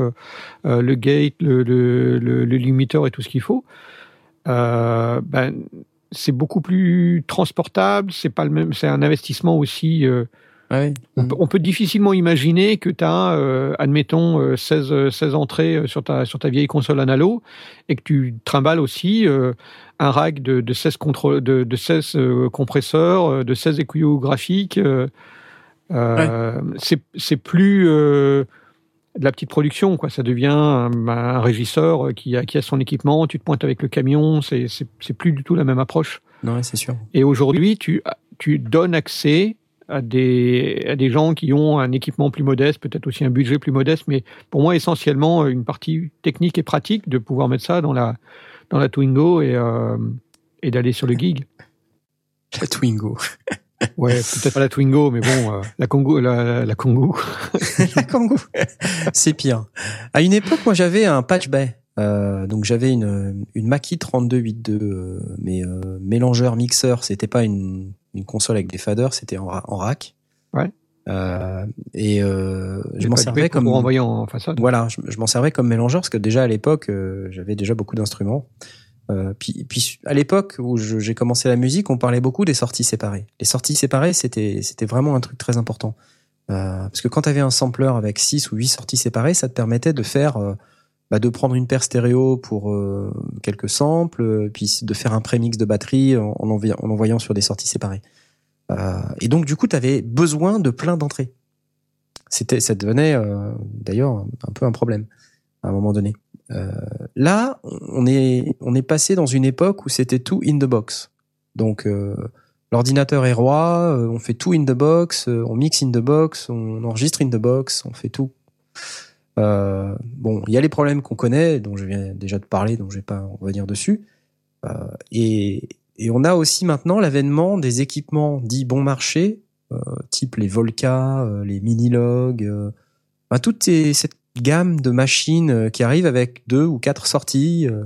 le gate, le, limiteur et tout ce qu'il faut. Ben, c'est beaucoup plus transportable, c'est pas le même, c'est un investissement aussi. Ouais. on, peut, on peut difficilement imaginer que tu as, euh, admettons, euh, 16, euh, 16 entrées euh, sur ta, sur ta vieille console analo et que tu trimbales aussi euh, un rack de, de 16, contrôle, de, de 16 euh, compresseurs, euh, de 16 EQ graphiques. euh, euh, c'est, plus euh, de la petite production, quoi. Ça devient un, un régisseur qui a, qui a son équipement, tu te pointes avec le camion, c'est, plus du tout la même approche. Non, c'est sûr. Et aujourd'hui, tu, tu donnes accès à des, à des gens qui ont un équipement plus modeste, peut-être aussi un budget plus modeste, mais pour moi, essentiellement, une partie technique et pratique de pouvoir mettre ça dans la, dans la Twingo et, euh, et d'aller sur le gig. La Twingo. Ouais, peut-être pas la Twingo, mais bon, euh, la Congo, la, la Congo. la Kangoo. C'est pire. À une époque, moi, j'avais un patch bay. Euh, donc j'avais une une Mackie 3282 euh, mais mélangeur mixeur c'était pas une, une console avec des faders c'était en, ra- en rack Ouais. Euh, et euh, je m'en servais comme pour envoyer en façade. voilà je, je m'en servais comme mélangeur parce que déjà à l'époque euh, j'avais déjà beaucoup d'instruments euh, puis, puis à l'époque où j'ai commencé la musique on parlait beaucoup des sorties séparées les sorties séparées c'était c'était vraiment un truc très important euh, parce que quand tu avais un sampler avec 6 ou 8 sorties séparées ça te permettait de faire euh, bah, de prendre une paire stéréo pour euh, quelques samples, euh, puis de faire un prémix de batterie en, en, envoy- en envoyant sur des sorties séparées. Euh, et donc du coup, tu avais besoin de plein d'entrées. C'était, ça devenait d'ailleurs un, peu un problème à un moment donné. Là, on est, on est passé dans une époque où c'était tout in the box. Donc l'ordinateur est roi, on fait tout in the box, on mixe in the box, on enregistre in the box, on fait tout. Euh, bon, il y a les problèmes qu'on connaît, dont je viens déjà de parler, donc je vais pas revenir dessus. Euh, et, et on a aussi maintenant l'avènement des équipements dits bon marché, euh, type les Volca, euh, les Minilog, euh, enfin, toute ces- cette gamme de machines euh, qui arrivent avec deux ou quatre sorties euh,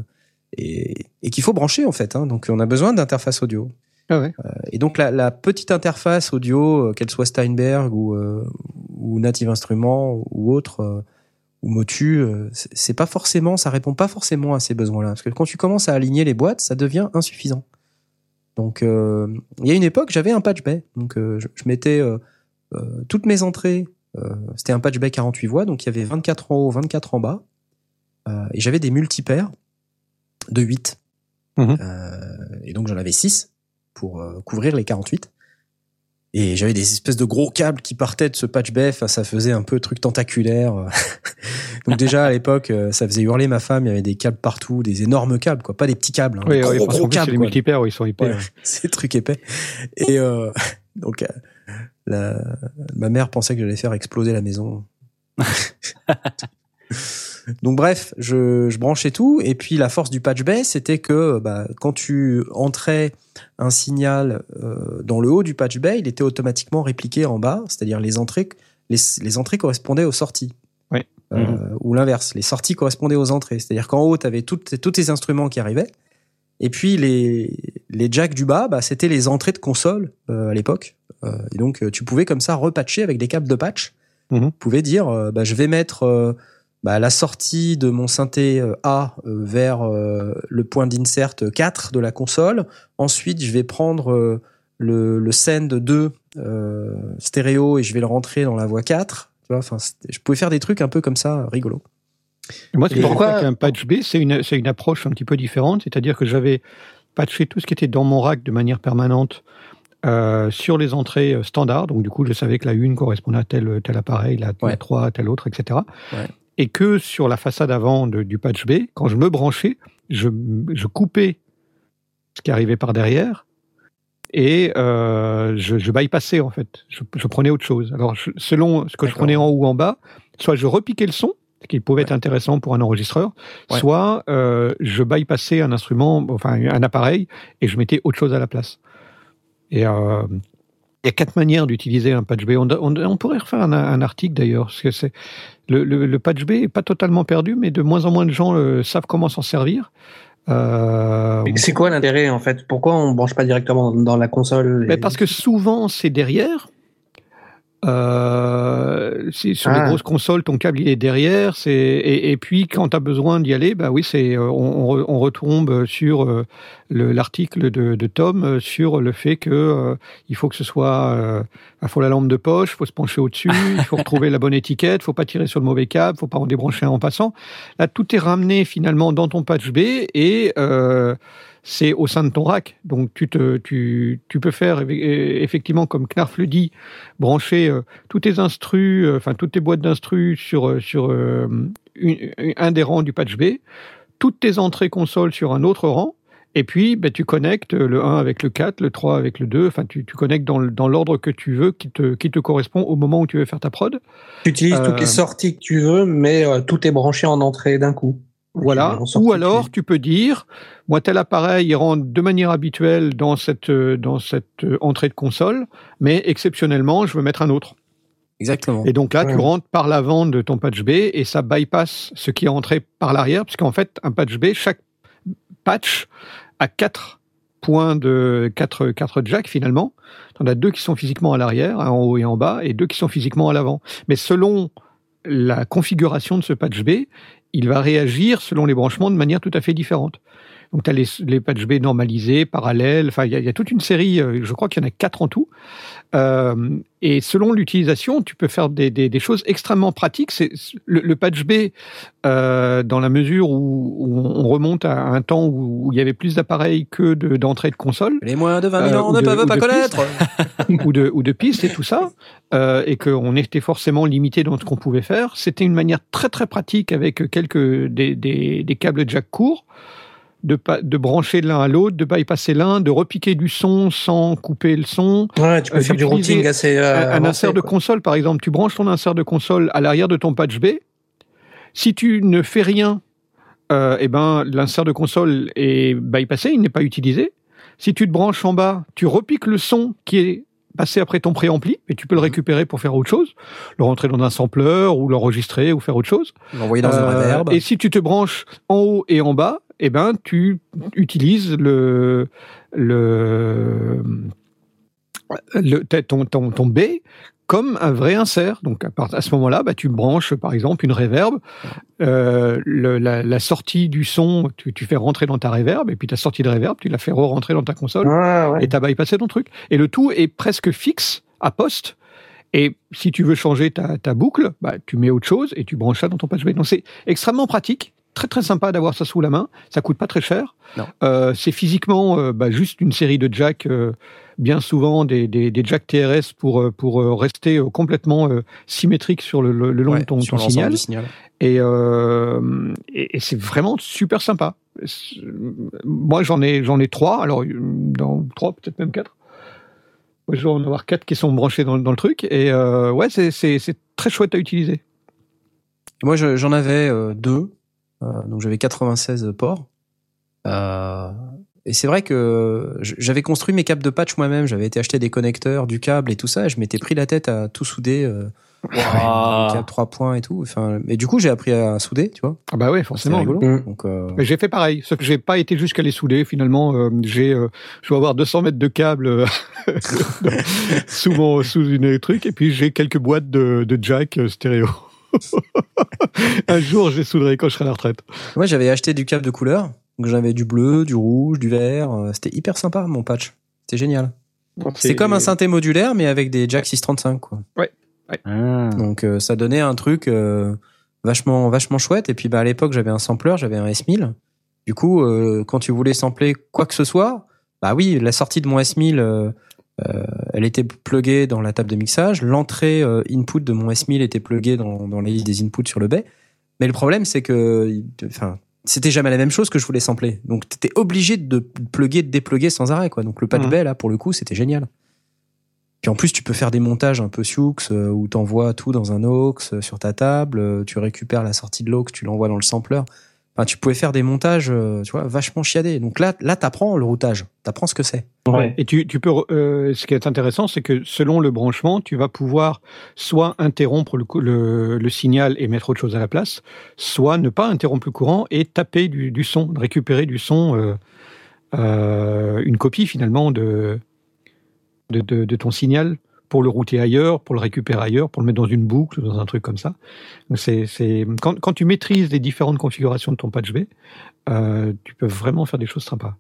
et, et qu'il faut brancher en fait. Hein, donc on a besoin d'interface audio. Ah ouais. Et donc la, la petite interface audio, euh, qu'elle soit Steinberg ou, euh, ou Native Instruments ou autre, euh, ou Motu, euh, c'est pas forcément, ça répond pas forcément à ces besoins-là. Parce que quand tu commences à aligner les boîtes, ça devient insuffisant. Donc euh, il y a une époque, j'avais un patch bay, donc euh, je, je mettais euh, toutes mes entrées. euh, C'était un patch bay 48 voix, donc il y avait 24 en haut, 24 en bas, euh, et j'avais des multipaires de 8. Mhm. Euh, et donc j'en avais 6 pour couvrir les 48. Et j'avais des espèces de gros câbles qui partaient de ce patch enfin, ça faisait un peu truc tentaculaire. donc déjà à l'époque, euh, ça faisait hurler ma femme, il y avait des câbles partout, des énormes câbles, quoi, pas des petits câbles, hein, Oui, des gros, oui, gros c'est câbles. les oui, ils sont épais. Ouais, ces trucs épais. Et euh, donc, euh, la, ma mère pensait que j'allais faire exploser la maison. Donc bref, je, je branchais tout. Et puis la force du patch bay, c'était que bah, quand tu entrais un signal euh, dans le haut du patch bay, il était automatiquement répliqué en bas, c'est-à-dire les entrées, les, les entrées correspondaient aux sorties. Oui. Euh, Ou l'inverse, les sorties correspondaient aux entrées. C'est-à-dire qu'en haut, tu avais tous tes instruments qui arrivaient. Et puis les, les jacks du bas, bah, c'était les entrées de console euh, à l'époque. Euh, et donc euh, tu pouvais comme ça repatcher avec des câbles de patch. Mhm. Tu pouvais dire, bah, je vais mettre euh, bah, la sortie de mon synthé euh, A euh, vers euh, le point d'insert 4 de la console. Ensuite, je vais prendre le, le send 2 euh, stéréo et je vais le rentrer dans la voie 4. Tu vois, enfin, je pouvais faire des trucs un peu comme ça, rigolo. Et Moi, ce Et que j'ai pourquoi- un patch B, c'est une, c'est une approche un petit peu différente. C'est-à-dire que j'avais patché tout ce qui était dans mon rack de manière permanente euh, sur les entrées standards. Donc, du coup, je savais que la une correspondait à tel, tel appareil, la, Ouais. la 3 à tel autre, etc. Ouais. Et que sur la façade avant de- du patch B, quand je me branchais, je, je coupais ce qui arrivait par derrière et euh, je, je bypassais en fait. Je, je prenais autre chose. Alors je- selon ce que je prenais en haut ou en bas, soit je repiquais le son, ce qui pouvait être intéressant pour un enregistreur, Ouais. soit euh, je bypassais un instrument, enfin un appareil, et je mettais autre chose à la place. Et euh, il y a quatre manières d'utiliser un patch B. On, on- on pourrait refaire un, un article d'ailleurs, parce que c'est le, le- le patch B est pas totalement perdu, mais de moins en moins de gens euh, savent comment s'en servir. Euh, C'est quoi l'intérêt en fait? Pourquoi on branche pas directement dans la console et- mais parce que souvent, c'est derrière. Euh, sur Ah. les grosses consoles, ton câble il est derrière, c'est et, et puis quand tu as besoin d'y aller, bah oui, c'est euh, on, on re- on retombe sur euh, le- l'article de, de Tom euh, sur le fait que euh, il faut que ce soit, euh, il faut la lampe de poche, faut se pencher au-dessus, il faut retrouver la bonne étiquette, faut pas tirer sur le mauvais câble, faut pas en débrancher un en passant. Là, tout est ramené finalement dans ton patch B et euh, c'est au sein de ton rack. Donc tu, te, tu, tu peux faire eff- effectivement, comme Knarf le dit, brancher euh, tous tes instrus, euh, enfin toutes tes boîtes d'instrus sur, euh, sur euh, une- un des rangs du patch B, toutes tes entrées console sur un autre rang, et puis ben, tu connectes le 1 avec le 4, le 3 avec le 2, enfin tu, tu connectes dans, l'ordre que tu veux, qui te, qui te correspond au moment où tu veux faire ta prod. tu utilises toutes les sorties que tu veux, mais tout est branché en entrée d'un coup. Voilà. Ou alors, tu peux dire, moi, tel appareil, il rentre de manière habituelle dans cette, euh, dans cette euh, entrée de console, mais exceptionnellement, je veux mettre un autre. Exactement. Et donc là, tu rentres par l'avant de ton patch B et ça bypass ce qui est entré par l'arrière, puisqu'en fait, un patch B, chaque patch a quatre points de quatre, quatre jacks finalement. Tu en as deux qui sont physiquement à l'arrière, un en haut et en bas, et deux qui sont physiquement à l'avant. Mais selon la configuration de ce patch B, il va réagir selon les branchements de manière tout à fait différente. Donc tu as les, les patch B normalisés, parallèles, enfin il y, a- il y a toute une série, euh, je crois qu'il y en a quatre en tout. Euh, et selon l'utilisation, tu peux faire des, des, des choses extrêmement pratiques. C'est le, le patch B, euh, dans la mesure où, où on remonte à un temps où, où il y avait plus d'appareils que de- d'entrées de, console Les moins de 20 000 Euh, ans ou ne de- peuvent pas de connaître. ou de, ou de pistes et tout ça, euh, et qu'on était forcément limité dans ce qu'on pouvait faire. C'était une manière très très pratique avec quelques des câbles jack courts de, de brancher de l'un à l'autre, de bypasser l'un, de repiquer du son sans couper le son. Ouais, tu peux Euh, faire du routing assez. euh, un, insert de quoi. console, par exemple, tu branches ton insert de console à l'arrière de ton patch B. Si tu ne fais rien, euh, eh ben, l'insert de console est bypassé, il n'est pas utilisé. Si tu te branches en bas, tu repiques le son qui est passé après ton préampli et tu peux le récupérer pour faire autre chose, le rentrer dans un sampler ou l'enregistrer ou faire autre chose. L'envoyer dans un reverb. Et si tu te branches en haut et en bas, eh ben, tu utilises le, le, le ton, ton, ton B comme un vrai insert. Donc à, part- à ce moment-là, bah, tu branches par exemple une reverb, euh, le- la, la sortie du son, tu, tu fais rentrer dans ta reverb, et puis ta sortie de reverb, tu la fais re-rentrer dans ta console Ouais, ouais. et t'as bypassé ton truc. Et le tout est presque fixe à poste. Et si tu veux changer ta, ta boucle, bah, tu mets autre chose et tu branches ça dans ton patch B. Donc c'est extrêmement pratique, très très sympa d'avoir ça sous la main. Ça coûte pas très cher. Euh, c'est physiquement euh, bah, juste une série de jacks, euh, bien souvent des, des, des jacks TRS pour euh, pour rester complètement symétrique sur le, le, le long Ouais, de ton, sur ton signal. du signal. Et, et, et c'est vraiment super sympa. Moi, j'en ai, j'en ai trois. Alors, dans trois, peut-être même quatre. Je vais en avoir quatre qui sont branchés dans, dans le truc. Et ouais, c'est, c'est, c'est très chouette à utiliser. Moi, je- j'en avais deux. Euh, donc, j'avais 96 ports. Euh, et c'est vrai que j'avais construit mes câbles de patch moi-même. J'avais été acheter des connecteurs, du câble et tout ça. Et je m'étais pris la tête à tout souder. Euh, 3 points et tout. Enfin, et du coup, j'ai appris à souder, tu vois. Ah bah C'est forcément. rigolo. Mm. Donc, euh, Mais j'ai fait pareil, sauf que j'ai pas été jusqu'à les souder. Finalement, euh, j'ai, euh, je dois avoir 200 mètres de câble sous mon, sous une truc, et puis j'ai quelques boîtes de, de jack stéréo. Un jour, je les souderai quand je serai à la retraite. moi, j'avais acheté du câble de couleur. Donc, j'avais du bleu, du rouge, du vert. Euh, C'était hyper sympa, mon patch. C'était génial. C'est comme un synthé modulaire, mais avec des jacks 635, quoi. Ah. Donc euh, ça donnait un truc euh, vachement vachement chouette. Et puis bah à l'époque j'avais un sampler, j'avais un S1000. Du coup euh, quand tu voulais sampler quoi que ce soit, bah oui la sortie de mon S1000, euh, elle était pluguée dans la table de mixage. L'entrée euh, input de mon S1000 était pluguée dans, dans la liste des inputs sur le bay. Mais le problème c'est que enfin c'était jamais la même chose que je voulais sampler. Donc t'étais obligé de plugger, de dépluguer sans arrêt quoi. Donc le patch Mhm. bay là pour le coup c'était génial. Puis en plus, tu peux faire des montages un peu Sioux euh, où tu envoies tout dans un aux euh, sur ta table, euh, tu récupères la sortie de l'aux, tu l'envoies dans le sampler. Enfin, tu pouvais faire des montages, euh, tu vois, vachement chiadés. Donc là, là, t'apprends le routage, t'apprends ce que c'est. Ouais. Et tu, tu peux. euh, ce qui est intéressant, c'est que selon le branchement, tu vas pouvoir soit interrompre le, le, le signal et mettre autre chose à la place, soit ne pas interrompre le courant et taper du, du son, récupérer du son, euh, euh, une copie finalement de, de, de, de ton signal pour le router ailleurs, pour le récupérer ailleurs, pour le mettre dans une boucle, dans un truc comme ça. C'est, c'est quand, quand tu maîtrises les différentes configurations de ton patch B, euh, tu peux vraiment faire des choses sympas.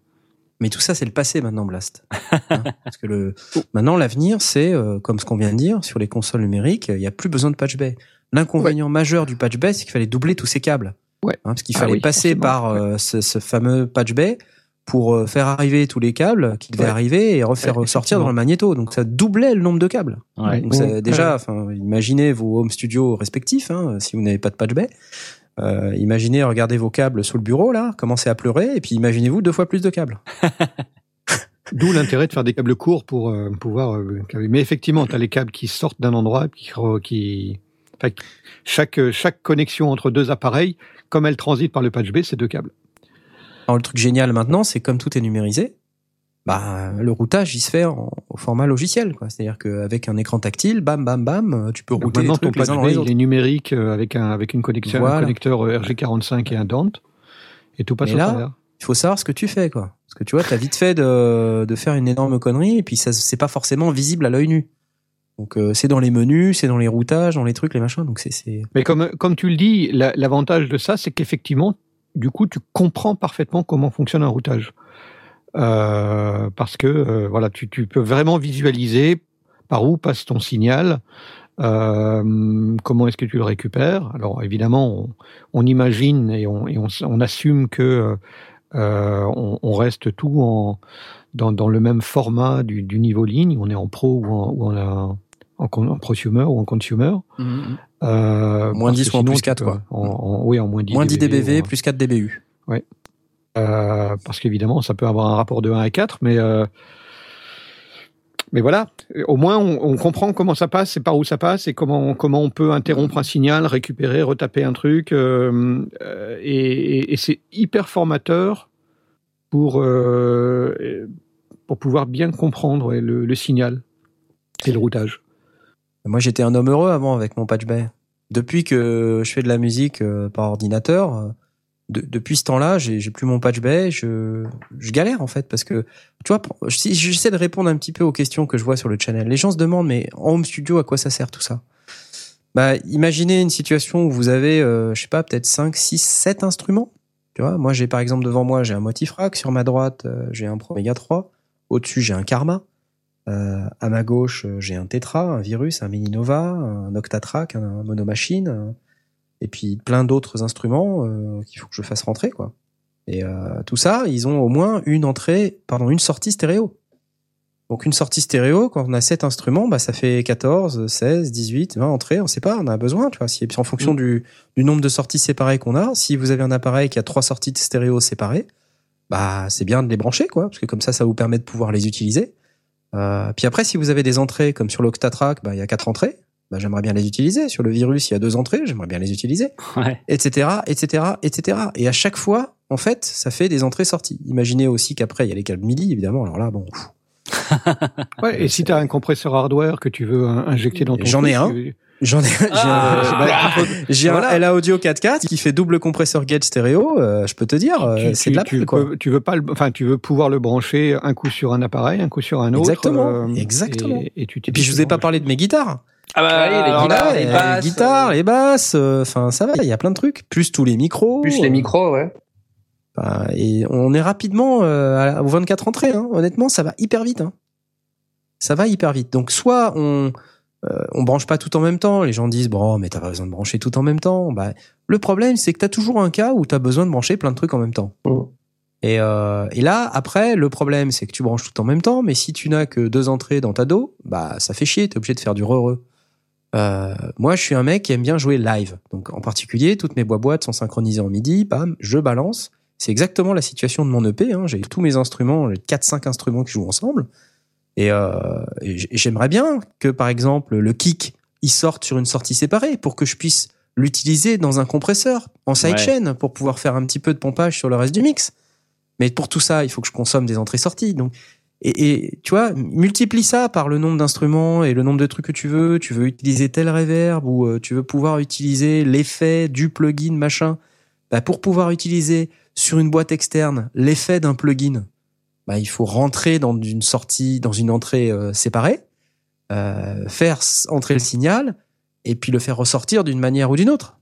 Mais tout ça, c'est le passé maintenant, Blast. Hein, Parce que le, maintenant, l'avenir, c'est, euh, comme ce qu'on vient de dire, sur les consoles numériques, il n'y a plus besoin de patch bay. L'inconvénient majeur du patch bay, c'est qu'il fallait doubler tous ces câbles. Ouais. Hein, parce qu'il Ah fallait oui, passer forcément, par euh, ce, ce fameux patch bay pour euh, faire arriver tous les câbles qui devaient Ouais. arriver et refaire Ouais, ressortir dans le magnéto. Donc ça doublait le nombre de câbles. Ouais. Donc déjà, enfin, imaginez vos home studios respectifs, hein, si vous n'avez pas de patch bay. Euh, imaginez, regardez vos câbles sous le bureau là, commencez à pleurer, et puis imaginez-vous deux fois plus de câbles. D'où l'intérêt de faire des câbles courts pour euh, pouvoir euh. Mais effectivement, tu as les câbles qui sortent d'un endroit et qui, qui chaque, chaque connexion entre deux appareils, comme elle transite par le patch B, c'est deux câbles. Alors, le truc génial maintenant, c'est comme tout est numérisé, bah, le routage, il se fait en, au format logiciel. quoi. C'est-à-dire qu'avec un écran tactile, bam, bam, bam, tu peux Donc router les maintenant, ton trucs les patch uns dans les il autres. est numérique euh, avec un, avec une connexion, un Voilà. connecteur euh, RG45 et un Dant. Et tout passe Mais au là, travers. Il faut savoir ce que tu fais, quoi. Parce que tu vois, t'as vite fait de, de faire une énorme connerie, et puis ça, c'est pas forcément visible à l'œil nu. Donc, euh, c'est dans les menus, c'est dans les routages, dans les trucs, les machins. Donc, c'est, c'est, Mais comme, comme tu le dis, la- l'avantage de ça, c'est qu'effectivement, du coup, tu comprends parfaitement comment fonctionne un routage. Euh, parce que euh, voilà, tu, peux vraiment visualiser par où passe ton signal, euh, comment est-ce que tu le récupères. Alors évidemment, on, imagine et on, assume que on, reste tout en, dans, le même format du, niveau ligne. On est en pro ou en, ou prosumer ou en consumer. Euh, Moins parce 10 que ou en plus tu 4, peux- quoi. En, en- oui, en moins 10 moins 10 dBV ou en- plus 4 dBU. euh, parce qu'évidemment, ça peut avoir un rapport de 1 à 4, mais euh, mais voilà. Au moins, on, on comprend comment ça passe et par où ça passe et comment comment on peut interrompre un signal, récupérer, retaper un truc. euh, euh, et et- et c'est hyper formateur pour euh, pour pouvoir bien comprendre ouais, le, le signal et le routage. Moi, j'étais un homme heureux avant avec mon patch bay. Depuis que je fais de la musique euh, par ordinateur, euh, de- depuis ce temps-là, j'ai plus mon patch bay. Je, je galère en fait parce que tu vois, j'essaie de répondre un petit peu aux questions que je vois sur le channel, les gens se demandent mais en home studio à quoi ça sert tout ça? Bah, imaginez une situation où vous avez, euh, je sais pas, peut-être 5, 6, 7 instruments. Tu vois, moi j'ai par exemple devant moi j'ai un Motifrac, sur ma droite euh, j'ai un Pro Mega 3, au-dessus j'ai un Karma. Euh, à ma gauche, euh, j'ai un Tetra, un Virus, un Mini Nova, un Octatrack, un, un Monomachine, un- et puis plein d'autres instruments euh, qu'il faut que je fasse rentrer, quoi. Et euh, tout ça, ils ont au moins une entrée, pardon, une sortie stéréo. Donc une sortie stéréo, quand on a sept instruments, bah ça fait 14, 16, 18, 20 entrées, on sait pas, on a besoin, tu vois. Si, et puis en fonction du, du nombre de sorties séparées qu'on a, si vous avez un appareil qui a trois sorties de stéréo séparées, bah c'est bien de les brancher, quoi, parce que comme ça, ça vous permet de pouvoir les utiliser. Euh, puis après, si vous avez des entrées comme sur l'Octatrack, bah il y a quatre entrées, bah j'aimerais bien les utiliser. Sur le virus, il y a deux entrées, j'aimerais bien les utiliser, Ouais. etc., etc., etc. Et à chaque fois, en fait, ça fait des entrées-sorties. Imaginez aussi qu'après, il y a les câbles MIDI, évidemment. Alors là, bon, Ouais, et si tu as un compresseur hardware que tu veux injecter dans ton J'en ai un. tu- j'en ai, j'ai Ah, un- bah, j'ai Voilà. un LA Audio 4.4 qui fait double compresseur gauge stéréo. euh, je peux te dire, euh, tu, c'est de la tu, pub, tu quoi. peux- tu veux pas, le- enfin, tu veux pouvoir le brancher un coup sur un appareil, un coup sur un autre. Exactement, euh, exactement. Et, et tu Et puis je vous ai pas parlé de mes guitares. Ah bah, Ouais, les guitares, là, les les basses, guitares, euh, les basses, euh, enfin ça va, il y a plein de trucs. Plus tous les micros. Plus les micros, ouais. Bah, et on est rapidement euh, à- aux 24 entrées. Hein. Honnêtement, ça va hyper vite. Hein. Ça va hyper vite. Donc soit on euh, on branche pas tout en même temps. Les gens disent bon, mais t'as pas besoin de brancher tout en même temps. Bah, le problème c'est que t'as toujours un cas où t'as besoin de brancher plein de trucs en même temps. Mm. Et, euh, et là, après, le problème c'est que tu branches tout en même temps, mais si tu n'as que deux entrées dans ta dos, bah ça fait chier. T'es obligé de faire du re euh, moi, je suis un mec qui aime bien jouer live. Donc, en particulier, toutes mes boîtes sont synchronisées en MIDI. Bam, je balance. C'est exactement la situation de mon EP. Hein. J'ai tous mes instruments, j'ai 4-5 instruments qui jouent ensemble. Et, euh, et j'aimerais bien que, par exemple, le kick, il sorte sur une sortie séparée pour que je puisse l'utiliser dans un compresseur en sidechain pour pouvoir faire un petit peu de pompage sur le reste du mix. Mais pour tout ça, il faut que je consomme des entrées-sorties. Donc, et, et tu vois, multiplie ça par le nombre d'instruments et le nombre de trucs que tu veux. Tu veux utiliser tel reverb ou euh, tu veux pouvoir utiliser l'effet du plugin machin. Bah, pour pouvoir utiliser sur une boîte externe l'effet d'un plugin, bah, il faut rentrer dans une sortie, dans une entrée euh, séparée, euh, faire entrer le signal et puis le faire ressortir d'une manière ou d'une autre.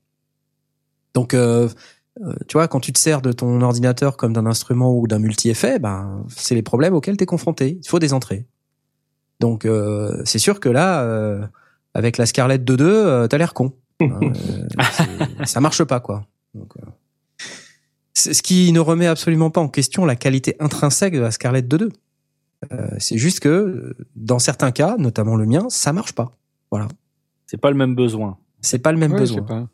Donc, euh, euh, tu vois, quand tu te sers de ton ordinateur comme d'un instrument ou d'un multi-effet, ben, c'est les problèmes auxquels tu es confronté. Il faut des entrées. Donc, euh, c'est sûr que là, euh, avec la Scarlett 2.2, euh, t'as l'air con. Ça marche pas, quoi. Donc, ce qui ne remet absolument pas en question la qualité intrinsèque de la Scarlett 2.2. Euh, c'est juste que, euh, dans certains cas, notamment le mien, ça marche pas. Voilà. c'est pas le même besoin. C'est pas le même Ouais, besoin. pas-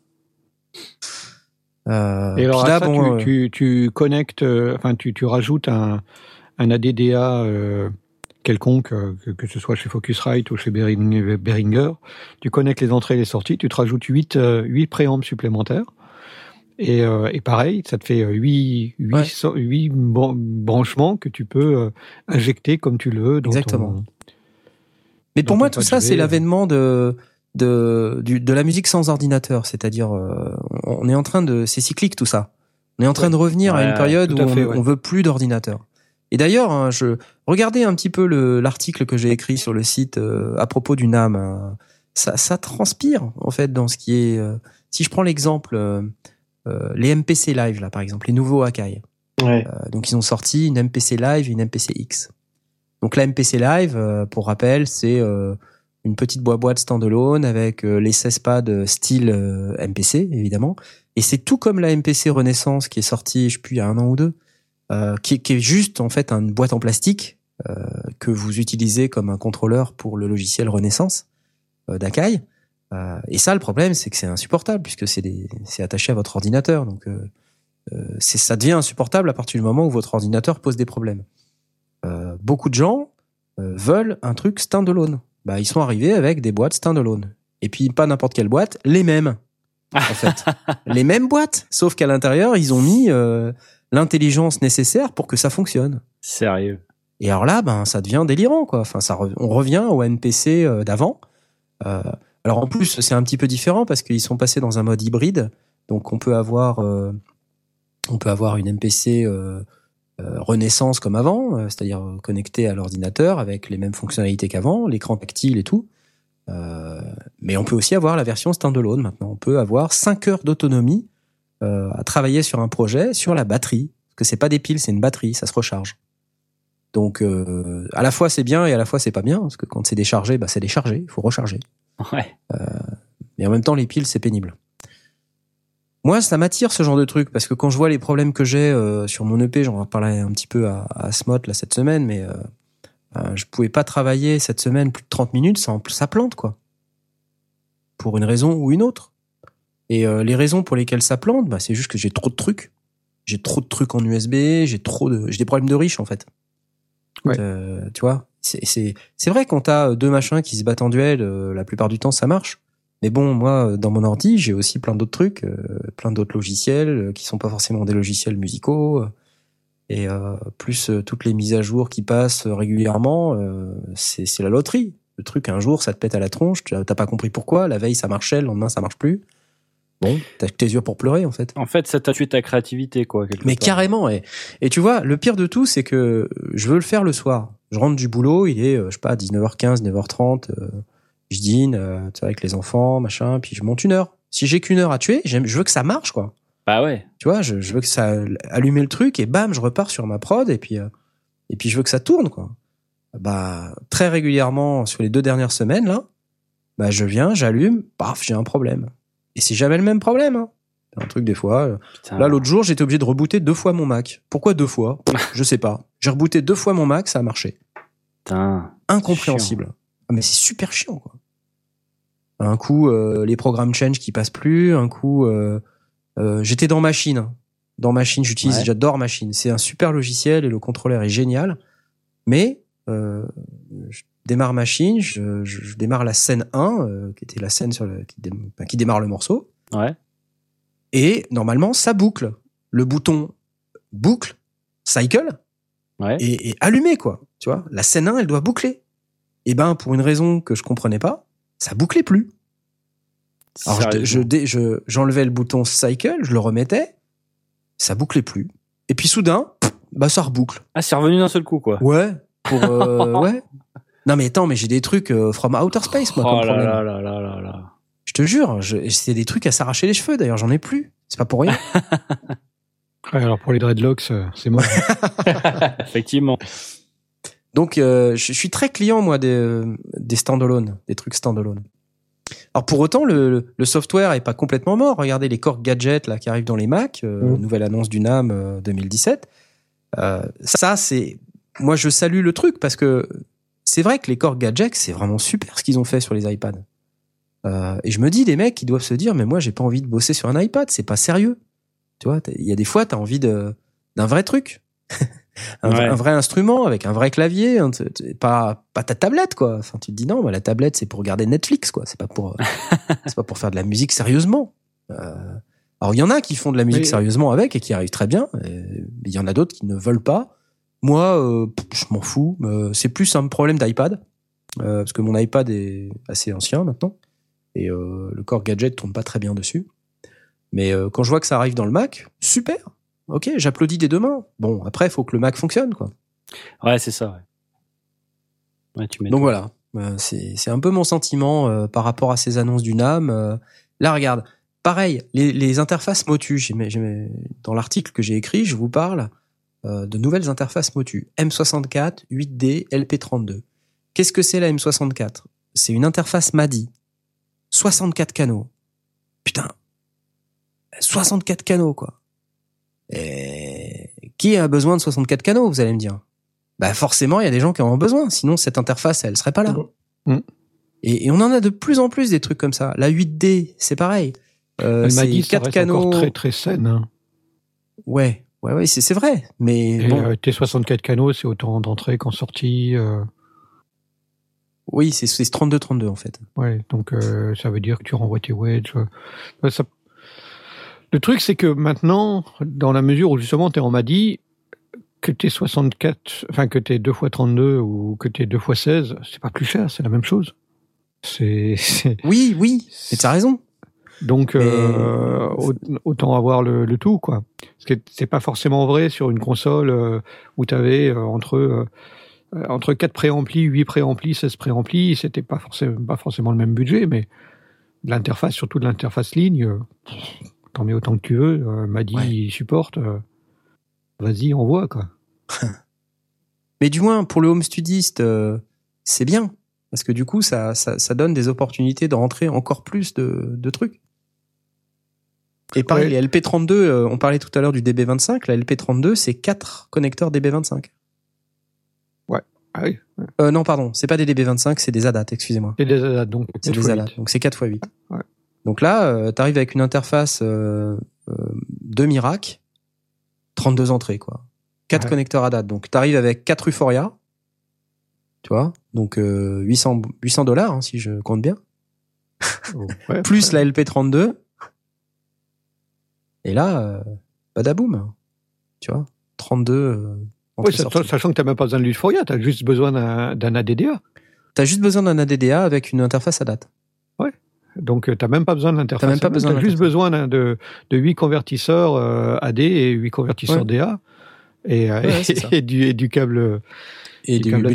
Euh, Et alors là, ça, bon, tu, tu, tu connectes, euh, enfin tu, tu rajoutes un, un ADDA euh, quelconque, euh, que, que ce soit chez Focusrite ou chez Behring- Behringer, tu connectes les entrées et les sorties, tu te rajoutes 8, euh, 8 préambles supplémentaires. Et, euh, et pareil, ça te fait 8, 8, Ouais. branchements que tu peux euh, injecter comme tu le veux. Dans Exactement. ton- Mais pour moi, tout ça, c'est l'avènement de, de, du- de la musique sans ordinateur. C'est-à-dire, euh, on est en train de, c'est cyclique tout ça. On est en train de revenir à une période où on, fait, on veut plus d'ordinateur. Et d'ailleurs, hein, je regardez un petit peu le- l'article que j'ai écrit sur le site euh, à propos du NAM. hein. ça, ça transpire en fait dans ce qui est. euh, si je prends l'exemple, euh, euh, les MPC Live là, par exemple, les nouveaux Akai. Ouais. Euh, donc ils ont sorti une MPC Live et une MPC X. Donc la MPC Live, euh, pour rappel, c'est euh, une petite boîte standalone avec euh, les 16 pads style euh, MPC évidemment. Et c'est tout comme la MPC Renaissance qui est sortie, je sais plus, il y a un an ou deux, euh, qui, est- qui est juste en fait une boîte en plastique euh, que vous utilisez comme un contrôleur pour le logiciel Renaissance euh, d'Akai. Euh, et ça, le problème, c'est que c'est insupportable puisque c'est attaché à votre ordinateur. Donc euh, euh, c'est ça devient insupportable à partir du moment où votre ordinateur pose des problèmes. Euh, beaucoup de gens veulent un truc standalone. Bah, ils sont arrivés avec des boîtes standalone. Et puis pas n'importe quelle boîte, les mêmes. En fait, les mêmes boîtes, sauf qu'à l'intérieur, ils ont mis l'intelligence nécessaire pour que ça fonctionne. Sérieux. Et alors là, ben, ça devient délirant, quoi. Enfin, ça, on revient au NPC euh, d'avant. Euh, alors en plus, c'est un petit peu différent parce qu'ils sont passés dans un mode hybride. Donc on peut avoir, euh, on peut avoir une MPC euh, euh, Renaissance comme avant, c'est-à-dire connectée à l'ordinateur avec les mêmes fonctionnalités qu'avant, l'écran tactile et tout. Mais on peut aussi avoir la version standalone maintenant. On peut avoir 5 heures d'autonomie à travailler sur un projet sur la batterie. Parce que c'est pas des piles, c'est une batterie, ça se recharge. Donc à la fois c'est bien et à la fois c'est pas bien parce que quand c'est déchargé, bah c'est déchargé, il faut recharger. Ouais. Mais en même temps les piles c'est pénible. Moi ça m'attire ce genre de truc parce que quand je vois les problèmes que j'ai euh, sur mon EP, j'en parlais un petit peu à, à Smot là cette semaine, mais euh, euh, je pouvais pas travailler cette semaine plus de 30 minutes ça plante quoi. Pour une raison ou une autre. Et euh, les raisons pour lesquelles ça plante, bah, c'est juste que j'ai trop de trucs. J'ai trop de trucs en USB, j'ai trop de, j'ai des problèmes de riche en fait. Ouais. Euh, tu vois, c'est vrai quand t'as deux machins qui se battent en duel, euh, la plupart du temps ça marche. Mais bon, moi dans mon ordi, j'ai aussi plein d'autres trucs, euh, plein d'autres logiciels euh, qui sont pas forcément des logiciels musicaux. euh, et euh, plus euh, toutes les mises à jour qui passent euh, régulièrement, euh, c'est la loterie. Le truc, un jour, ça te pète à la tronche, t'as pas compris pourquoi, la veille ça marchait, le lendemain ça marche plus. Bon, t'as tes yeux pour pleurer en fait. En fait, ça t'a tué ta créativité, quoi. Mais part. carrément, et, et tu vois, le pire de tout, c'est que je veux le faire le soir. Je rentre du boulot, il est, euh, je sais pas, 19h15, 9h30, euh, je dîne, euh, avec les enfants, machin, puis je monte une heure. Si j'ai qu'une heure à tuer, je veux que ça marche, quoi. Bah ouais. Tu vois, je, je veux que ça allumer le truc et bam, je repars sur ma prod et puis euh, et puis je veux que ça tourne quoi. Bah très régulièrement sur les deux dernières semaines là, bah je viens, j'allume, paf, j'ai un problème. Et c'est jamais le même problème. Hein. C'est Un truc des fois. Putain. Là l'autre jour, j'étais obligé de rebooter deux fois mon Mac. Pourquoi deux fois? Je sais pas. J'ai rebooté deux fois mon Mac, ça a marché. Putain. Incompréhensible. Ah, mais c'est super chiant quoi. Un coup euh, les programmes change qui passent plus, un coup euh, euh, j'étais dans Machine. Dans Machine, j'utilise, Ouais. j'adore Machine. C'est un super logiciel et le contrôleur est génial. Mais euh, je démarre Machine, je, je- je démarre la scène 1, euh, qui était la scène sur le, qui, dé- enfin, qui démarre le morceau. Ouais. Et normalement, ça boucle. Le bouton boucle, cycle, Ouais. et, et allumé, quoi. Tu vois, la scène 1, elle doit boucler. Et ben, pour une raison que je comprenais pas, ça bouclait plus. Alors, je, je, j'enlevais le bouton cycle, je le remettais, ça bouclait plus. Et puis soudain, bah ça reboucle. Ah, c'est revenu d'un seul coup, quoi. Ouais. Pour euh, ouais. Non mais attends, mais j'ai des trucs euh, from outer space moi comme oh là problème. là là là là là. Je te jure, c'est des trucs à s'arracher les cheveux. D'ailleurs, j'en ai plus. C'est pas pour rien. Ouais, alors pour les dreadlocks, euh, c'est moi. Effectivement. Donc, euh, je je suis très client, moi, des, des standalone, des trucs standalone. Alors, pour autant, le, le- software est pas complètement mort. Regardez les Core Gadgets là, qui arrivent dans les Mac, euh, Mm. nouvelle annonce du NAM euh, 2017. Euh, ça, c'est... Moi, je salue le truc parce que c'est vrai que les Core Gadgets, c'est vraiment super ce qu'ils ont fait sur les iPads. Euh, et je me dis, des mecs qui doivent se dire, mais moi, j'ai pas envie de bosser sur un iPad, c'est pas sérieux. Tu vois, il y a des fois, tu as envie de, d'un vrai truc. un, vrai- Ouais. un vrai instrument avec un vrai clavier, hein, t- t- pas pas ta tablette quoi. Enfin, tu te dis non, bah, la tablette c'est pour regarder Netflix quoi. C'est pas pour euh, c'est pas pour faire de la musique sérieusement. Euh, alors il y en a qui font de la musique Oui. sérieusement avec et qui arrivent très bien. Il y en a d'autres qui ne veulent pas. Moi, euh, je m'en fous. C'est plus un problème d'iPad euh, parce que mon iPad est assez ancien maintenant et le Core Gadget tourne pas très bien dessus. Mais quand je vois que ça arrive dans le Mac, super. Ok, j'applaudis des deux mains. Bon, après, il faut que le Mac fonctionne, quoi. Ouais, c'est ça. Ouais. Ouais, tu Donc voilà, Euh, c'est c'est un peu mon sentiment euh, par rapport à ces annonces du NAM. Euh, là, regarde, pareil, les, les interfaces Motu, dans l'article que j'ai écrit, je vous parle euh, de nouvelles interfaces Motu. M64, 8D, LP32. Qu'est-ce que c'est la M64 C'est une interface MADI. 64 canaux. Putain. 64 canaux, quoi. Et qui a besoin de 64 canaux, vous allez me dire? Bah forcément, il y a des gens qui en ont besoin. Sinon, cette interface, elle serait pas là. Mm. Et, et on en a de plus en plus des trucs comme ça. La 8D, c'est pareil. Euh, c'est dit ça 4 reste canaux. encore très très saine. hein. Ouais, ouais, ouais, c'est vrai. Mais Et bon, euh, tes 64 canaux, c'est autant d'entrée qu'en sortie. euh, oui, c'est c'est 32-32 en fait. ouais, donc euh, ça veut dire que tu renvoies tes wedges. euh, ça- Le truc, c'est que maintenant, dans la mesure où justement, on m'a dit que t'es 64, enfin que t'es 2 x 32 ou que t'es 2 x 16, c'est pas plus cher, c'est la même chose. C'est Oui, oui, mais t'as raison. Donc, Mais- euh, au- autant avoir le, le tout, quoi. Parce que c'est pas forcément vrai sur une console euh, où tu avais entre euh, euh, entre 4 préamplis, 8 préamplis, 16 préamplis, c'était pas forcément pas forcément le même budget, mais l'interface, surtout de l'interface ligne, euh, t'en mets autant que tu veux. Euh, m'a dit, Ouais. il supporte. euh, Vas-y, envoie, quoi. Mais du moins, pour le home studiste, euh, c'est bien. Parce que du coup, ça, ça, ça donne des opportunités de rentrer encore plus de, de trucs. Et pareil, Ouais. les LP32, euh, on parlait tout à l'heure du DB25, la LP32, c'est quatre connecteurs DB25. Ah oui, Euh, non, pardon, c'est pas des DB25, c'est des ADAT, excusez-moi. c'est des ADAT, donc. C'est des ADAT, donc c'est 4 x 8. Ouais. Donc là, euh, t'arrives avec une interface euh, euh, de Mirac, 32 entrées, quoi. 4 Ouais. connecteurs ADAT. Donc t'arrives avec 4 Euphoria, tu vois, donc euh, 800 800 dollars, hein, si je compte bien, Oh, ouais, plus ouais. la LP32. Et là, euh, badaboum, tu vois, 32 euh, sorties. sachant que t'as même pas besoin de l'Euphoria, t'as juste besoin d'un ADDA. T'as juste besoin d'un ADDA avec une interface ADAT. Donc, tu n'as même pas besoin de l'interface. T'as même pas besoin Tu de juste besoin de, de 8 convertisseurs euh, AD et 8 convertisseurs Ouais. DA. Et, euh, Ouais, ça. et, du, et du câble. Et du câble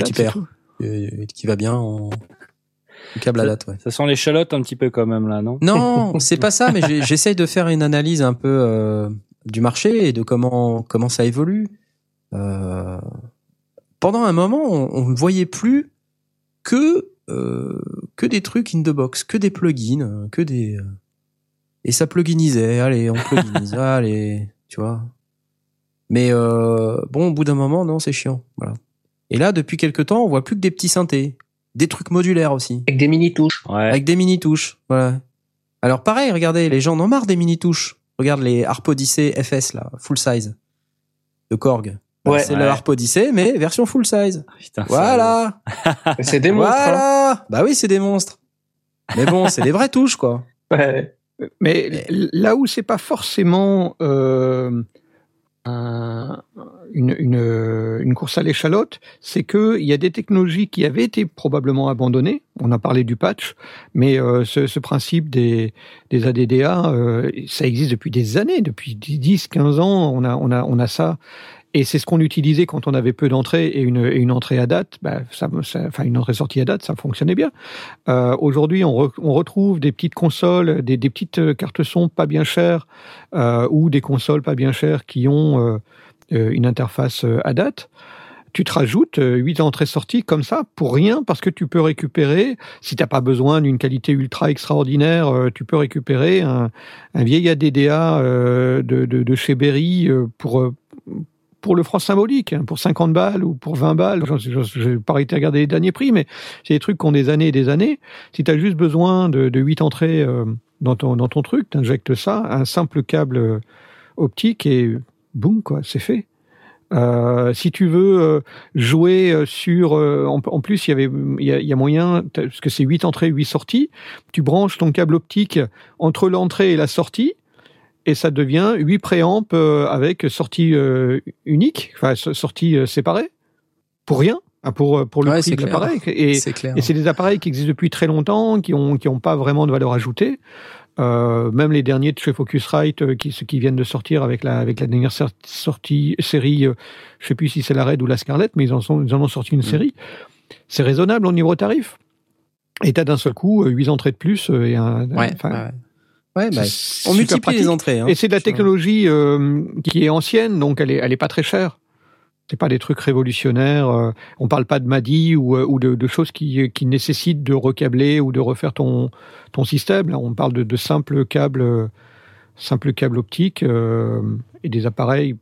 euh, qui va bien en du câble Ça- ADAT, ouais. Ça sent l'échalote un petit peu quand même là, non? Non, c'est pas ça, mais j'essaye de faire une analyse un peu euh, du marché et de comment comment ça évolue. Euh, pendant un moment, on, on ne voyait plus que euh, que des trucs in the box, que des plugins, euh, que des euh, et ça pluginisait. Allez, on pluginise, allez, tu vois. Mais euh, bon, au bout d'un moment, non, c'est chiant. Voilà. Et là, depuis quelques temps, on voit plus que des petits synthés, des trucs modulaires aussi Avec des mini touches. Ouais. avec des mini touches. Voilà. Alors pareil, regardez, les gens en ont marre des mini touches. Regarde les Harp Odyssey FS là, full size de Korg. Bah, Ouais. c'est Ouais. le Harp Odyssey mais version full size. Putain, ça- Voilà. C'est des monstres. hein. voilà. Bah oui, c'est des monstres. Mais bon, c'est des vraies touches quoi. Ouais. Mais là où c'est pas forcément euh, un- une, une, une course à l'échalote, c'est que il y a des technologies qui avaient été probablement abandonnées. On a parlé du patch, mais euh, ce, ce principe des, des ADDA, euh, ça existe depuis des années, depuis 10, 15 ans, on a, on a, on a ça. Et c'est ce qu'on utilisait quand on avait peu d'entrées et une, entrée à date, bah, enfin une entrée-sortie à date, ça fonctionnait bien. Euh, Aujourd'hui, on, re- on retrouve des petites consoles, des, petites euh, cartes son pas bien chères euh, ou des consoles pas bien chères qui ont une interface à date. Tu te rajoutes euh, 8 entrées-sorties comme ça pour rien parce que tu peux récupérer, si t'as pas besoin d'une qualité ultra extraordinaire, tu peux récupérer un, vieil ADDA de, de, chez Berry pour pour le franc symbolique, hein, pour 50 balles ou pour 20 balles. Je n'ai pas arrêté à regarder les derniers prix, mais c'est des trucs qui ont des années et des années. Si tu as juste besoin de, de 8 entrées euh, dans, ton, dans ton truc, tu injectes ça, un simple câble euh, optique et boum, quoi, c'est fait. Euh, si tu veux jouer sur, en, plus il y avait, il y y a moyen parce que c'est 8 entrées, 8 sorties. Tu branches ton câble optique entre l'entrée et la sortie, et ça devient 8 préamps euh, avec sortie euh, unique, enfin so- sortie euh, séparée, pour rien, hein, pour pour le Ouais, prix de l'appareil. Et, C'est des appareils qui existent depuis très longtemps, qui ont qui ont pas vraiment de valeur ajoutée. Euh, même les derniers de chez Focusrite, euh, qui ceux qui viennent de sortir avec la avec la dernière sortie série, euh, je sais plus si c'est la Red ou la Scarlett, mais ils en sont ils en ont sorti une série. C'est raisonnable au niveau tarif. Et t'as d'un seul coup euh, huit entrées de plus et un. Ouais, enfin, ouais, ouais. Bah, on multiplie pratique. les entrées. Hein. Et c'est de la technologie euh, qui est ancienne, donc elle est, elle est pas très chère. C'est pas des trucs révolutionnaires. euh, on parle pas de MADI ou, euh, ou de, de choses qui, qui nécessitent de recabler ou de refaire ton, ton système. Là, on parle de, de simples câbles, simples câbles optiques euh, et des appareils.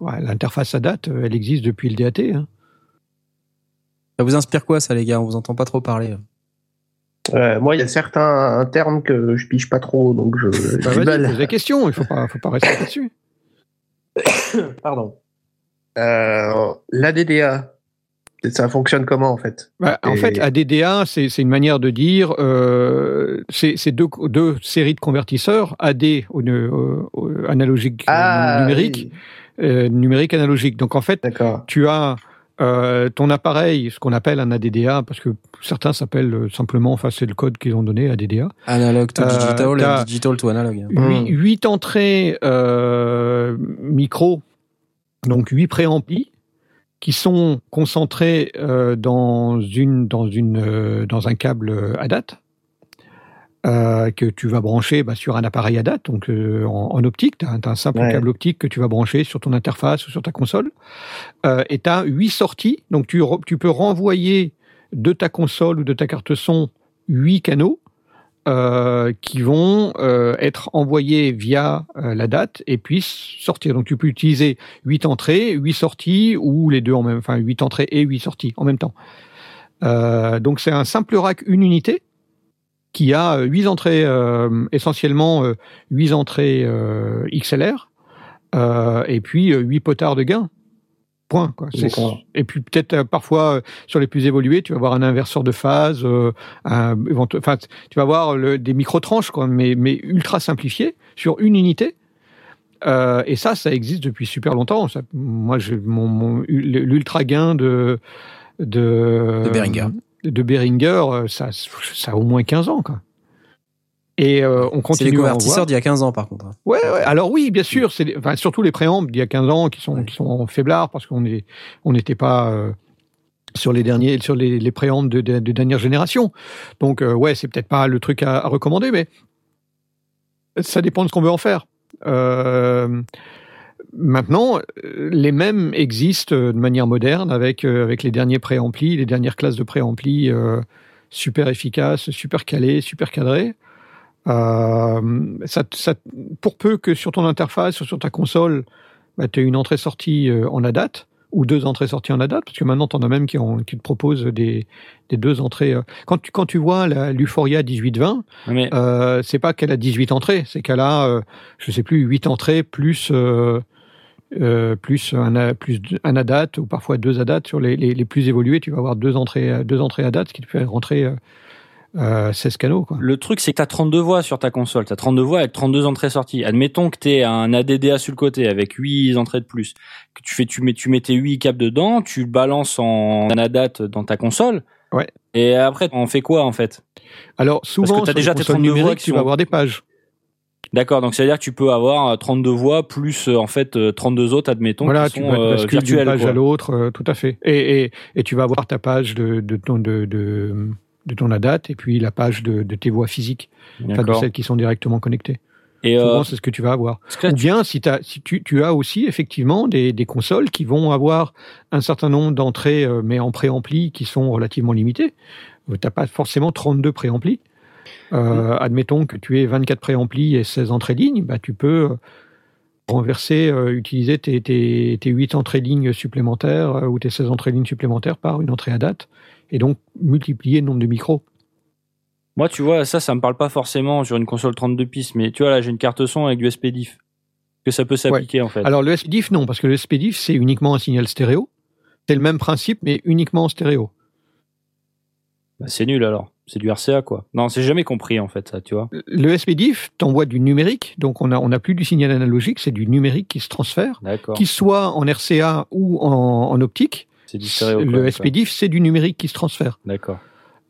Ouais, L'interface à date, elle existe depuis le DAT. hein. Ça vous inspire quoi, ça, les gars? On vous entend pas trop parler. Euh, moi, il y a certains termes que je pige pas trop, donc je. Bah, mal. pose la question. Il faut pas, faut pas rester là-dessus. Pardon. Euh, L'ADDA, ça fonctionne comment en fait? Bah, en Et- fait, ADDA, c'est une manière de dire, euh, c'est deux, deux séries de convertisseurs, AD au, au- au- analogique euh, Ah, numérique, oui, euh, numérique analogique. Donc en fait, tu as euh, ton appareil, ce qu'on appelle un ADDA, parce que certains s'appellent euh, simplement, enfin c'est le code qu'ils ont donné, ADDA. Analog to Euh, digital digital to analog. hein. Huit, Mm. huit entrées euh, micro, donc huit préamplis qui sont concentrés dans une dans une dans un câble ADAT euh, que tu vas brancher bah, sur un appareil ADAT, donc euh, en, en optique, tu as, un simple Ouais. câble optique que tu vas brancher sur ton interface ou sur ta console, euh, et tu as huit sorties, donc tu, tu peux renvoyer de ta console ou de ta carte son huit canaux euh, qui vont euh, être envoyés via euh, la date et puis sortir. Donc tu peux utiliser huit entrées, huit sorties ou les deux en même, enfin huit entrées et huit sorties en même temps. Euh, donc c'est un simple rack une unité qui a euh, huit entrées euh, essentiellement euh, huit entrées XLR et puis huit potards de gain. Point. Quoi. Et puis peut-être parfois sur les plus évolués, tu vas avoir un inverseur de phase, un, éventu- enfin tu vas avoir le, des micro-tranches, quoi, mais, mais ultra simplifiées sur une unité. Euh, et ça, ça existe depuis super longtemps. Ça, moi, j'ai mon, mon l'ultra gain de de. De Behringer, euh, ça, ça a au moins 15 ans, quoi. Et euh, on C'est continue les à en voir. convertisseurs d'il y a 15 ans, par contre. hein. Ouais, ouais. Alors oui, bien sûr, c'est enfin, surtout les préambles d'il y a 15 ans qui sont qui sont faiblards parce qu'on est on n'était pas euh, sur les derniers sur les, les préambles de, de, de dernière génération. Donc euh, ouais, c'est peut-être pas le truc à, à recommander, mais ça dépend de ce qu'on veut en faire. Maintenant, euh, les mêmes existent euh, de manière moderne avec euh, avec les derniers préamplis, les dernières classes de préamplis euh, super efficaces, super calés, super cadrés. Euh, ça, ça, pour peu que sur ton interface ou sur ta console, bah, tu aies une entrée-sortie en ADAT ou deux entrées-sorties en ADAT, parce que maintenant, tu en as même qui, ont- qui te proposent des, des deux entrées. Quand, tu, quand tu vois la- l'Euphoria 1820, Mais euh, c'est pas qu'elle a 18 entrées, c'est qu'elle a, euh, je sais plus, 8 entrées plus, euh, euh, plus, un, plus un ADAT ou parfois deux ADAT sur les, les, les plus évolués. Tu vas avoir deux entrées, euh, deux entrées ADAT, ce qui te fait rentrer euh, euh, 16 canaux. Quoi. le truc, c'est que t'as 32 voix sur ta console. T'as 32 voix avec 32 entrées-sorties. Admettons que t'aies un ADDA sur le côté avec 8 entrées de plus. Que tu fais, tu mets, tu mets tes 8 câbles dedans, tu le balances en ADAT dans ta console. Ouais. Et après, on fait quoi, en fait? Alors souvent, t'as sur déjà les tes consoles 32 voix qui tu sont- vas avoir des pages. D'accord. Donc, ça veut dire que tu peux avoir euh, 32 voix plus, euh, en fait, euh, 32 autres, admettons, voilà, qui tu sont vas euh, basculer d'une page quoi. à l'autre, euh, tout à fait. Et, et, et tu vas avoir ta page de, de, ton, de, de, de ton ADAT et puis la page de, de tes voix physiques, enfin de celles qui sont directement connectées. Et, euh, Souvent, c'est ce que tu vas avoir. Ou bien si, si tu, tu as aussi effectivement des, des consoles qui vont avoir un certain nombre d'entrées, euh, mais en préampli, qui sont relativement limitées. Tu n'as pas forcément 32 préamplis. Euh, Admettons que tu aies 24 préamplis et 16 entrées lignes, bah, tu peux euh, renverser, euh, utiliser tes, tes, tes 8 entrées lignes supplémentaires euh, ou tes 16 entrées lignes supplémentaires par une entrée à date, et donc multiplier le nombre de micros. Moi, tu vois, ça, ça me parle pas forcément sur une console 32 pistes, mais tu vois, là, j'ai une carte son avec USB diff. que ça peut s'appliquer en fait. Alors le SPDIF, non, parce que le SPDIF, c'est uniquement un signal stéréo. C'est le même principe, mais uniquement en stéréo. Bah, c'est nul alors. C'est du RCA quoi. Non, c'est jamais compris en fait ça, tu vois. Le SPDIF t'envoie du numérique, donc on a on a plus du signal analogique, c'est du numérique qui se transfère, qu'il soit en RCA ou en, en optique. C'est du stéréo. Le. SPDIF, c'est du numérique qui se transfère. D'accord.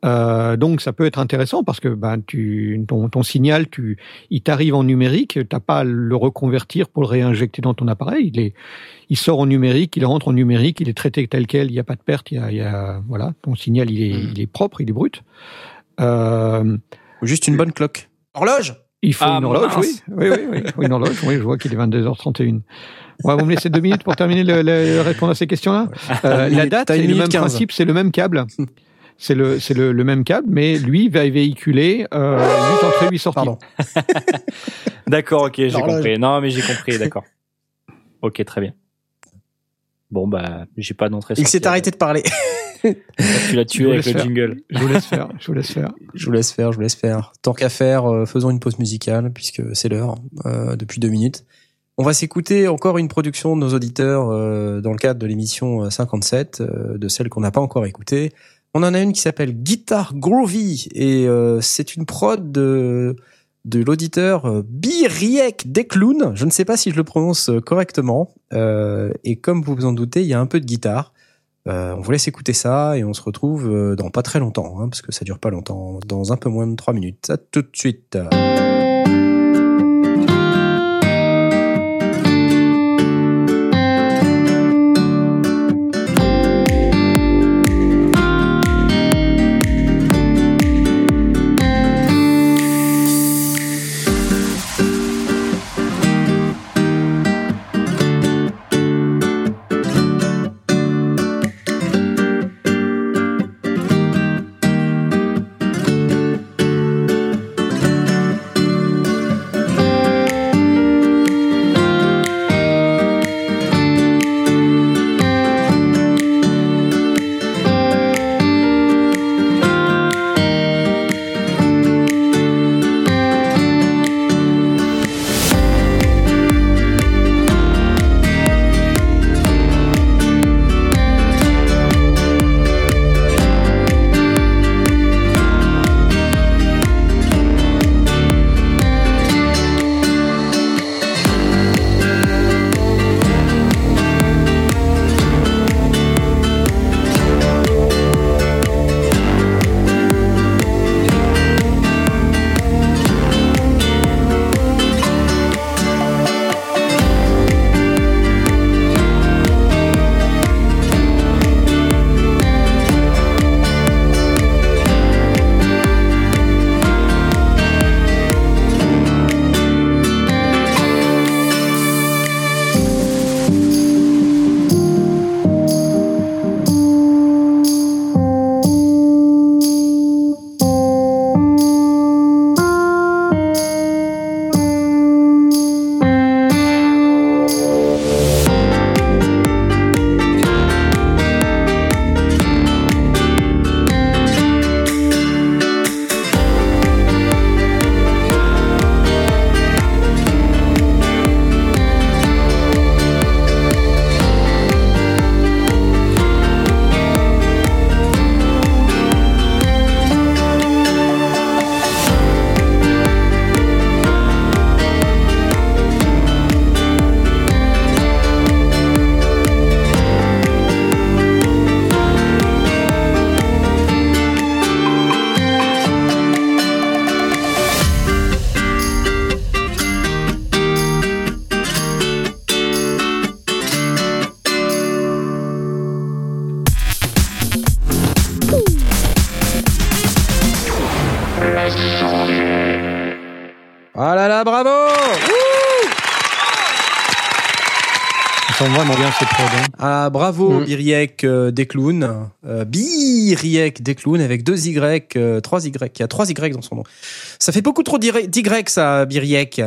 Euh, donc ça peut être intéressant parce que ben, tu, ton, ton signal, tu, il t'arrive en numérique, t'as pas à le reconvertir pour le réinjecter dans ton appareil. Il, est, il sort en numérique, il rentre en numérique, il est traité tel quel, il n'y a pas de perte, il y a, il y a- voilà, ton signal il est, Mm. il est propre, il est brut. Euh, juste une bonne cloque. Horloge? Il faut Ah, une horloge, oui. Oui, oui, oui, oui, une horloge, oui, je vois qu'il est 22h31. Ouais, vous me laissez deux minutes pour terminer le, le- répondre à ces questions-là? Euh, la date, c'est le même 15. principe, c'est le même câble. C'est le, c'est le, le même câble, mais lui va véhiculer euh, 8 entrées, 8 sorties. Pardon. D'accord, ok, j'ai compris. Non, mais j'ai compris, d'accord. Ok, très bien. Bon, bah, j'ai pas d'entrée. Il s'est arrêté de parler. Tu l'as Je tué vous avec laisse le faire. jingle. Je vous laisse faire, je vous laisse faire. Je vous laisse faire, je vous laisse faire. Tant qu'à faire, euh, faisons une pause musicale puisque c'est l'heure euh, depuis deux minutes. On va s'écouter encore une production de nos auditeurs euh, dans le cadre de l'émission euh, 57, euh, de celle qu'on n'a pas encore écoutée. On en a une qui s'appelle Guitar Groovy et euh, c'est une prod de de l'auditeur euh, Biriek Dekloun. Je ne sais pas si je le prononce euh, correctement. Euh, et comme vous vous en doutez, il y a un peu de guitare. Euh, on vous laisse écouter ça et on se retrouve euh, dans pas très longtemps, hein, parce que ça dure pas longtemps, dans un peu moins de trois minutes. À tout de suite. Mm. Biriek euh, Desclowns. Euh, Biriek Desclowns avec deux Y, euh, trois Y. Il y a trois Y dans son nom. Ça fait beaucoup trop d'Y, d'Y, ça, Biriek.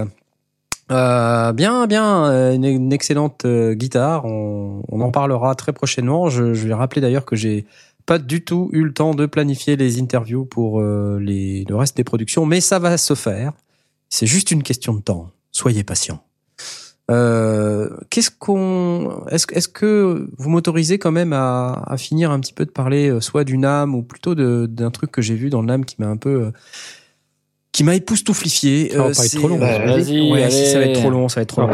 Euh, bien, bien, euh, une, une excellente euh, guitare. On, on en parlera très prochainement. Je, je vais rappeler d'ailleurs que j'ai pas du tout eu le temps de planifier les interviews pour euh, les, le reste des productions, mais ça va se faire. C'est juste une question de temps. Soyez patients. Euh, qu'est-ce qu'on, est-ce, est-ce que vous m'autorisez quand même à, à finir un petit peu de parler euh, soit du NAM ou plutôt de, d'un truc que j'ai vu dans NAM qui m'a un peu, euh, qui m'a époustouflifié. Ça va pas être trop long. bah, Vas-y, Ouais, allez. si, ça va être trop long, ça va être trop long.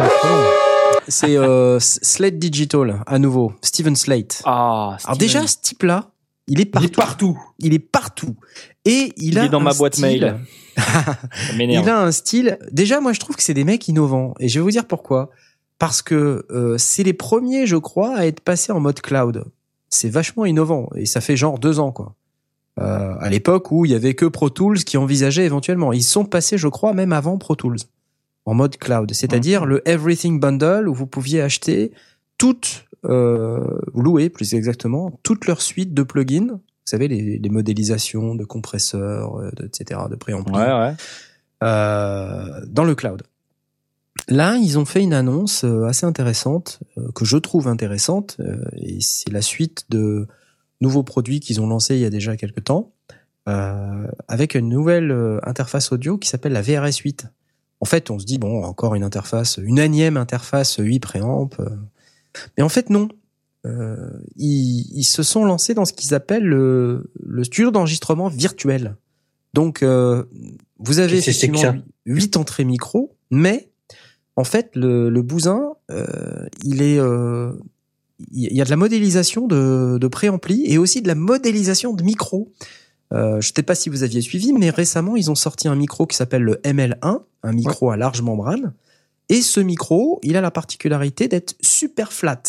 C'est euh, Slate Digital à nouveau, Steven Slate. Ah, Alors Steven. déjà, ce type-là, il est Il partout. est partout. Il est partout. Et il, il a est dans un ma boîte style- mail. Il a un style. Déjà, moi, je trouve que c'est des mecs innovants. Et je vais vous dire pourquoi. Parce que euh, c'est les premiers, je crois, à être passés en mode cloud. C'est vachement innovant. Et ça fait genre deux ans, quoi. Euh, à l'époque où il y avait que Pro Tools qui envisageait éventuellement. Ils sont passés, je crois, même avant Pro Tools, en mode cloud. C'est-à-dire le Everything Bundle où vous pouviez acheter toutes, euh, ou louer plus exactement, toute leur suite de plugins. Vous savez, les, les modélisations de compresseurs, euh, de- etc., de préamplis Ouais, ouais. euh, dans le cloud. Là, ils ont fait une annonce euh, assez intéressante, euh, que je trouve intéressante, euh, et c'est la suite de nouveaux produits qu'ils ont lancés il y a déjà quelques temps, euh, avec une nouvelle interface audio qui s'appelle la VRS 8. En fait, on se dit, bon, encore une interface, une énième interface 8 préamp. Mais en fait, non. Euh, ils, ils se sont lancés dans ce qu'ils appellent le, le studio d'enregistrement virtuel. Donc, euh, vous avez effectivement huit entrées micro, mais en fait, le, le bousin, euh, il est, euh, il y a de la modélisation de, de préampli et aussi de la modélisation de micro. Euh, je ne sais pas si vous aviez suivi, mais récemment, ils ont sorti un micro qui s'appelle le ML1, un micro à large membrane. Et ce micro, il a la particularité d'être super flat.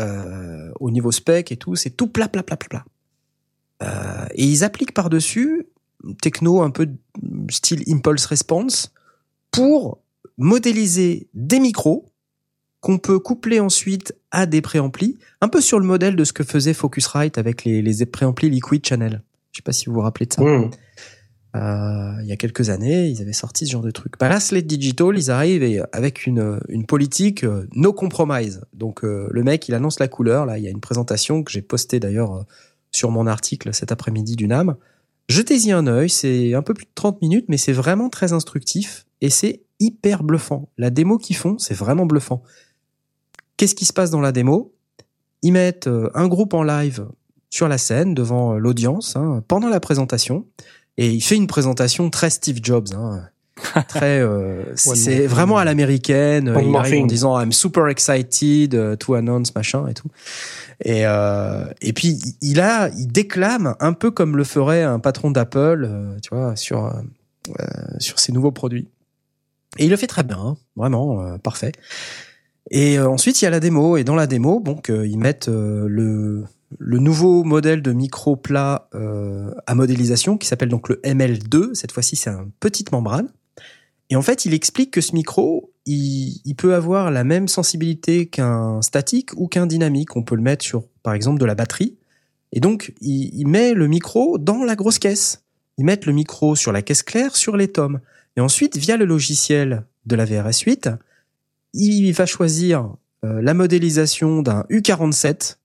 Euh, au niveau spec et tout, c'est tout plat, plat, plat, plat, plat. Euh, et ils appliquent par-dessus techno un peu style impulse response pour modéliser des micros qu'on peut coupler ensuite à des préamplis, un peu sur le modèle de ce que faisait Focusrite avec les, les préamplis Liquid Channel. Je sais pas si vous vous rappelez de ça. Mmh. Euh, il y a quelques années, ils avaient sorti ce genre de truc. Bah là, Slate Digital, ils arrivent et, avec une, une politique euh, no compromise. Donc euh, le mec, il annonce la couleur. Là, il y a une présentation que j'ai postée d'ailleurs euh, sur mon article cet après-midi du NAM. Jetez-y un œil, c'est un peu plus de 30 minutes, mais c'est vraiment très instructif et c'est hyper bluffant. La démo qu'ils font, c'est vraiment bluffant. Qu'est-ce qui se passe dans la démo? Ils mettent euh, un groupe en live sur la scène devant euh, l'audience hein, pendant la présentation et il fait une présentation très Steve Jobs. Hein. Très, euh, c'est vraiment à l'américaine. One Il arrive en disant I'm super excited uh, to announce machin et tout. Et euh, et puis il a, il déclame un peu comme le ferait un patron d'Apple, euh, tu vois, sur euh, euh, sur ses nouveaux produits. Et il le fait très bien, hein, vraiment euh, parfait. Et euh, ensuite il y a la démo et dans la démo, donc euh, ils mettent euh, le le nouveau modèle de micro plat euh, à modélisation qui s'appelle donc le ML2. Cette fois-ci, c'est une petite membrane. Et en fait, il explique que ce micro, il, il peut avoir la même sensibilité qu'un statique ou qu'un dynamique. On peut le mettre sur, par exemple, de la batterie. Et donc, il, il met le micro dans la grosse caisse. Ils mettent le micro sur la caisse claire, sur les tomes. Et ensuite, via le logiciel de la VRS 8, il va choisir euh, la modélisation d'un U47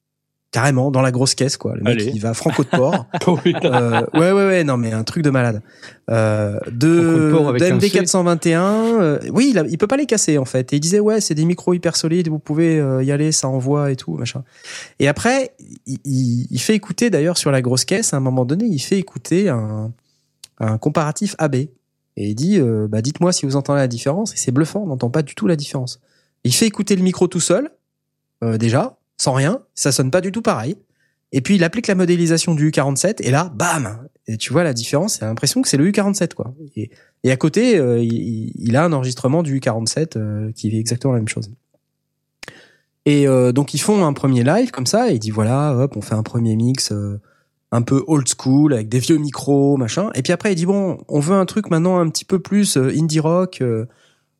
carrément dans la grosse caisse quoi. Le mec Allez. il va franco de port. Euh, ouais ouais ouais non mais un truc de malade. Euh, de de, C. MD421. euh, oui il, a, il peut pas les casser en fait. Et il disait ouais c'est des micros hyper solides vous pouvez euh, y aller ça envoie et tout machin. Et après il, il- il fait écouter d'ailleurs sur la grosse caisse à un moment donné il fait écouter un, un comparatif AB et il dit euh, bah dites-moi si vous entendez la différence et c'est bluffant on n'entend pas du tout la différence. Il fait écouter le micro tout seul euh, déjà sans rien ça sonne pas du tout pareil. Et puis il applique la modélisation du U47 et là, bam Et tu vois la différence, c'est l'impression que c'est le U47 quoi. Et, à côté, euh, il, a un enregistrement du U47 euh, qui est exactement la même chose. Et euh, donc ils font un premier live comme ça et il dit voilà, hop, on fait un premier mix un peu old school avec des vieux micros, machin. Et puis après il dit bon, on veut un truc maintenant un petit peu plus indie rock,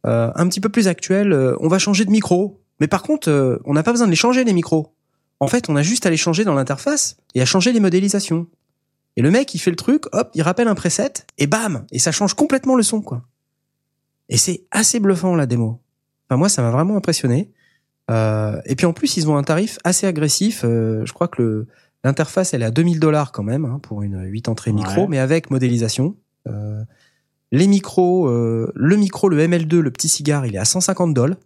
un petit peu plus actuel. on va changer de micro. Mais par contre, euh, on n'a pas besoin de les changer les micros. En fait, on a juste à les changer dans l'interface et à changer les modélisations. Et le mec, il fait le truc, hop, il rappelle un preset et bam, et ça change complètement le son, quoi. Et c'est assez bluffant la démo. Enfin moi, ça m'a vraiment impressionné. Euh, et puis en plus, ils ont un tarif assez agressif. Euh, je crois que le l'interface, elle est à 2000 dollars quand même hein, pour une 8 entrées micro, Ouais. mais avec modélisation. Euh, les micros, euh, le micro, le ML2, le petit cigare, il est à 150 dollars.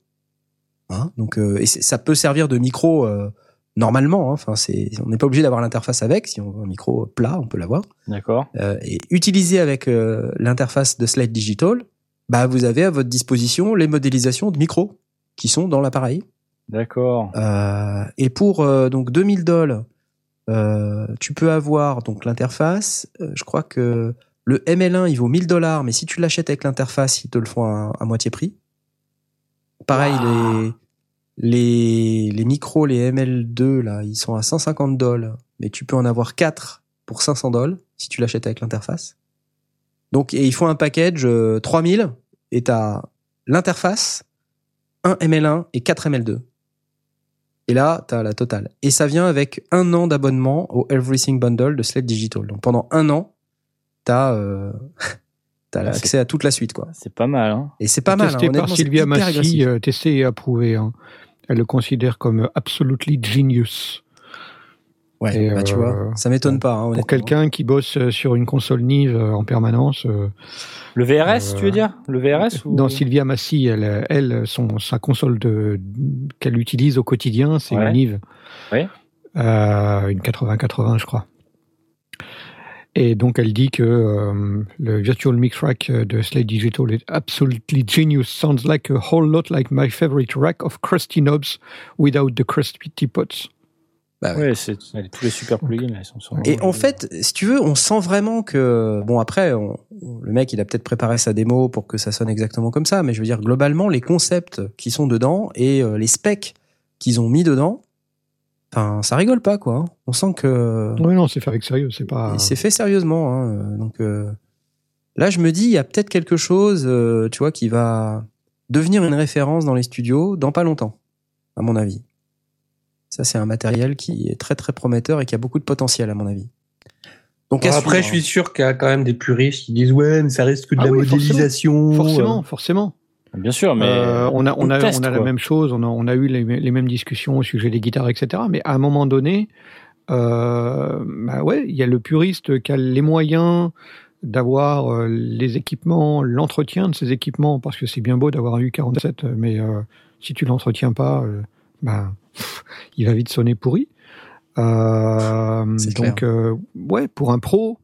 Hein, donc, euh, et ça peut servir de micro euh, normalement. hein. Enfin, c'est, on n'est pas obligé d'avoir l'interface avec. Si on veut un micro plat, on peut l'avoir. D'accord. Euh, et utilisé avec euh, l'interface de Slide Digital, bah vous avez à votre disposition les modélisations de micros qui sont dans l'appareil. D'accord. Euh, et pour euh, donc 2000 dollars, euh, tu peux avoir donc l'interface. Euh, je crois que le ML1 il vaut 1000 dollars, mais si tu l'achètes avec l'interface, ils te le font à, à moitié prix. Pareil les les les micros, les ML2 là, ils sont à 150 dollars, mais tu peux en avoir 4 pour 500 dollars si tu l'achètes avec l'interface. Donc et il faut un package euh, 3000 et t'as l'interface, un ML1 et 4 ML2. Et là, t'as la totale. Et ça vient avec un an d'abonnement au Everything Bundle de Sled Digital. Donc pendant un an, t'as euh, t'as Ah, accès à toute la suite, quoi. C'est pas mal. Hein. Et c'est pas mal. hein. testé par Honnêtement, c'est Sylvia Massy, euh, testé et approuvé. hein. Elle le considère comme euh, absolutely genius. Ouais, bah, tu euh, vois, ça m'étonne pas. Hein, Pour quelqu'un qui bosse euh, sur une console Nive euh, en permanence, euh, Le VRS, Euh, tu veux dire? Le VRS ou... dans Sylvia Massy, elle, elle son, sa console de, qu'elle utilise au quotidien, c'est Ouais. une Nive. Euh, une 80-80, je crois. Et donc, elle dit que euh, le Virtual Mix Rack de Slate Digital est absolutely genius. Sounds like a whole lot like my favorite rack of crusty knobs without the crusty pots. Bah ouais. Ouais, c'est tous les super plugins, ils sont sur- Et en fait, si tu veux, on sent vraiment que bon après, on- on- le mec il a peut-être préparé sa démo pour que ça sonne exactement comme ça, mais je veux dire globalement les concepts qui sont dedans et euh, les specs qu'ils ont mis dedans, enfin ça rigole pas quoi. hein. On sent que Oui, non, c'est fait avec sérieux, c'est pas. c'est fait sérieusement. Hein. euh, Donc euh, là, je me dis, il y a peut-être quelque chose, euh, tu vois, qui va devenir une référence dans les studios dans pas longtemps, à mon avis. Ça, c'est un matériel qui est très très prometteur et qui a beaucoup de potentiel, à mon avis. Donc Après, je suis sûr qu'il y a quand même des puristes qui disent ouais, mais ça reste que de Ah la oui, forcément. modélisation. Forcément, forcément. Bien sûr, mais Euh, on a, on a, teste, on a la même chose, on a, on a eu les, les mêmes discussions au sujet des guitares, etc. Mais à un moment donné, euh, bah ouais, il y a le puriste qui a les moyens d'avoir euh, les équipements, l'entretien de ces équipements, parce que c'est bien beau d'avoir un U47, mais euh, si tu l'entretiens pas, euh, bah, pff, il va vite sonner pourri. Euh, donc, euh, ouais, pour un pro,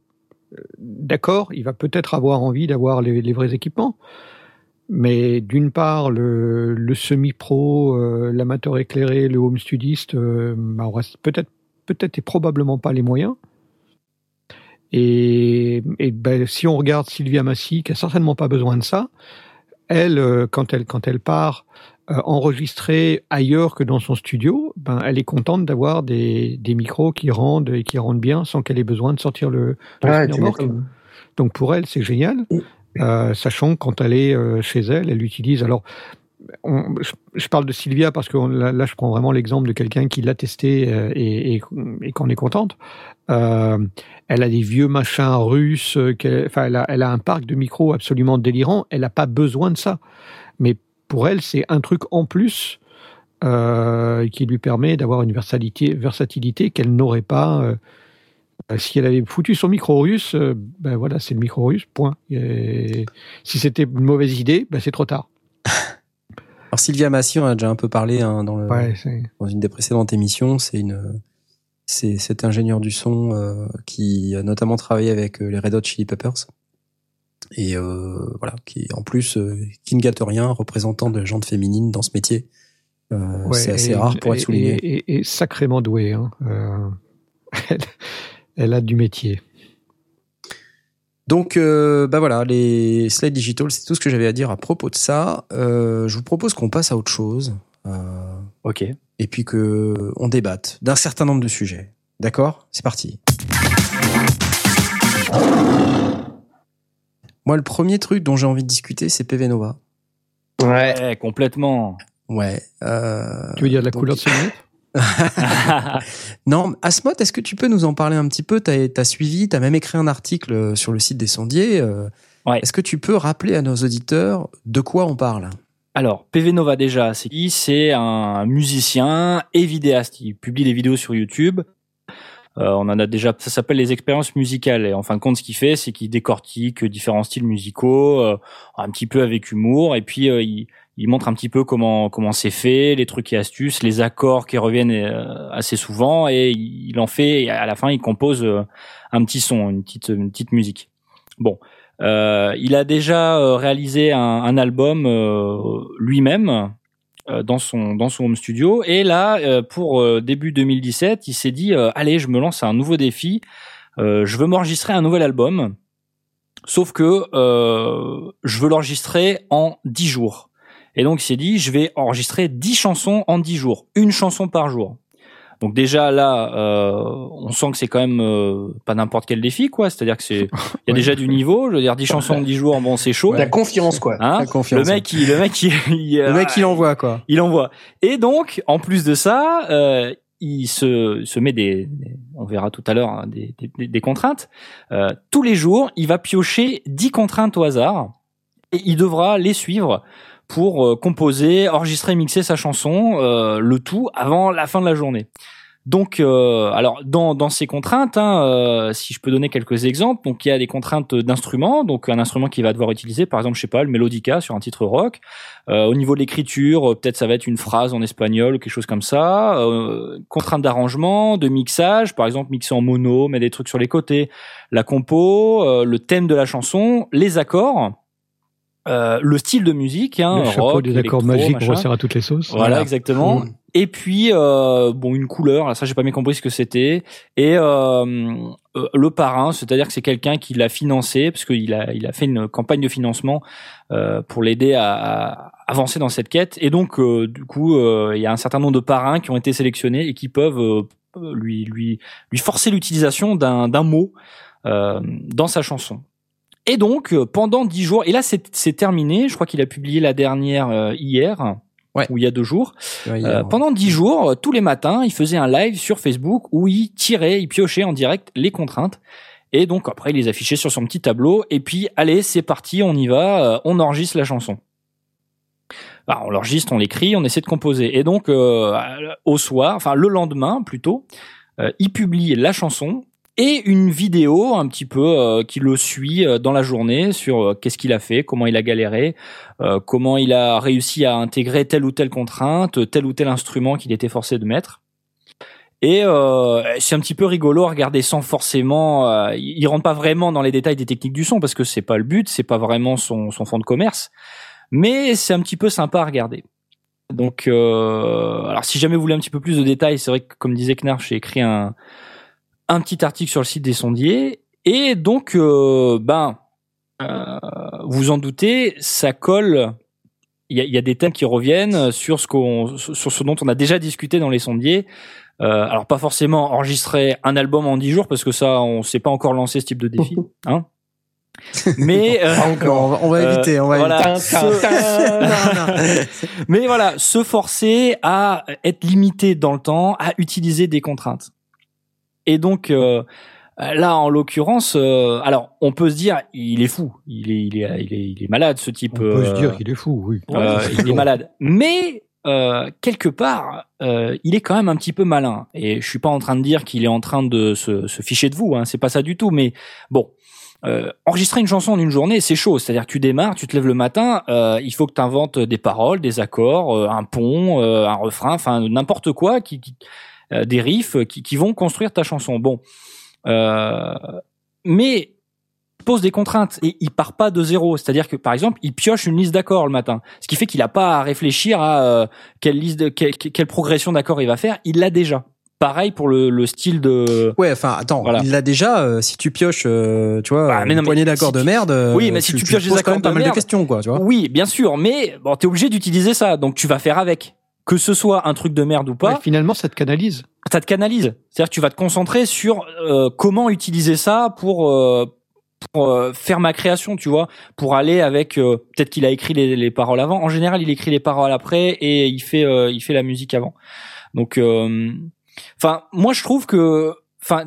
euh, d'accord, il va peut-être avoir envie d'avoir les, les vrais équipements. Mais d'une part, le, le semi-pro, euh, l'amateur éclairé, le home studiste, euh, bah, aura peut-être peut-être et probablement pas les moyens. Et, et ben, si on regarde Sylvia Massy, qui a certainement pas besoin de ça, elle, euh, quand elle quand elle part euh, enregistrer ailleurs que dans son studio, ben elle est contente d'avoir des, des micros qui rendent et qui rendent bien sans qu'elle ait besoin de sortir le, m'étonnes. Donc pour elle, c'est génial, sachant que quand elle est euh, chez elle, elle utilise. Alors, je, parle de Sylvia parce que là, je prends vraiment l'exemple de quelqu'un qui l'a testé euh, et, qu'on est contente. Euh, elle a des vieux machins russes. euh, qu'elle- Enfin, elle a, elle un parc de micros absolument délirant. Elle n'a pas besoin de ça. Mais pour elle, c'est un truc en plus euh, qui lui permet d'avoir une versatilité, qu'elle n'aurait pas. euh, euh, si elle avait foutu son micro russe, euh, ben voilà, c'est le micro russe, point. Et si c'était une mauvaise idée, ben c'est trop tard. Alors Sylvia Massy, on a déjà un peu parlé hein, dans, le, Ouais, c'est- dans une des précédentes émissions. C'est une, c'est cet ingénieur du son euh, qui a notamment travaillé avec euh, les Red Hot Chili Peppers et euh, voilà, qui en plus, euh, qui ne gâte rien, représentant de gente féminine dans ce métier. Euh, ouais, c'est assez et- rare pour être souligné. Et, et- et sacrément douée. Hein. Elle, a du métier. Donc, euh, bah voilà, les Slide Digital, c'est tout ce que j'avais à dire à propos de ça. Euh, je vous propose qu'on passe à autre chose. Euh, Ok. et puis que on débatte d'un certain nombre de sujets. D'accord? C'est parti. Moi, le premier truc dont j'ai envie de discuter, c'est PV Nova. Ouais. Ouais, complètement. Ouais. Euh, Tu veux dire de la donc- couleur de ses lunettes Non, Asmod, est-ce que tu peux nous en parler un petit peu? T'as as suivi, t'as même écrit un article euh, sur le site des sondiers. euh, Ouais. Est-ce que tu peux rappeler à nos auditeurs de quoi on parle? Alors, PV Nova déjà, c'est qui? C'est un musicien et vidéaste. Il publie des vidéos sur YouTube. Euh, on en a déjà. Ça s'appelle les expériences musicales. Et en fin de compte, ce qu'il fait, c'est qu'il décortique différents styles musicaux, euh, un petit peu avec humour. Et puis, euh, il, il montre un petit peu comment comment c'est fait, les trucs et astuces, les accords qui reviennent euh, assez souvent et il en fait à la fin il compose euh, un petit son, une petite musique. Bon, euh, il a déjà réalisé un, album lui-même dans son dans son home studio et là pour début 2017, il s'est dit allez, je me lance à un nouveau défi. Je veux m'enregistrer un nouvel album. Sauf que je veux l'enregistrer en 10 jours. Et donc il s'est dit, je vais enregistrer 10 chansons en 10 jours, une chanson par jour. Donc déjà là, euh, on sent que c'est quand même euh, pas n'importe quel défi, quoi. C'est-à-dire que c'est, il y a Ouais. déjà du niveau. Je veux dire, 10 chansons en 10 jours, bon, c'est chaud. La confiance, quoi. Hein La confiance, le mec, il, le mec, il, il, Le mec, il envoie, quoi. il envoie. Et donc, en plus de ça, euh, il se, se met des, des- on verra tout à l'heure, hein, des, des, des contraintes. Euh, tous les jours, il va piocher 10 contraintes au hasard et il devra les suivre pour euh, composer, enregistrer, mixer sa chanson, euh, le tout avant la fin de la journée. Donc, euh, alors dans, dans ces contraintes, hein, euh, si je peux donner quelques exemples, donc il y a des contraintes d'instruments, donc un instrument qu'il va devoir utiliser, par exemple, je sais pas, le mélodica sur un titre rock. Euh, au niveau de l'écriture, euh, peut-être ça va être une phrase en espagnol quelque chose comme ça. Contraintes d'arrangement, de mixage, par exemple mixer en mono, mais des trucs sur les côtés. La compo, le thème de la chanson, les accords. Euh, le style de musique, hein, le chapeau rock, des accords magiques, resserre à toutes les sauces. Voilà, Voilà. exactement. Et puis euh, bon, une couleur. Là, ça, j'ai pas bien compris ce que c'était. Et euh, euh, le parrain, c'est-à-dire que c'est quelqu'un qui l'a financé parce qu'il a il a fait une campagne de financement euh, pour l'aider à, à avancer dans cette quête. Et donc, euh, du coup, euh, il y a un certain nombre de parrains qui ont été sélectionnés et qui peuvent euh, lui lui lui forcer l'utilisation d'un d'un mot euh, dans sa chanson. Et donc, euh, pendant dix jours, et là c'est terminé, je crois qu'il a publié la dernière euh, hier, Ouais. ou il y a deux jours. Ouais, Euh, a- pendant dix jours, tous les matins, il faisait un live sur Facebook où il tirait, il piochait en direct les contraintes. Et donc après, il les affichait sur son petit tableau. Et puis, allez, c'est parti, on y va, on enregistre la chanson. Bah, on l'enregistre, on l'écrit, on essaie de composer. Et donc, euh, au soir, enfin le lendemain plutôt, euh, il publie la chanson et une vidéo un petit peu euh, qui le suit euh, dans la journée sur euh, qu'est-ce qu'il a fait, comment il a galéré, comment il a réussi à intégrer telle ou telle contrainte, tel ou tel instrument qu'il était forcé de mettre. Et euh, c'est un petit peu rigolo à regarder sans forcément. Euh, il rentre pas vraiment dans les détails des techniques du son parce que c'est pas le but, c'est pas vraiment son, son fond de commerce. Mais c'est un petit peu sympa à regarder. Donc, euh, alors si jamais vous voulez un petit peu plus de détails, c'est vrai que comme disait Knarf, j'ai écrit un un petit article sur le site des sondiers. Et donc, euh, ben, euh, vous en doutez, ça colle. Il y a, il y a des thèmes qui reviennent sur ce qu'on, sur ce dont on a déjà discuté dans les sondiers. Euh, alors pas forcément enregistrer un album en 10 jours parce que ça, on s'est pas encore lancé ce type de défi, hein. Mais euh, Pas on encore. va, on va Euh, éviter, on va voilà. éviter. Non, non. Mais voilà, se forcer à être limité dans le temps, à utiliser des contraintes. Et donc euh, là, en l'occurrence, euh, alors on peut se dire, il est fou, il est, il est, il est, il est malade ce type. On peut se euh, dire qu'il est fou, oui. il est malade. Mais euh, quelque part, euh, il est quand même un petit peu malin. Et je suis pas en train de dire qu'il est en train de se, se ficher de vous. Hein, c'est pas ça du tout. Mais bon. Euh, enregistrer une chanson en une journée, c'est chaud. C'est-à-dire que tu démarres, tu te lèves le matin, euh, il faut que tu inventes des paroles, des accords, euh, un pont, euh, un refrain, enfin n'importe quoi, qui, qui- euh, des riffs qui, qui vont construire ta chanson. Bon, euh, mais pose des contraintes et il part pas de zéro. C'est-à-dire que par exemple, il pioche une liste d'accords le matin, ce qui fait qu'il a pas à réfléchir à euh, quelle liste, de, quelle, quelle progression d'accords il va faire. Il l'a déjà. Pareil pour le, le style de. Ouais, enfin, attends, Voilà. il l'a déjà. euh, si tu pioches, euh, tu vois, Bah, mais non, une mais poignée d'accords si de tu- merde. euh, Oui, mais si tu pioches des accords quand même de pas mal de questions, quoi, tu vois. Oui, bien sûr, mais bon, t'es obligé d'utiliser ça, donc tu vas faire avec. Que ce soit un truc de merde ou pas, Ouais, finalement, ça te canalise. ça te canalise. C'est-à-dire que tu vas te concentrer sur euh, comment utiliser ça pour euh, pour euh, faire ma création, tu vois, pour aller avec euh, peut-être qu'il a écrit les, les paroles avant. En général, il écrit les paroles après et il fait euh, il fait la musique avant. Donc, euh, enfin, moi je trouve que, enfin,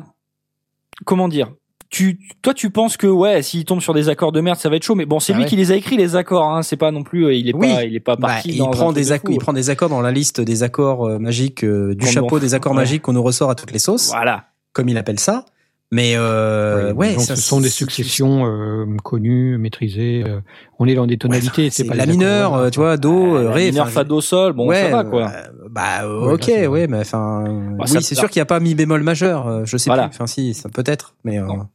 comment dire? Tu, toi, tu penses que ouais, s'il tombe sur des accords de merde, ça va être chaud. Mais bon, c'est Ah lui ouais. qui les a écrits les accords. Hein, c'est pas non plus, euh, il est Oui. pas, il est pas Bah, parti. il dans prend des de accords, il prend des accords dans la liste des accords euh, magiques euh, du chapeau des accords Ouais. magiques qu'on nous ressort à toutes les sauces, Voilà. comme il appelle ça. Mais euh, ouais, donc ça, ce sont des successions euh, connues, maîtrisées. euh, on est dans des tonalités. Ouais, c'est pas la des mineur, accords, euh, tu vois, do, euh, La ré. mineur, fa, do, sol, bon, ouais, ça va, quoi. bah Ouais, ok, ouais, mais enfin, Bah, oui, c'est sûr qu'il n'y a pas mi bémol majeur. je sais Voilà. plus. Enfin, si, ça peut-être, mais euh, Non.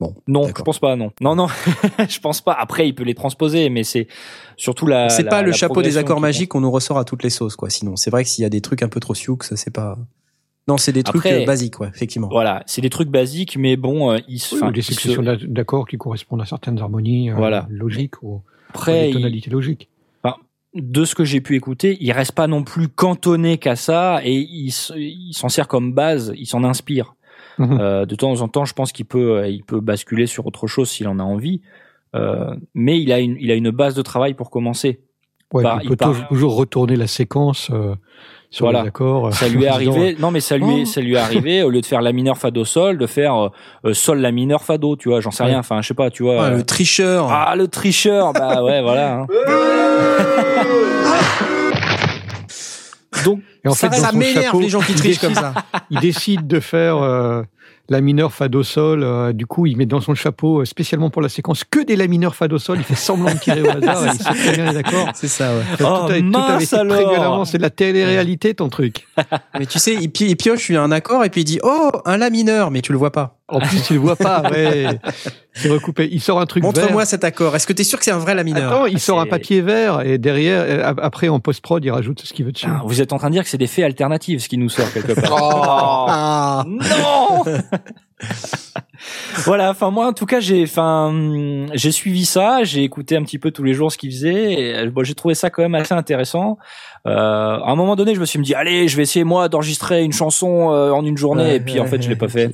Non. Bon, Non, je pense pas, non. Non, non, je pense pas. Après, il peut les transposer, mais c'est surtout la. c'est la- pas le la chapeau des accords magiques qu'on nous ressort à toutes les sauces, quoi. Sinon, c'est vrai que s'il y a des trucs un peu trop sioux, ça c'est pas. Non, c'est des trucs Après- euh, basiques, ouais, effectivement. Voilà, c'est des trucs basiques, mais bon, euh, ils se. Oui, ou des se- successions d'a- d'accords qui correspondent à certaines harmonies euh, Voilà. logiques ou, ou Après, des ils- tonalités logiques. de ce que j'ai pu écouter, il reste pas non plus cantonné qu'à ça et il s'en sert comme base, il s'en inspire. Mhm. Euh, de temps en temps, je pense qu'il peut, euh, il peut basculer sur autre chose s'il en a envie. Euh, mais il a une, il a une base de travail pour commencer. Ouais, part- il peut toujours retourner la séquence euh, sur Voilà. les accords. Ça lui est arrivé. Non, mais ça lui est, Oh. ça lui est arrivé au lieu de faire la mineur fa do sol, de faire euh, euh, sol la mineur fa do. Tu vois, j'en sais Ouais. rien. Enfin, je sais pas. Tu vois. Ah, euh, le tricheur. ah, le tricheur. bah ouais, voilà. hein. Donc, Et en ça fait, ça m'énerve chapeau, les gens qui trichent comme ça. il décide de faire euh, la mineur fa do sol. euh, du coup, il met dans son chapeau euh, spécialement pour la séquence que des la mineur fa do sol. Il fait semblant de tirer au hasard. et il sait très bien les accords. C'est ça, ouais. Tout, Oh, tout avait été alors. C'est de la télé-réalité, ton truc. Mais tu sais, il, pi- il pioche lui un accord et puis il dit oh un la mineur, mais tu le vois pas. En plus, tu le vois pas. Ouais. C'est recoupé. Il sort un truc vert. Montre-moi cet accord. Est-ce que t'es sûr que c'est un vrai la mineur Attends, il sort un papier vert et derrière, euh, ap- après en post-prod, il rajoute ce qu'il veut dessus. Putain, vous êtes en train de dire que c'est des faits alternatifs, ce qui nous sort quelque part. Ah. Non Voilà, enfin moi en tout cas j'ai enfin j'ai suivi ça, j'ai écouté un petit peu tous les jours ce qu'il faisait et euh, bon, j'ai trouvé ça quand même assez intéressant. Euh, à un moment donné, je me suis dit allez, je vais essayer moi d'enregistrer une chanson euh, en une journée Ouais, et puis en ouais, fait je l'ai ouais. pas fait.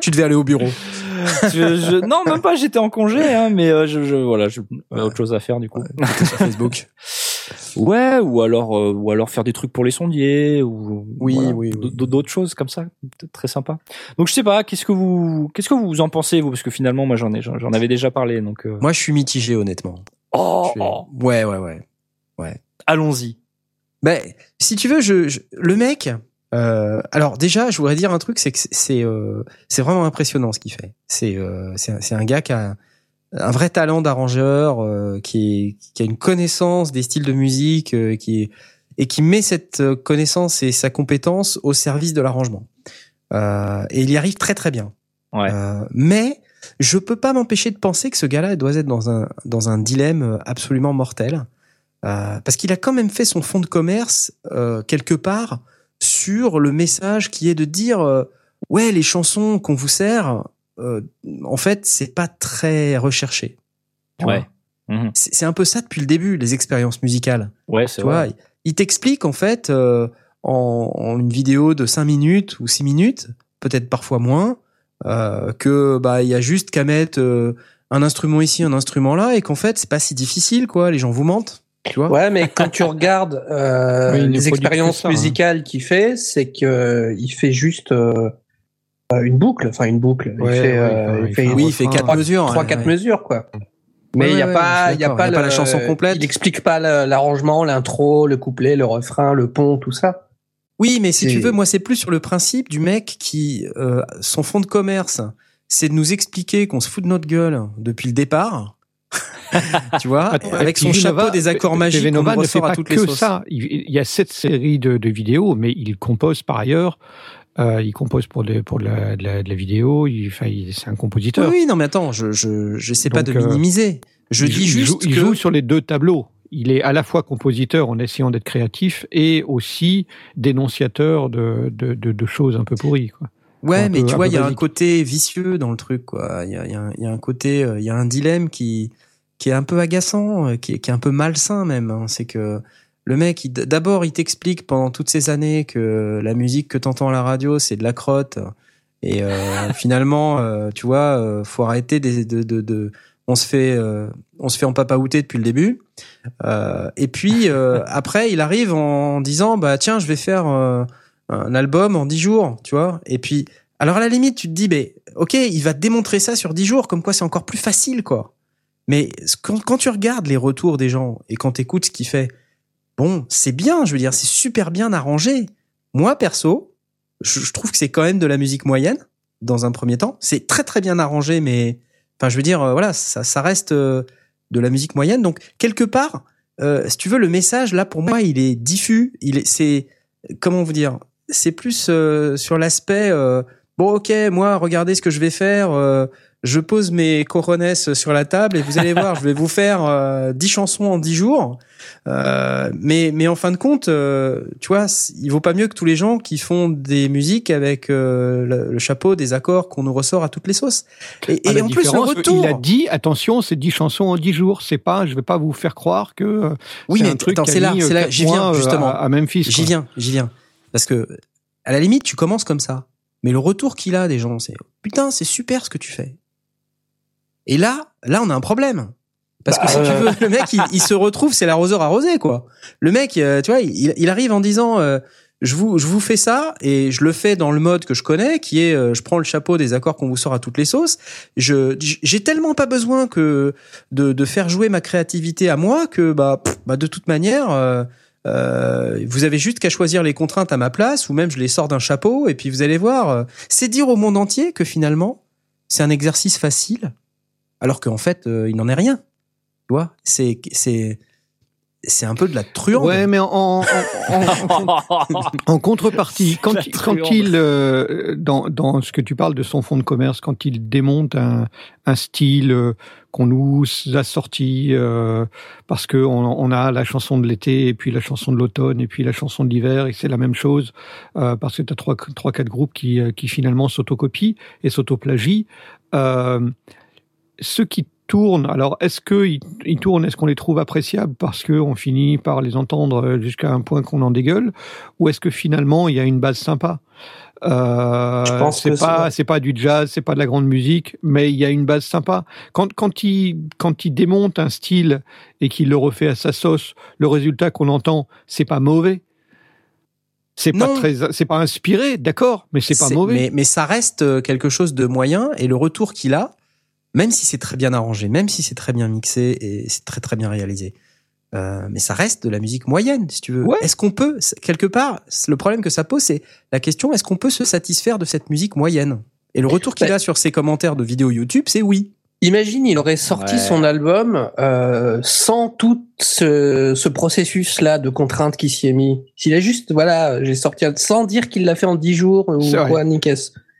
Tu devais aller au bureau. Je- je- non, même pas, j'étais en congé hein, mais euh, je, je voilà, je autre chose à faire du coup. Sur Facebook. Ouais, ou alors euh, ou alors faire des trucs pour les sondiers ou Oui, voilà, oui, d'autres choses comme ça, très sympa. Donc je sais pas, qu'est-ce que vous qu'est-ce que vous en pensez vous? Parce que finalement moi j'en ai j'en avais déjà parlé donc euh, Moi, je suis mitigé honnêtement. oh, suis- oh, Ouais, ouais, ouais. allons-y. Ben, si tu veux, je, je- le mec. euh, alors déjà, je voudrais dire un truc, c'est que c'est- c'est euh, vraiment impressionnant ce qu'il fait. C'est euh, c'est un gars qui a un vrai talent d'arrangeur, euh, qui, qui a une connaissance des styles de musique, euh, qui est, et qui met cette euh, connaissance et sa compétence au service de l'arrangement. Euh, et il y arrive très très bien. Ouais. Euh, mais je peux pas m'empêcher de penser que ce gars-là doit être dans un dans un dilemme absolument mortel. Euh, parce qu'il a quand même fait son fonds de commerce euh, quelque part sur le message qui est de dire euh, ouais les chansons qu'on vous sert euh, en fait c'est pas très recherché Tu Ouais. Mhm. c'est un peu ça depuis le début les expériences musicales Ouais, c'est tu vois vrai. il- t'explique en fait euh, en, en une vidéo de 5 minutes ou 6 minutes peut-être parfois moins euh, que bah il y a juste qu'à mettre euh, un instrument ici un instrument là et qu'en fait c'est pas si difficile quoi les gens vous mentent tu vois Ouais, mais quand tu regardes euh, Oui, les expériences hein. musicales qu'il fait, c'est que euh, il fait juste euh, une boucle, enfin une boucle. Il fait, ouais, euh, il fait oui il fait quatre trois, mesures trois, quatre ouais. mesures, quoi. Mais il Ouais, n'y a ouais, pas, y a pas, Il y a pas le- la chanson complète. Il explique pas l'arrangement, l'intro, le couplet, le refrain, le pont, tout ça. Oui, mais si tu veux, moi, c'est plus sur le principe du mec qui, euh, son fond de commerce, c'est de nous expliquer qu'on se fout de notre gueule depuis le départ. tu vois, Attends, avec son chapeau Nova- des accords magiques Nova ne fait ressort à pas toutes que ça. Il, il y a cette série de, de vidéos, mais il compose par ailleurs. Euh, il compose pour, des, pour de, la, de, la, de la vidéo. Il, il- c'est un compositeur. oui, non, mais attends, je, je, j'essaie pas de euh, minimiser. Je il, dis il juste joue, il que joue sur les deux tableaux. Il est à la fois compositeur en essayant d'être créatif et aussi dénonciateur de, de, de, de choses un peu pourries. Quoi. Ouais, mais peu- tu vois, il y a un côté vicieux dans le truc. Il y a, il y a il y a un côté, il y a un dilemme qui, qui est un peu agaçant, euh, qui est, qui est un peu malsain même. hein. C'est que le mec, d'abord, il t'explique pendant toutes ces années que la musique que t'entends à la radio, c'est de la crotte. Et euh, finalement, euh, tu vois, euh, faut arrêter de, de, de, de- on se fait, euh, on se fait en papaouter depuis le début. Euh, et puis euh, après, il arrive en disant, bah tiens, je vais faire euh, un album en 10 jours, tu vois. Et puis, alors à la limite, tu te dis, mais ok, il va te démontrer ça sur 10 jours, comme quoi c'est encore plus facile, quoi. Mais quand, quand tu regardes les retours des gens et quand tu écoutes ce qu'il fait, bon, c'est bien, je veux dire, c'est super bien arrangé. Moi, perso, je, je trouve que c'est quand même de la musique moyenne dans un premier temps. C'est très très bien arrangé, mais enfin, je veux dire, euh, voilà, ça, ça reste euh, de la musique moyenne. Donc quelque part, euh, si tu veux, le message là pour moi, il est diffus. Il est, c'est comment vous dire, c'est plus euh, sur l'aspect. bon, ok, moi, regardez ce que je vais faire. je pose mes coronesses sur la table et vous allez voir, je vais vous faire euh, 10 chansons en 10 jours. Euh, mais, mais en fin de compte, euh, tu vois, il vaut pas mieux que tous les gens qui font des musiques avec euh, le, le chapeau des accords qu'on nous ressort à toutes les sauces. Et, Ah, en plus, le retour. Il a dit, attention, c'est 10 chansons en 10 jours. C'est pas, je vais pas vous faire croire que euh, oui, c'est mais un truc c'est là, mis, euh, c'est là, j'y viens justement. à, à Memphis. J'y viens, j'y viens. Parce que, à la limite, tu commences comme ça. Mais le retour qu'il a des gens, c'est putain, c'est super ce que tu fais. Et là, là, on a un problème. Parce que Bah, si tu euh. veux, le mec, il, il se retrouve, c'est l'arroseur arrosé, quoi. Le mec, euh, tu vois, il, il arrive en disant, euh, je vous, je vous fais ça et je le fais dans le mode que je connais, qui est, euh, je prends le chapeau des accords qu'on vous sort à toutes les sauces. Je, j'ai tellement pas besoin que de, de faire jouer ma créativité à moi que, bah, pff, bah de toute manière. euh, euh, vous avez juste qu'à choisir les contraintes à ma place, ou même je les sors d'un chapeau, et puis vous allez voir. c'est dire au monde entier que finalement, c'est un exercice facile, alors qu'en fait, euh, il n'en est rien. Tu vois, c'est c'est c'est un peu de la truande. Ouais, mais en, en, en- en- en contrepartie, quand, quand il euh, dans, dans ce que tu parles de son fonds de commerce, quand il démonte un, un style euh, qu'on nous a sorti euh, parce que on, on a la chanson de l'été et puis la chanson de l'automne et puis la chanson de l'hiver et c'est la même chose euh, parce que tu as trois trois quatre groupes qui qui finalement s'autocopient et s'autoplagient. Euh, ceux qui tournent, alors est-ce qu'ils ils tournent, est-ce qu'on les trouve appréciables parce qu'on finit par les entendre jusqu'à un point qu'on en dégueule, ou est-ce que finalement il y a une base sympa? Euh, Je pense c'est pas c'est- pas du jazz, c'est pas de la grande musique, mais il y a une base sympa. Quand quand il quand il démonte un style et qu'il le refait à sa sauce, le résultat qu'on entend, c'est pas mauvais. C'est pas très, c'est pas inspiré, d'accord, mais c'est pas mauvais. Mais, mais ça reste euh, quelque chose de moyen, et le retour qu'il a, même si c'est très bien arrangé, même si c'est très bien mixé et c'est très très bien réalisé, euh, mais ça reste de la musique moyenne, si tu veux. Ouais. Est-ce qu'on peut, quelque part, le problème que ça pose, c'est la question est-ce qu'on peut se satisfaire de cette musique moyenne? Et le retour qu'il Bah- a sur ses commentaires de vidéos YouTube, c'est oui. Imagine, il aurait sorti Ouais. son album euh, sans tout ce, ce processus-là de contraintes qui s'y est mis. S'il a juste, voilà, j'ai sorti un- sans dire qu'il l'a fait en 10 jours ou vrai. quoi,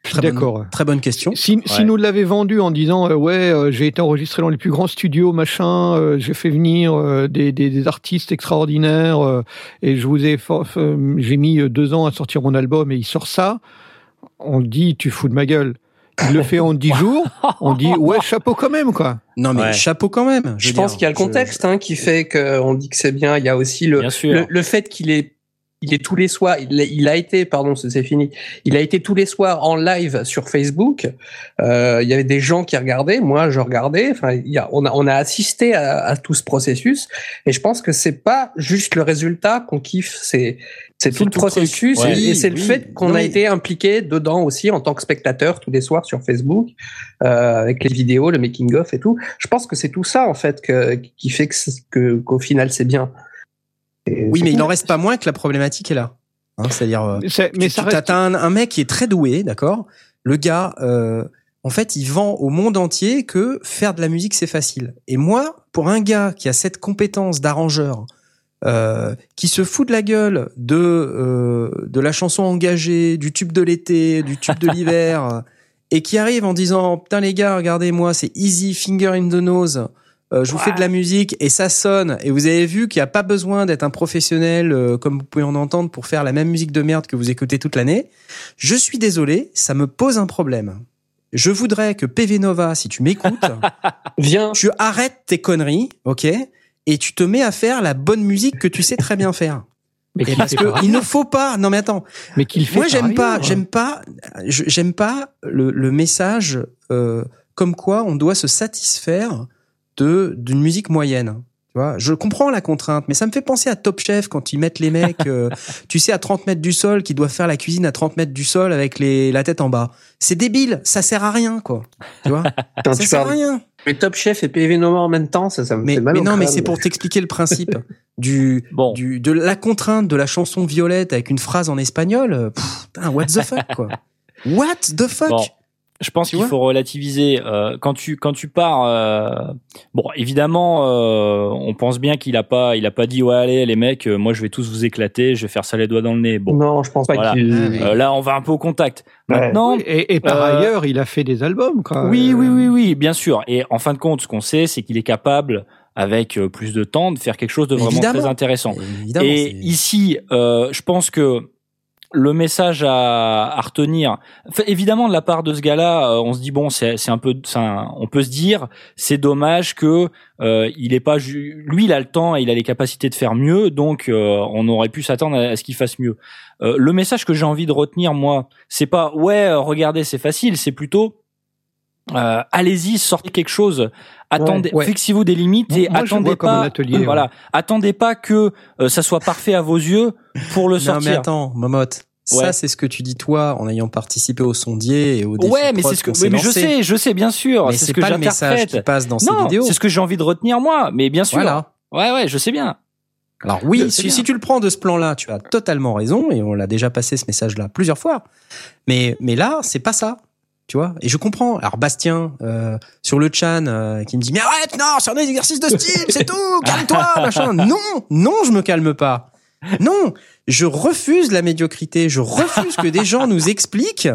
Nickes. Je suis Très bonne- d'accord. Très bonne question. Si, si nous l'avait vendu en disant euh, ouais euh, j'ai été enregistré dans les plus grands studios machin euh, j'ai fait venir euh, des, des, des artistes extraordinaires euh, et je vous ai euh, j'ai mis deux ans à sortir mon album et il sort ça on dit tu fous de ma gueule il le fait en dix jours on dit ouais chapeau quand même quoi Non, mais Ouais. chapeau quand même. Je, pense qu'il y a le Je- contexte hein, qui fait qu'on dit que c'est bien. Il y a aussi le, le, le fait qu'il est, il est tous les soirs. Il, a- il a été, pardon, c'est fini. Il a été tous les soirs en live sur Facebook. Euh, il y avait des gens qui regardaient. Moi, je regardais. Enfin, il y a, on a, on a assisté à, à tout ce processus. Et je pense que c'est pas juste le résultat qu'on kiffe. C'est c'est tout le tout le truc. processus Ouais. et, et c'est le fait qu'on a été impliqué dedans aussi en tant que spectateur tous les soirs sur Facebook euh, avec les vidéos, le making of et tout. Je pense que c'est tout ça en fait que, qui fait que qu'au final c'est bien. Oui, mais il n'en reste pas moins que la problématique est là. Hein, C'est-à-dire, euh, C'est- mais tu- ça tu- t'as- reste t'as un, un mec qui est très doué, d'accord? Le gars, euh, en fait, il vend au monde entier que faire de la musique, c'est facile. Et moi, pour un gars qui a cette compétence d'arrangeur, euh, qui se fout de la gueule de, euh, de la chanson engagée, du tube de l'été, du tube de l'hiver, et qui arrive en disant, putain les gars, regardez-moi, c'est easy, finger in the nose, euh, je vous fais de la musique et ça sonne. Et vous avez vu qu'il n'y a pas besoin d'être un professionnel euh, comme vous pouvez en entendre pour faire la même musique de merde que vous écoutez toute l'année. Je suis désolé, ça me pose un problème. Je voudrais que PV Nova, si tu m'écoutes, Viens, tu arrêtes tes conneries, ok Et tu te mets à faire la bonne musique que tu sais très bien faire. mais Et parce que il ne faut pas. Non mais attends. mais qu'il fait Moi, j'aime pas, j'aime pas, j'aime pas le, le message euh, comme quoi on doit se satisfaire de d'une musique moyenne. Tu vois, je comprends la contrainte, mais ça me fait penser à Top Chef quand ils mettent les mecs, euh, tu sais, à 30 mètres du sol, qui doivent faire la cuisine à 30 mètres du sol avec les, la tête en bas. C'est débile, ça sert à rien, quoi. Tu vois, ça tu sert à rien. mais Top Chef et PV Nova en même temps, ça, ça me Mais, fait mal mais non, mais c'est pour t'expliquer le principe. du, Bon. du de la contrainte de la chanson Violette avec une phrase en espagnol. pff, what the fuck quoi. What the fuck? Bon. Je pense qu'il faut relativiser euh, quand tu quand tu pars. euh, bon, évidemment, euh, on pense bien qu'il a pas il a pas dit ouais allez les mecs, euh, moi je vais tous vous éclater, je vais faire ça les doigts dans le nez. Bon, Non, je pense pas Voilà. qu'il. Ah, Euh, là on va un peu au contact. Ouais. Maintenant, Et, et par Euh, ailleurs, il a fait des albums, quoi. oui oui oui oui, bien sûr. Et en fin de compte, ce qu'on sait, c'est qu'il est capable avec plus de temps de faire quelque chose de vraiment Évidemment. très intéressant. Évidemment, Et ici, euh, je pense que le message à, à retenir, enfin, évidemment de la part de ce gars-là, euh, on se dit bon, c'est un peu, un- on peut se dire, c'est dommage que euh, il est pas, lui, il a le temps et il a les capacités de faire mieux, donc euh, on aurait pu s'attendre à, à ce qu'il fasse mieux. Euh, le message que j'ai envie de retenir, moi, c'est pas ouais, euh, regardez, c'est facile, c'est plutôt euh, allez-y, sortez quelque chose. Attendez, ouais. fixez-vous des limites et Moi, attendez pas. ouais. voilà, attendez pas que euh, ça soit parfait à vos yeux pour le Non sortir. mais attends, Momote. Ça, c'est ce que tu dis toi en ayant participé au sondier et au défi ouais, mais c'est ce que, s'est mais je sais, je sais bien sûr, Mais c'est ce que pas le message qui passe dans ces Non, vidéos. c'est ce que j'ai envie de retenir moi, mais bien sûr. Voilà. Ouais, ouais, je sais bien. Alors oui, si, si tu le prends de ce plan-là, tu as totalement raison et on l'a déjà passé ce message-là plusieurs fois. Mais mais là, c'est pas ça. Tu vois? Et je comprends. Alors Bastien euh, sur le chan euh, qui me dit mais arrête non, c'est un exercice de style, c'est tout, calme-toi, machin. Non, non, je me calme pas. Non, je refuse la médiocrité. Je refuse que des gens nous expliquent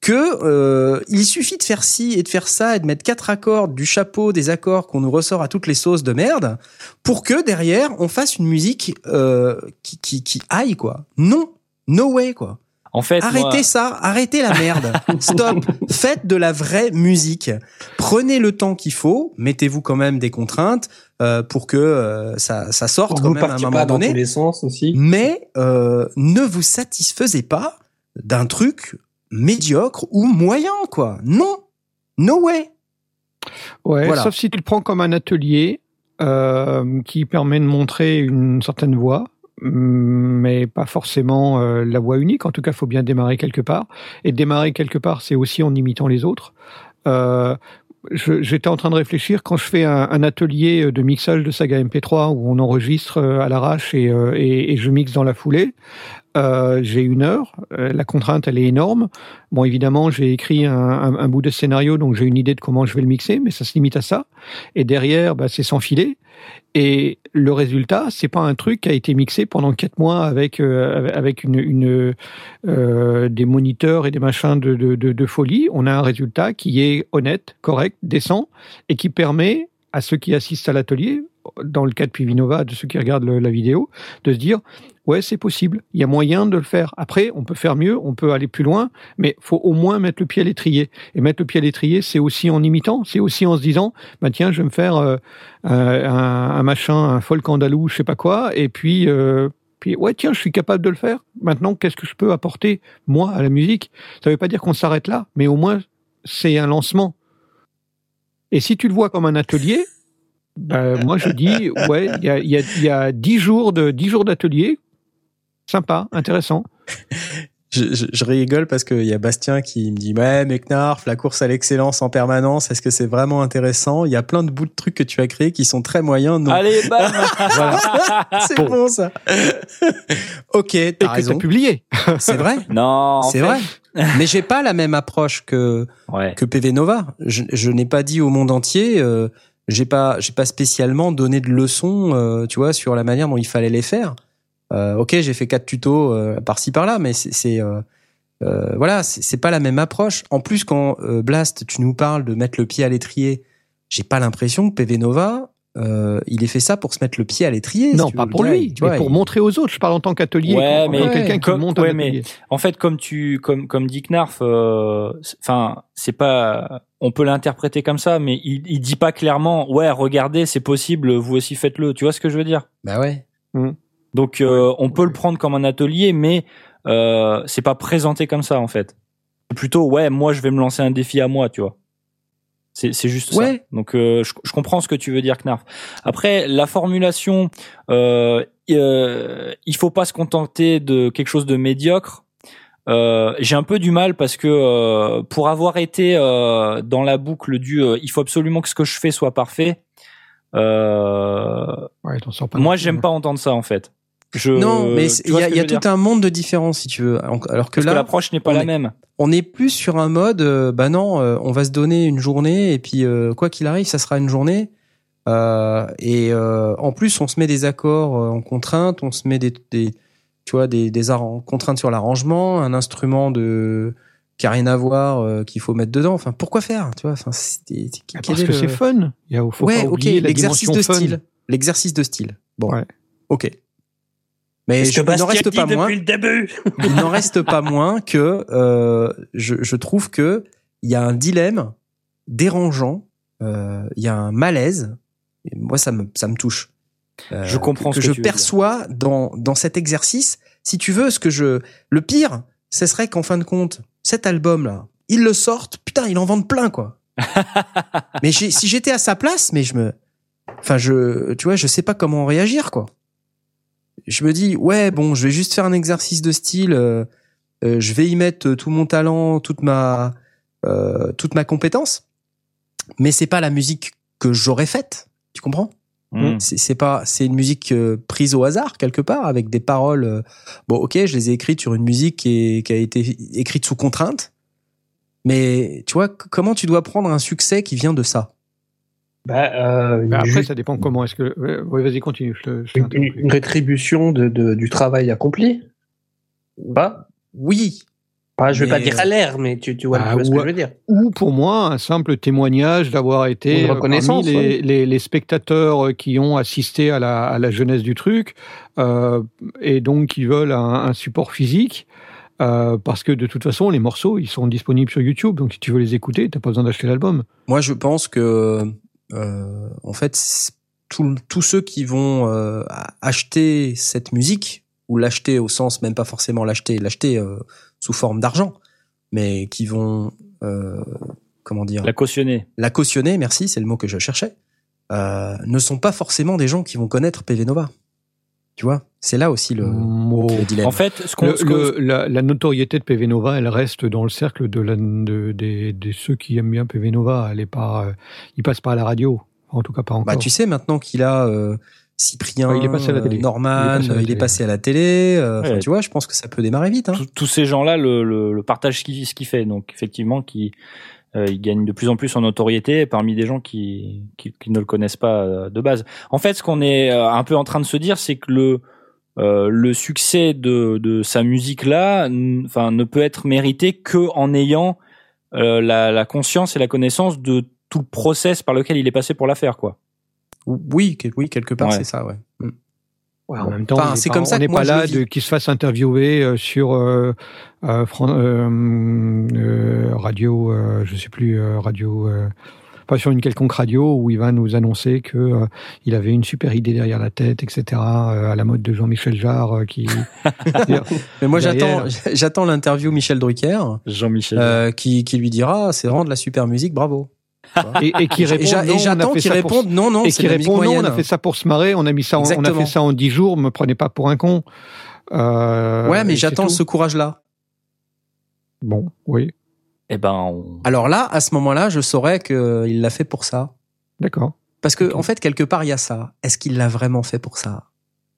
que euh, il suffit de faire ci et de faire ça et de mettre quatre accords du chapeau des accords qu'on nous ressort à toutes les sauces de merde pour que derrière on fasse une musique euh, qui, qui qui aille quoi. Non, no way quoi. En fait, Arrêtez moi- ça, arrêtez la merde. Stop. Faites de la vraie musique. Prenez le temps qu'il faut. Mettez-vous quand même des contraintes euh, pour que euh, ça, ça sorte Pour quand vous même à un moment pas dans donné. tous les sens aussi. Mais euh, ne vous satisfaisez pas d'un truc médiocre ou moyen quoi. Non, no way. Ouais, Voilà. sauf si tu le prends comme un atelier euh, qui permet de montrer une certaine voie, mais pas forcément euh, la voie unique. En tout cas, il faut bien démarrer quelque part. Et démarrer quelque part, c'est aussi en imitant les autres. Euh, J'étais en train de réfléchir quand je fais un, atelier de mixage de saga MP3 où on enregistre euh, à l'arrache euh, et, et je mixe dans la foulée. Euh, j'ai une heure. Euh, la contrainte, elle est énorme. Bon, évidemment, j'ai écrit un, bout de scénario, donc j'ai une idée de comment je vais le mixer, mais ça se limite à ça. Et derrière, bah, c'est sans filet. Et le résultat, c'est pas un truc qui a été mixé pendant quatre mois avec euh, avec une, des moniteurs et des machins de, folie. On a un résultat qui est honnête, correct, décent et qui permet à ceux qui assistent à l'atelier, dans le cas de Pivinova, de ceux qui regardent la vidéo, de se dire ouais c'est possible, il y a moyen de le faire. Après, on peut faire mieux, on peut aller plus loin, mais faut au moins mettre le pied à l'étrier. Et mettre le pied à l'étrier, c'est aussi en imitant, c'est aussi en se disant bah tiens je vais me faire euh, euh, un, machin, un folk andalou, je sais pas quoi, et puis euh, puis ouais tiens je suis capable de le faire. Maintenant qu'est-ce que je peux apporter moi à la musique? Ça veut pas dire qu'on s'arrête là, mais au moins c'est un lancement. Et si tu le vois comme un atelier, ben, moi je dis ouais il y a y y a dix jours de dix jours d'atelier, sympa, intéressant. Je, je, je rigole parce qu'il y a Bastien qui me dit ouais mais Knarf, la course à l'excellence en permanence, est-ce que c'est vraiment intéressant? Il y a plein de bouts de trucs que tu as créés qui sont très moyens. Non, Allez, bam. c'est bon. ça. ok, Et t'as que raison. t'as publié. C'est vrai. non, C'est vrai. Mais j'ai pas la même approche que Ouais. que PV Nova. Je, je n'ai pas dit au monde entier. Euh, j'ai pas j'ai pas spécialement donné de leçons, euh, tu vois, sur la manière dont il fallait les faire. Euh, ok, j'ai fait quatre tutos euh, par-ci par-là, mais c'est c'est, euh, euh, voilà, c'est pas la même approche. En plus, quand euh, Blast, tu nous parles de mettre le pied à l'étrier, j'ai pas l'impression que PV Nova, euh, il ait fait ça pour se mettre le pied à l'étrier. Non, si pas pour lui, tu mais vois, pour il- montrer aux autres. Je parle en tant qu'atelier. Ouais, mais quand quelqu'un qui comme- monte ouais, mais- atelier. En fait, comme tu, comme, comme dit Knarf, euh, c'est- enfin, c'est pas, on peut l'interpréter comme ça, mais il, il dit pas clairement, ouais, regardez, c'est possible, vous aussi faites-le. Tu vois ce que je veux dire? Bah ouais. Donc, euh, on peut le prendre comme un atelier, mais euh, c'est pas présenté comme ça en fait. C'est plutôt, ouais, moi, je vais me lancer un défi à moi, tu vois. C'est, juste ça. Donc, euh, je, je comprends ce que tu veux dire, Knarf. Après, la formulation, euh, il faut pas se contenter de quelque chose de médiocre. Euh, j'ai un peu du mal parce que euh, pour avoir été euh, dans la boucle du il faut absolument que ce que je fais soit parfait, Ouais, pas moi, j'aime hein. pas entendre ça en fait. Je, non, mais il y a, y tout un monde de différence, si tu veux. Alors que Parce là, l'approche n'est pas on la est- même. on est plus sur un mode, euh, bah non, euh, on va se donner une journée et puis euh, quoi qu'il arrive, ça sera une journée. Euh, et euh, en plus, on se met des accords en contrainte, on se met des, des tu vois, des, contraintes sur l'arrangement, un instrument de qui a rien à voir euh, qu'il faut mettre dedans. Enfin, pourquoi faire, tu vois? Enfin, c'est- c'est- Ah, Parce que le- c'est fun. Il y a, faut ouais, pas ok, l'exercice de fun. style, l'exercice de style. Bon, Ouais. ok. Mais je, il n'en reste pas moins. le début. il n'en reste pas moins que euh, je, je trouve que il y a un dilemme dérangeant, euh, il y a un malaise. Et moi, ça me ça me touche. Euh, Je comprends que, ce que je tu veux dire. perçois dans dans cet exercice. Si tu veux, ce que je le pire, ce serait qu'en fin de compte, cet album là, ils le sortent, putain, ils en vendent plein quoi. mais si j'étais à sa place, mais je me, enfin je, tu vois, je sais pas comment réagir quoi je me dis ouais bon je vais juste faire un exercice de style euh, euh, je vais y mettre tout mon talent toute ma euh, toute ma compétence. Mais c'est pas la musique que j'aurais faite tu comprends? Mm. c'est pas c'est une musique euh, prise au hasard quelque part avec des paroles euh, bon ok je les ai écrites sur une musique qui, est- qui a été écrite sous contrainte mais tu vois comment tu dois prendre un succès qui vient de ça? Bah, euh, Bah, après, juste ça dépend comment est-ce que. ouais, vas-y, continue. Je une, rétribution de, de- du travail accompli? Pas? oui Pas, je vais Mais, pas dire euh, salaire, mais tu, tu vois, Ah, tu vois ce ou- que je veux dire. Ou pour moi, un simple témoignage d'avoir été Une reconnaissance, parmi les, ouais. les, les spectateurs qui ont assisté à la, à la jeunesse du truc euh, et donc qui veulent un, un support physique. euh, parce que de toute façon, les morceaux, ils sont disponibles sur YouTube. Donc, si tu veux les écouter, t'as pas besoin d'acheter l'album. Moi, je pense que, en fait, tous ceux qui vont euh, acheter cette musique, ou l'acheter au sens même pas forcément l'acheter, l'acheter euh, sous forme d'argent, mais qui vont, euh, comment dire, La cautionner. la cautionner, merci, c'est le mot que je cherchais, euh, ne sont pas forcément des gens qui vont connaître PV Nova. Tu vois, c'est là aussi le, Oh. le dilemme. En fait, ce qu'on, Le- ce le- la, la notoriété de PV Nova, elle reste dans le cercle de, la, ceux qui aiment bien PV Nova. Elle est pas, euh, il passe pas à la radio. En tout cas, pas encore. Bah, tu sais maintenant qu'il a euh, Cyprien, Ouais, il est passé à la télé. euh, Norman, Il est passé à la télé. passé à la télé. euh, enfin, Ouais. tu vois, je pense que ça peut démarrer vite. Hein. tous- ces gens-là le, le, le partagent ce qu'il ce qu'il fait. Donc effectivement, qui euh, il gagne de plus en plus en notoriété parmi des gens qui, qui, qui ne le connaissent pas euh, de base. En fait, ce qu'on est euh, un peu en train de se dire, c'est que le euh, le succès de, de sa musique là, enfin, ne peut être mérité que en ayant euh, la, la conscience et la connaissance de tout le process par lequel il est passé pour la faire, quoi. Oui, oui, quelque part, Ouais. c'est ça, ouais. Ouais, en même temps, Enfin, c'est comme ça on n'est pas là de qu'il se fasse interviewer euh, sur euh, euh, Fran- euh, euh, radio, euh, je sais plus euh, radio, euh, pas sur une quelconque radio où il va nous annoncer que euh, il avait une super idée derrière la tête, etc. euh, à la mode de Jean-Michel Jarre euh, qui. Mais moi, Derrière. j'attends, j'attends l'interview Michel Drucker, Jean-Michel. euh, qui, qui lui dira, c'est vraiment de la super musique, bravo. Et, et qui Et répond. j'a- non, et on a j'attends fait qu'il ça pour- réponde, non, non, et c'est qui de la musique répond non, on a fait ça pour se marrer, on a mis ça, en, on a fait ça en dix jours, me prenez pas pour un con. Euh, ouais, mais j'attends ce courage-là. Bon, oui, Eh ben, on- Alors là, à ce moment-là, je saurais qu'il l'a fait pour ça. d'accord. Parce que, en fait, quelque part, il y a ça. Est-ce qu'il l'a vraiment fait pour ça?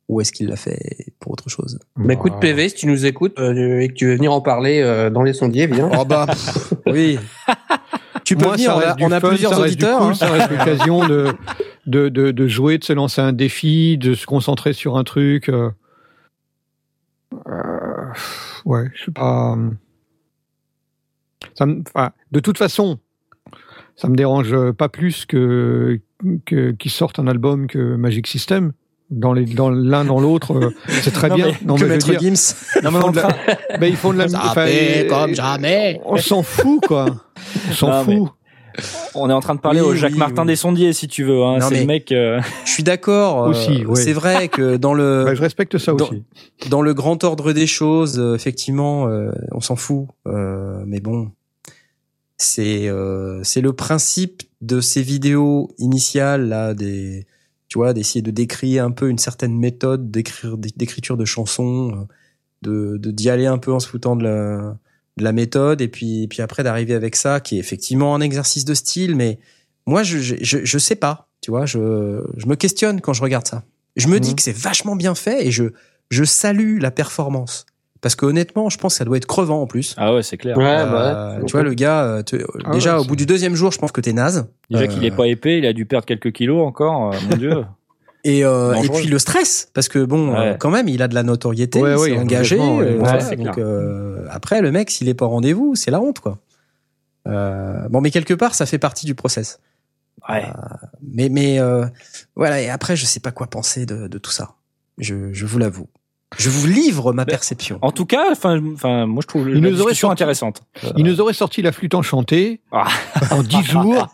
Ou est-ce qu'il l'a fait pour autre chose? Bah, écoute, PV, si tu nous écoutes euh, et que tu veux venir en parler euh, dans les sondiers, viens. Oh bah, pff, oui. Tu peux Moi, venir, ça on a, on a fun, plusieurs ça reste du auditeurs. cool, hein. Ça reste l'occasion de, de, de, de jouer, de se lancer un défi, de se concentrer sur un truc. euh. Euh, ouais, je sais pas. euh. Ça me- de toute façon, ça me dérange pas plus que qu'ils sortent un album que Magic System. Dans les dans l'un dans l'autre, euh, c'est très Non, bien. mais non, que mais Maître dire, Gims. Non, mais ils font on de la- ben, ils font de la Ça fait comme jamais. On s'en fout, quoi. On s'en mais- fout. on est en train de parler Oui, au Jacques oui, Martin oui. des sondiers, si tu veux. Hein. C'est le mec. euh, Je suis d'accord. euh, Aussi, ouais. C'est vrai que dans le, Bah, je respecte ça dans- aussi. dans le grand ordre des choses, euh, effectivement, euh, on s'en fout. Euh, mais bon, c'est euh, c'est le principe de ces vidéos initiales là, des tu vois, d'essayer de décrire un peu une certaine méthode d'écrire d'écriture de chansons, de de d'y aller un peu en se foutant de la de la méthode et puis puis après d'arriver avec ça qui est effectivement un exercice de style, mais moi je je je, je sais pas. Tu vois, je, je me questionne quand je regarde ça. Je me dis Mhm. que c'est vachement bien fait et je, je salue la performance. Parce que honnêtement, je pense que ça doit être crevant en plus. Ah ouais, c'est clair. Ouais, Euh, bah ouais. tu vois, le gars, euh, te- Ah déjà ouais, au bout du deuxième jour, je pense que t'es naze. Déjà Euh, qu'il est pas épais, il a dû perdre quelques kilos encore. euh, mon dieu. Et, euh, et puis le stress, parce que bon, Ouais. euh, quand même, il a de la notoriété, Ouais, il s'est engagé. euh, voilà, donc euh, après, le mec, s'il est pas au rendez-vous, c'est la honte, quoi. Euh, bon, mais quelque part, ça fait partie du process. Ouais. Mais, mais euh, voilà. Et après, je sais pas quoi penser de, de tout ça. Je, je vous l'avoue. Je vous livre ma perception. En tout cas, enfin, enfin, moi je trouve Il la nous aurait discussion sorti- intéressante. Il nous aurait sorti la flûte enchantée Ah. en dix jours.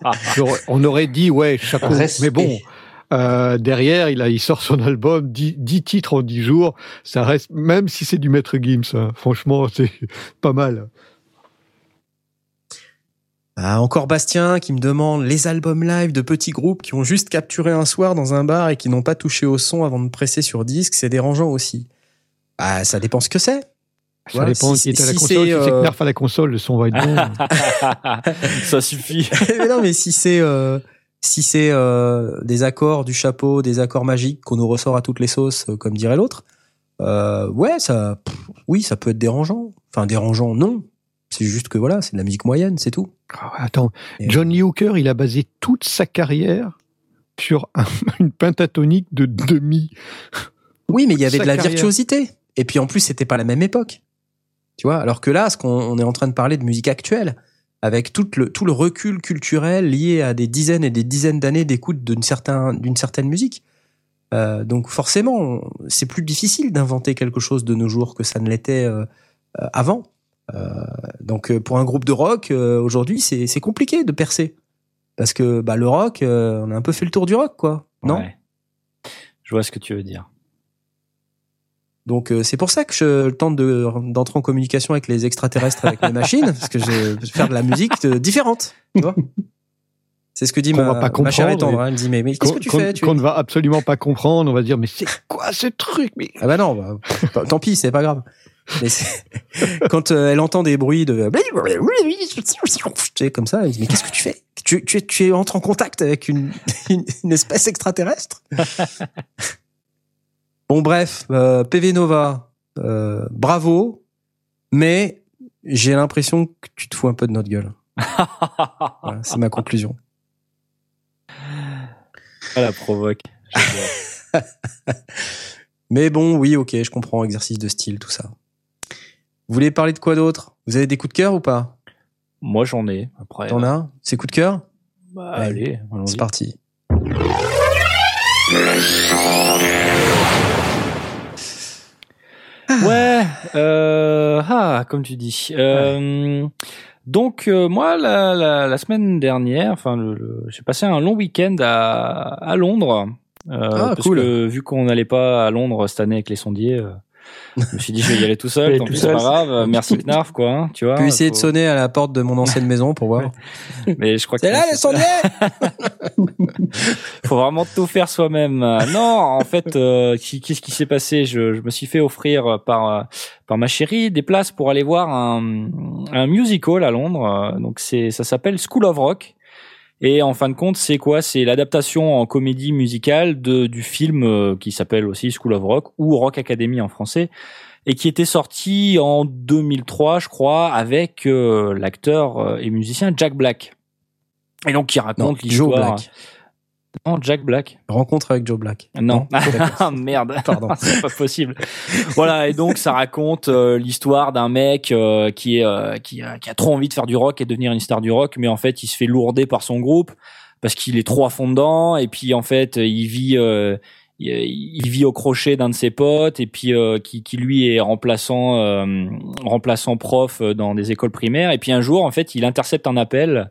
On aurait dit, ouais, chapeau. Respect. Mais bon, euh, derrière, il, a, il sort son album, 10, 10 titres en 10 jours. Ça reste, même si c'est du Maître Gims, hein, franchement, c'est pas mal. Ah, encore Bastien qui me demande les albums live de petits groupes qui ont juste capturé un soir dans un bar et qui n'ont pas touché au son avant de presser sur disque, c'est dérangeant aussi. Ah, ça dépend ce que c'est. Ça Ouais, dépend si qui est à la si console. Si c'est euh, Knarf à la console, le son va être bon. Ça suffit. mais non, mais si c'est euh, si c'est euh, des accords du chapeau, des accords magiques qu'on nous ressort à toutes les sauces, euh, comme dirait l'autre, euh, ouais, ça, pff, oui, ça peut être dérangeant. Enfin, dérangeant, non. C'est juste que voilà, c'est de la musique moyenne, c'est tout. Ah, Attends, Et- John Lee Hooker, il a basé toute sa carrière sur un- une pentatonique de demi. Oui, mais il y avait de la carrière. virtuosité. Et puis en plus, c'était pas la même époque. Tu vois, alors que là, ce qu'on on est en train de parler de musique actuelle, avec tout le, tout le recul culturel lié à des dizaines et des dizaines d'années d'écoute d'une certain, d'une certaine musique. Euh, donc forcément, c'est plus difficile d'inventer quelque chose de nos jours que ça ne l'était euh, avant. Euh, donc pour un groupe de rock, aujourd'hui, c'est compliqué de percer. Parce que bah, le rock, on a un peu fait le tour du rock, quoi. Non? Ouais. Je vois ce que tu veux dire. Donc euh, c'est pour ça que je tente de d'entrer en communication avec les extraterrestres avec mes machines parce que je veux faire de la musique euh, différente, tu vois. C'est ce que dit Qu'on ma, va pas ma chère étendre. hein. Elle me dit mais, mais qu'est-ce Qu'on que tu qu'on- fais qu'on ne va absolument pas comprendre. On va dire, mais c'est quoi ce truc mais... Ah bah non, bah, tant- pis, c'est pas grave. Mais quand euh, elle entend des bruits de comme ça, elle dit mais qu'est-ce que tu fais? Tu, tu, tu entres en contact avec une, une, une espèce extraterrestre? Bon bref, euh, PV Nova, euh, bravo, mais j'ai l'impression que tu te fous un peu de notre gueule. Voilà, c'est ma conclusion. Ah, la provoque. Mais bon, oui, ok, je comprends, exercice de style, tout ça. Vous voulez parler de quoi d'autre? Vous avez des coups de cœur ou pas? Moi j'en ai. Après. T'en as? C'est coup de cœur? Bah, allez, allons-y. C'est parti. Ouais, euh, ah, comme tu dis. Euh, Donc euh, moi, la, la, la semaine dernière, enfin, le, le- j'ai passé un long week-end à, à Londres. Euh, Ah, parce cool. que vu qu'on n'allait pas à Londres cette année avec les sondiers, euh, je me suis dit je vais y aller tout seul. Tant pis, c'est pas grave. Merci Knarf, quoi. hein, tu vois. Peux essayer de sonner à la porte de mon ancienne maison pour voir. Mais je crois que C'est là les sondiers faut vraiment tout faire soi-même. Non, en fait, euh, qu'est-ce qui s'est passé? Je, je me suis fait offrir par par ma chérie des places pour aller voir un, un musical à Londres. Euh, Donc c'est ça s'appelle School of Rock. Et en fin de compte, c'est quoi? C'est l'adaptation en comédie musicale de, du film euh, qui s'appelle aussi School of Rock ou Rock Academy en français et qui était sorti en 2003, je crois, avec euh, l'acteur euh, et musicien Jack Black. Et donc qui raconte Joe l'histoire. Black. Non, Jack Black. Rencontre avec Joe Black. Non. Ah, merde, Pardon. c'est pas possible. voilà, et donc ça raconte euh, l'histoire d'un mec euh, qui est euh, qui, a, qui a trop envie de faire du rock et devenir une star du rock, mais en fait il se fait lourder par son groupe parce qu'il est trop à fond dedans et puis en fait il vit il, vit au crochet d'un de ses potes et puis euh, qui, qui lui est remplaçant euh, remplaçant prof dans des écoles primaires et puis un jour en fait il intercepte un appel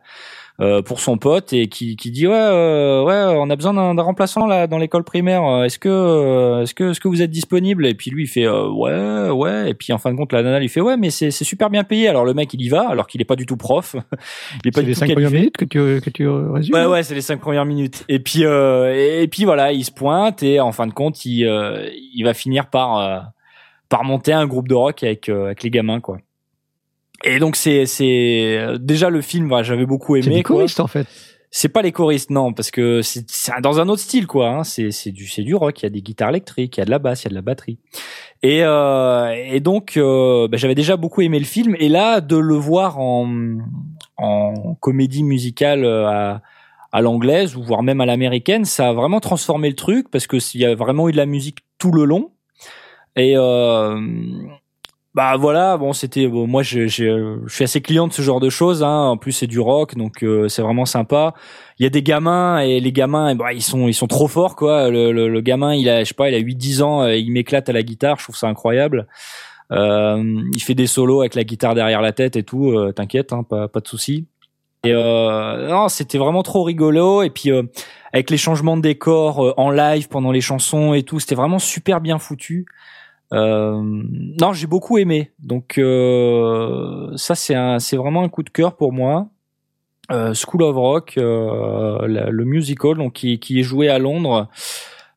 pour son pote et qui, qui dit ouais euh, ouais on a besoin d'un remplaçant là dans l'école primaire. Euh, est-ce que euh, est-ce que est-ce que vous êtes disponible? Et puis lui il fait euh, ouais ouais. Et puis en fin de compte la nana lui fait ouais mais c'est super bien payé. Alors le mec il y va alors qu'il est pas du tout prof. Il est pas C'est du les tout cinq premières minutes que tu, que tu résumes Ouais, ouais, c'est les cinq premières minutes. Et puis, euh, et, et puis voilà, il se pointe et en fin de compte, il, euh, il va finir par euh, par monter un groupe de rock avec euh, avec les gamins, quoi. Et donc c'est c'est déjà le film, j'avais beaucoup C'est aimé. quoi. choristes, en fait. c'est pas les choristes, non, parce que c'est c'est dans un autre style, quoi. Hein. C'est c'est du c'est du rock. Il y a des guitares électriques, il y a de la basse, il y a de la batterie. Et euh, et donc euh, bah, j'avais déjà beaucoup aimé le film, et là de le voir en en comédie musicale euh, à à l'anglaise ou voire même à l'américaine, ça a vraiment transformé le truc parce que s'il y a vraiment eu de la musique tout le long. Et euh, bah voilà, bon c'était bon, moi je, je, je suis assez client de ce genre de choses. Hein. En plus c'est du rock, donc euh, c'est vraiment sympa. Il y a des gamins et les gamins, bah, ils sont ils sont trop forts quoi. Le, le, le gamin il a je sais pas, il a 8-10 ans, euh, il m'éclate à la guitare, je trouve ça incroyable. Euh, il fait des solos avec la guitare derrière la tête et tout. euh, T'inquiète, hein, pas pas de souci. Et euh, non, c'était vraiment trop rigolo. Et puis euh, avec les changements de décor euh, en live pendant les chansons et tout, c'était vraiment super bien foutu. Euh, non, j'ai beaucoup aimé. Donc euh, ça, c'est un, c'est vraiment un coup de cœur pour moi. Euh, School of Rock, euh, la- le musical, donc qui, qui est joué à Londres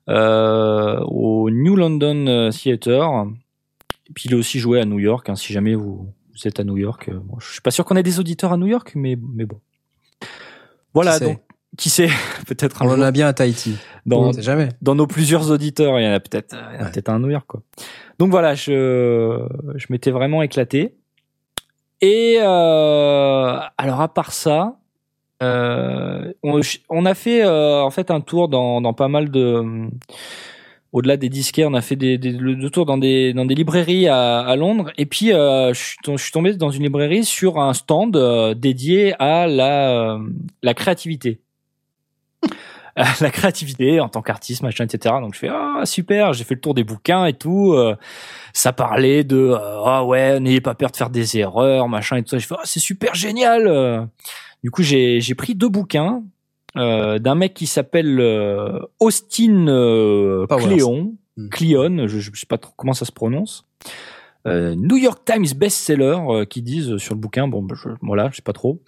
euh, au New London Theatre. Et puis il est aussi joué à New York. hein, si jamais vous, vous êtes à New York, bon, je suis pas sûr qu'on ait des auditeurs à New York, mais mais bon. Voilà donc qui sait peut-être un On en a bien à Tahiti. dans On sait jamais. dans nos plusieurs auditeurs, il y en a peut-être a Ouais. peut-être un New York quoi. Donc voilà, je je m'étais vraiment éclaté. Et euh, alors à part ça, euh, on, on a fait euh, en fait un tour dans dans pas mal de au-delà des disquaires, on a fait des, des le le tour dans des dans des librairies à, à Londres et puis euh, je, suis tom- je suis tombé dans une librairie sur un stand euh, dédié à la euh, la créativité la créativité en tant qu'artiste, machin, etc. Donc je fais ah super, j'ai fait le tour des bouquins et tout. euh, ça parlait de euh, ah ouais, n'ayez pas peur de faire des erreurs, machin et tout ça. Je fais ah c'est super génial. euh. Du coup j'ai j'ai pris deux bouquins euh, d'un mec qui s'appelle euh, Austin euh, Hmm. Cleon, je, je sais pas trop comment ça se prononce. Euh, New York Times bestseller euh, qui disent sur le bouquin. Bon, bah, je, voilà, je sais pas trop.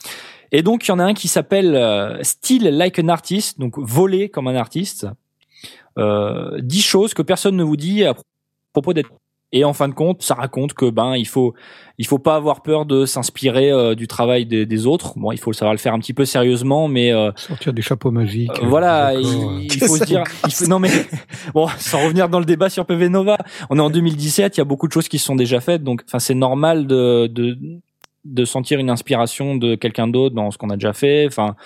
Et donc, il y en a un qui s'appelle euh, Still Like an Artist, donc voler comme un artiste. Euh, 10 choses que personne ne vous dit à propos d'être. Et en fin de compte, ça raconte que ben il faut il faut pas avoir peur de s'inspirer euh, du travail des, des autres. Bon, il faut savoir le faire un petit peu sérieusement, mais euh, Sortir des chapeaux magiques. euh, voilà, des il, faut se dire, il faut, non mais bon, sans revenir dans le débat sur PV Nova, on est en 2017, il y a beaucoup de choses qui se sont déjà faites, donc enfin c'est normal de, de de sentir une inspiration de quelqu'un d'autre dans ce qu'on a déjà fait. Enfin,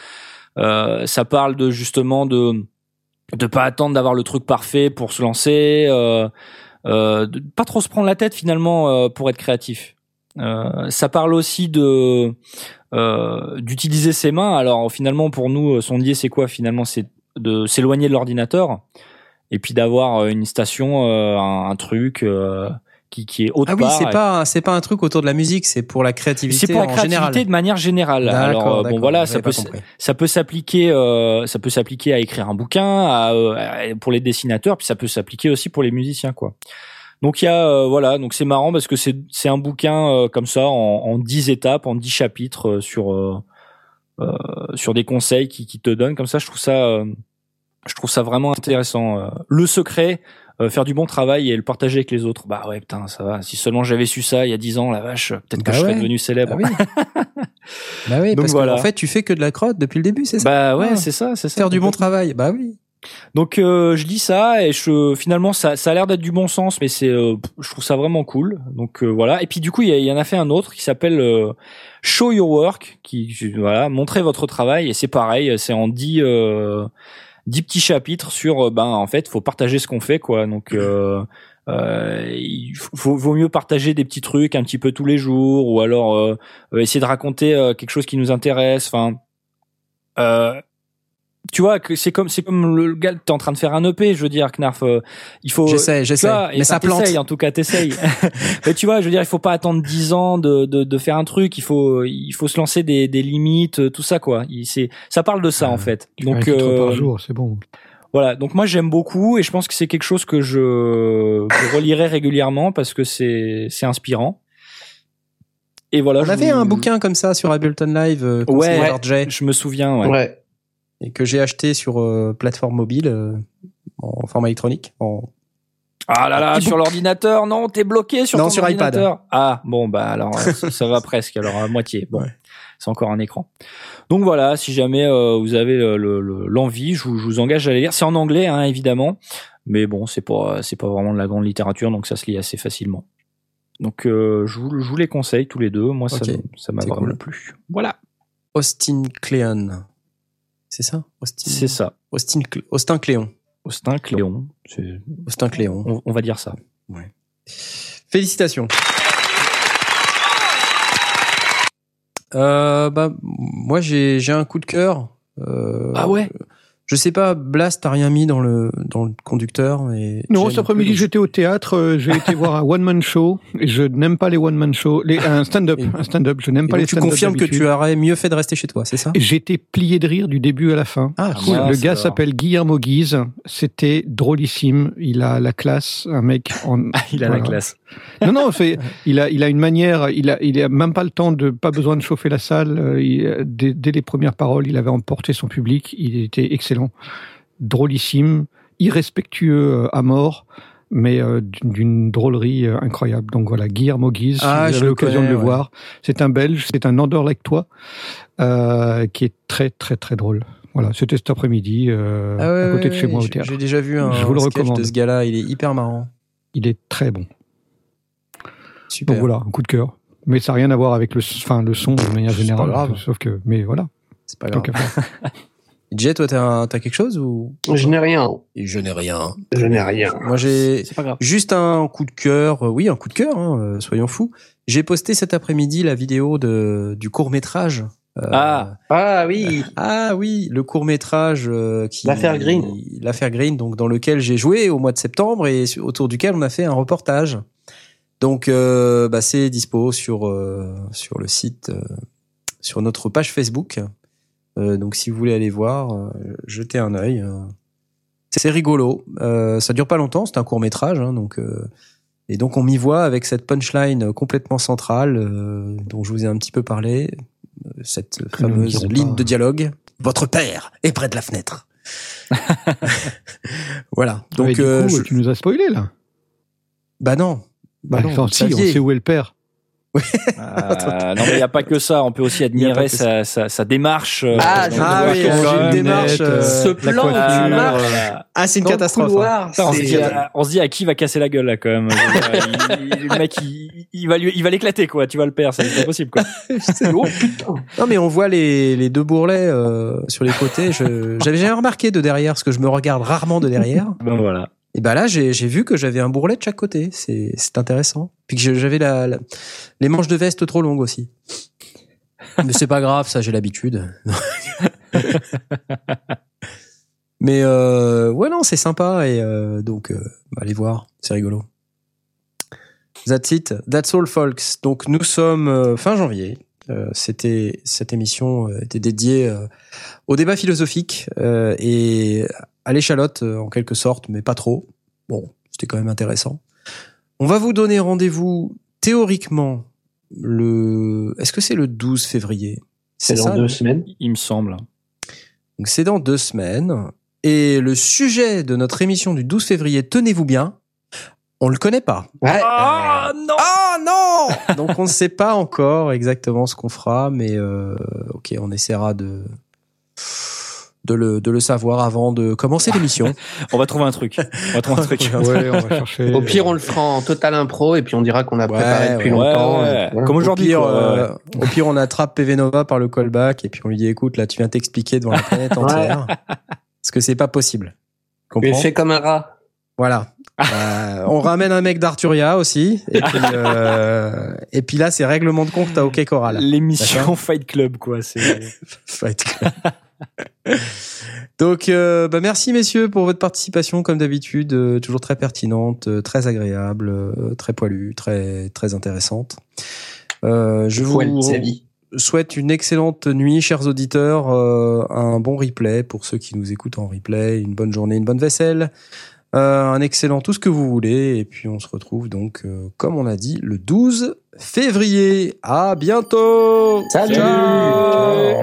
euh, ça parle de justement de de pas attendre d'avoir le truc parfait pour se lancer, euh, euh, pas trop se prendre la tête finalement euh, pour être créatif. Euh, ça parle aussi de d'utiliser ses mains. Alors finalement pour nous, sondier c'est quoi finalement? C'est de s'éloigner de l'ordinateur et puis d'avoir une station, un, truc qui, qui est autre Ah oui, c'est pas c'est pas un truc autour de la musique, c'est pour la créativité C'est pour la créativité général. de manière générale. Alors euh, bon voilà, ça peut ça peut s'appliquer euh, ça peut s'appliquer à écrire un bouquin, à, euh, pour les dessinateurs, puis ça peut s'appliquer aussi pour les musiciens quoi. Donc il y a euh, voilà, donc c'est marrant parce que c'est c'est un bouquin euh, comme ça en, en 10 étapes, en 10 chapitres euh, sur sur des conseils qui, qui te donnent comme ça, je trouve ça euh, je trouve ça vraiment intéressant. Le secret euh, faire du bon travail et le partager avec les autres. Bah ouais, putain, ça va. Si seulement j'avais su ça il y a 10 ans, la vache, peut-être que Bah je serais devenu célèbre. Ah oui. bah oui, Donc parce voilà. qu'en fait, tu fais que de la crotte depuis le début, c'est ça? Bah ouais, Ah. c'est ça, c'est ça. Faire du bon travail. Bah oui. Donc euh, je lis ça et je finalement ça, ça a l'air d'être du bon sens, mais c'est euh, je trouve ça vraiment cool. Donc euh, voilà. Et puis du coup il y, en a fait un autre qui s'appelle euh, Show Your Work, qui voilà montrer votre travail et c'est pareil, c'est en 10 10 petits chapitres sur euh, ben en fait faut partager ce qu'on fait quoi. Donc euh, euh, il faut, vaut mieux partager des petits trucs un petit peu tous les jours ou alors euh, euh, essayer de raconter euh, quelque chose qui nous intéresse. Enfin, euh, tu vois que c'est comme c'est comme le gars t'es en train de faire un EP. Je veux dire, Knarf, euh, il faut. J'essaie, j'essaie. et Mais ça plante. en tout cas, t'essayes. Mais tu vois, je veux dire, il faut pas attendre 10 ans de, de, de faire un truc. Il faut, il faut se lancer des, des limites, euh, tout ça, quoi. Il, c'est, ça parle de ça, Ouais. en fait. Donc, euh, par jour, c'est bon. voilà. Donc, moi, j'aime beaucoup et je pense que c'est quelque chose que je, je relirai régulièrement parce que c'est, c'est inspirant. Et voilà. On je avait vous- un bouquin comme ça sur Ableton Live, euh, Ouais. Jay, Je me souviens, ouais. Ouais. Et que j'ai acheté sur euh, plateforme mobile euh, en format électronique. En... Ah là là, sur l'ordinateur, non, t'es bloqué sur Non, ton sur iPad. Ah bon, bah alors ça, va presque, alors à moitié. Bon, Ouais. c'est encore un écran. Donc voilà, si jamais euh, vous avez le- le- le- l'envie, je, vous- je vous engage à aller lire. C'est en anglais, hein, évidemment, mais bon, c'est pas c'est pas vraiment de la grande littérature, donc ça se lit assez facilement. Donc euh, je, vous, je vous les conseille tous les deux. Moi, ça ça m'a vraiment cool. plu. Voilà, Austin Cléon. C'est ça Austin, c'est ça. Austin, Cl- Austin Cléon. Austin Cléon, Austin Cléon. on, on va dire ça. Félicitations. Euh, bah, moi, j'ai j'ai un coup de cœur. Euh, Ah ouais? Je sais pas, Blast, t'as rien mis dans le, dans le conducteur et Non, cet après-midi, j'étais au théâtre, euh, j'ai été voir un one-man show, et je n'aime pas les one-man shows, les, un stand-up, un stand-up, je n'aime pas les tu stand-up confirmes que tu aurais mieux fait de rester chez toi, c'est ça? J'étais plié de rire du début à la fin. Ah, Ah, cool. le gars s'appelle Guillermo Guise. C'était drôlissime. Il a la classe, un mec en. Il a la classe. Non, non, c'est, il a, il a une manière. Il a, il a même pas le temps de, pas besoin de chauffer la salle. euh, il- dès, dès les premières paroles, il avait emporté son public. Il était excellent, drôlissime, irrespectueux euh, à mort, mais euh, d'une drôlerie euh, incroyable. Donc voilà, Guillermo Guise. Ah, si vous avez l'occasion de le ouais. voir. C'est un Belge. C'est un Anderlechtois euh, qui est très, très, très drôle. Voilà, c'était cet après-midi euh, Ah ouais, à côté ouais, de chez moi au théâtre. J'ai déjà vu un Je vous le sketch recommande. de ce gars-là, il est hyper marrant. Il est très bon. Super. Donc voilà, un coup de cœur. Mais ça n'a rien à voir avec le, enfin, le son de manière générale. Sauf que, mais voilà. C'est pas grave. Jay, toi, t'as t'as quelque chose ou Je n'ai rien. Je n'ai rien. Je n'ai rien. Moi, j'ai C'est pas grave. juste un coup de cœur. euh, Oui, un coup de cœur. hein, euh, soyons fous. J'ai posté cet après-midi la vidéo de du court métrage. Ah. Ah oui. Ah oui, le court métrage qui L'affaire Green. L'affaire Green, donc dans lequel j'ai joué au mois de septembre et autour duquel on a fait un reportage. Donc euh, bah, c'est dispo sur euh, sur le site, euh, sur notre page Facebook. Euh, donc si vous voulez aller voir, euh, jetez un œil. euh. C'est rigolo. Euh, ça dure pas longtemps, c'est un court métrage, hein, donc. euh, et donc on m'y voit avec cette punchline complètement centrale euh, dont je vous ai un petit peu parlé, cette Que fameuse ligne pas. de dialogue. Votre père est près de la fenêtre. voilà. Donc, Donc du euh, coup, je- tu nous as spoilé là? bah non. Bah non, vous le si, on sait où est le père. Euh, non, mais il n'y a pas que ça. On peut aussi admirer sa, sa, sa démarche. euh, Ah, le Ah vois oui, une démarche. lunette, euh, Ce la plan, coiffure, tu Ah. Ah, c'est une catastrophe. hein. couloir, Putain, on, se dit, à- on se dit à qui va casser la gueule là quand même. Il- le mec, il, il va lui, il va l'éclater quoi. Tu vas le perdre, c'est pas possible quoi. Oh putain. Non mais on voit les, les deux bourrelets euh, sur les côtés. Je j'avais jamais remarqué de derrière parce que je me regarde rarement de derrière. Ben voilà. Et bah là j'ai vu que j'avais un bourrelet de chaque côté. C'est intéressant. Puis que j'avais la, la- les manches de veste trop longues aussi. Mais c'est pas grave, ça j'ai l'habitude. Mais euh, ouais non c'est sympa et euh, donc euh, bah, allez voir, c'est rigolo. That's it, that's all folks. Donc nous sommes euh, fin janvier. Euh, c'était cette émission euh, était dédiée euh, au débat philosophique euh, et à l'échalote euh, en quelque sorte, mais pas trop. Bon, c'était quand même intéressant. On va vous donner rendez-vous théoriquement le. Est-ce que c'est le 12 février? C'est dans ça deux semaines. Il me semble. donc c'est dans deux semaines. Et le sujet de notre émission du 12 février, tenez-vous bien, on le connaît pas. Ouais. Ah non. Oh non Donc on ne sait pas encore exactement ce qu'on fera, mais euh, ok, on essaiera de de le, de le savoir avant de commencer l'émission. On va trouver un truc. On va trouver un truc. Ouais, on va chercher. Au pire, on le fera en total impro et puis on dira qu'on a Ouais, préparé depuis ouais, longtemps. ouais, voilà. Comme Au aujourd'hui. ouais, euh, au pire, on attrape PV Nova par le callback et puis on lui dit écoute, là, tu viens t'expliquer devant la planète entière. Parce que c'est pas possible. Comprends fait comme un rat. Voilà. Euh, on ramène un mec d'Arturia aussi. Et puis, euh, et puis là, c'est règlement de compte, t'as OK Choral. L'émission. Fight Club quoi. C'est. Fight Club. Donc, euh, bah, merci messieurs pour votre participation, comme d'habitude, euh, toujours très pertinente, euh, très agréable, euh, très poilue, très très intéressante. Euh, je vous Poil, souhaite une excellente nuit, chers auditeurs, euh, un bon replay pour ceux qui nous écoutent en replay, une bonne journée, une bonne vaisselle, un excellent tout ce que vous voulez, et puis on se retrouve donc, euh, comme on a dit, le 12 février. À bientôt. Salut. Ciao.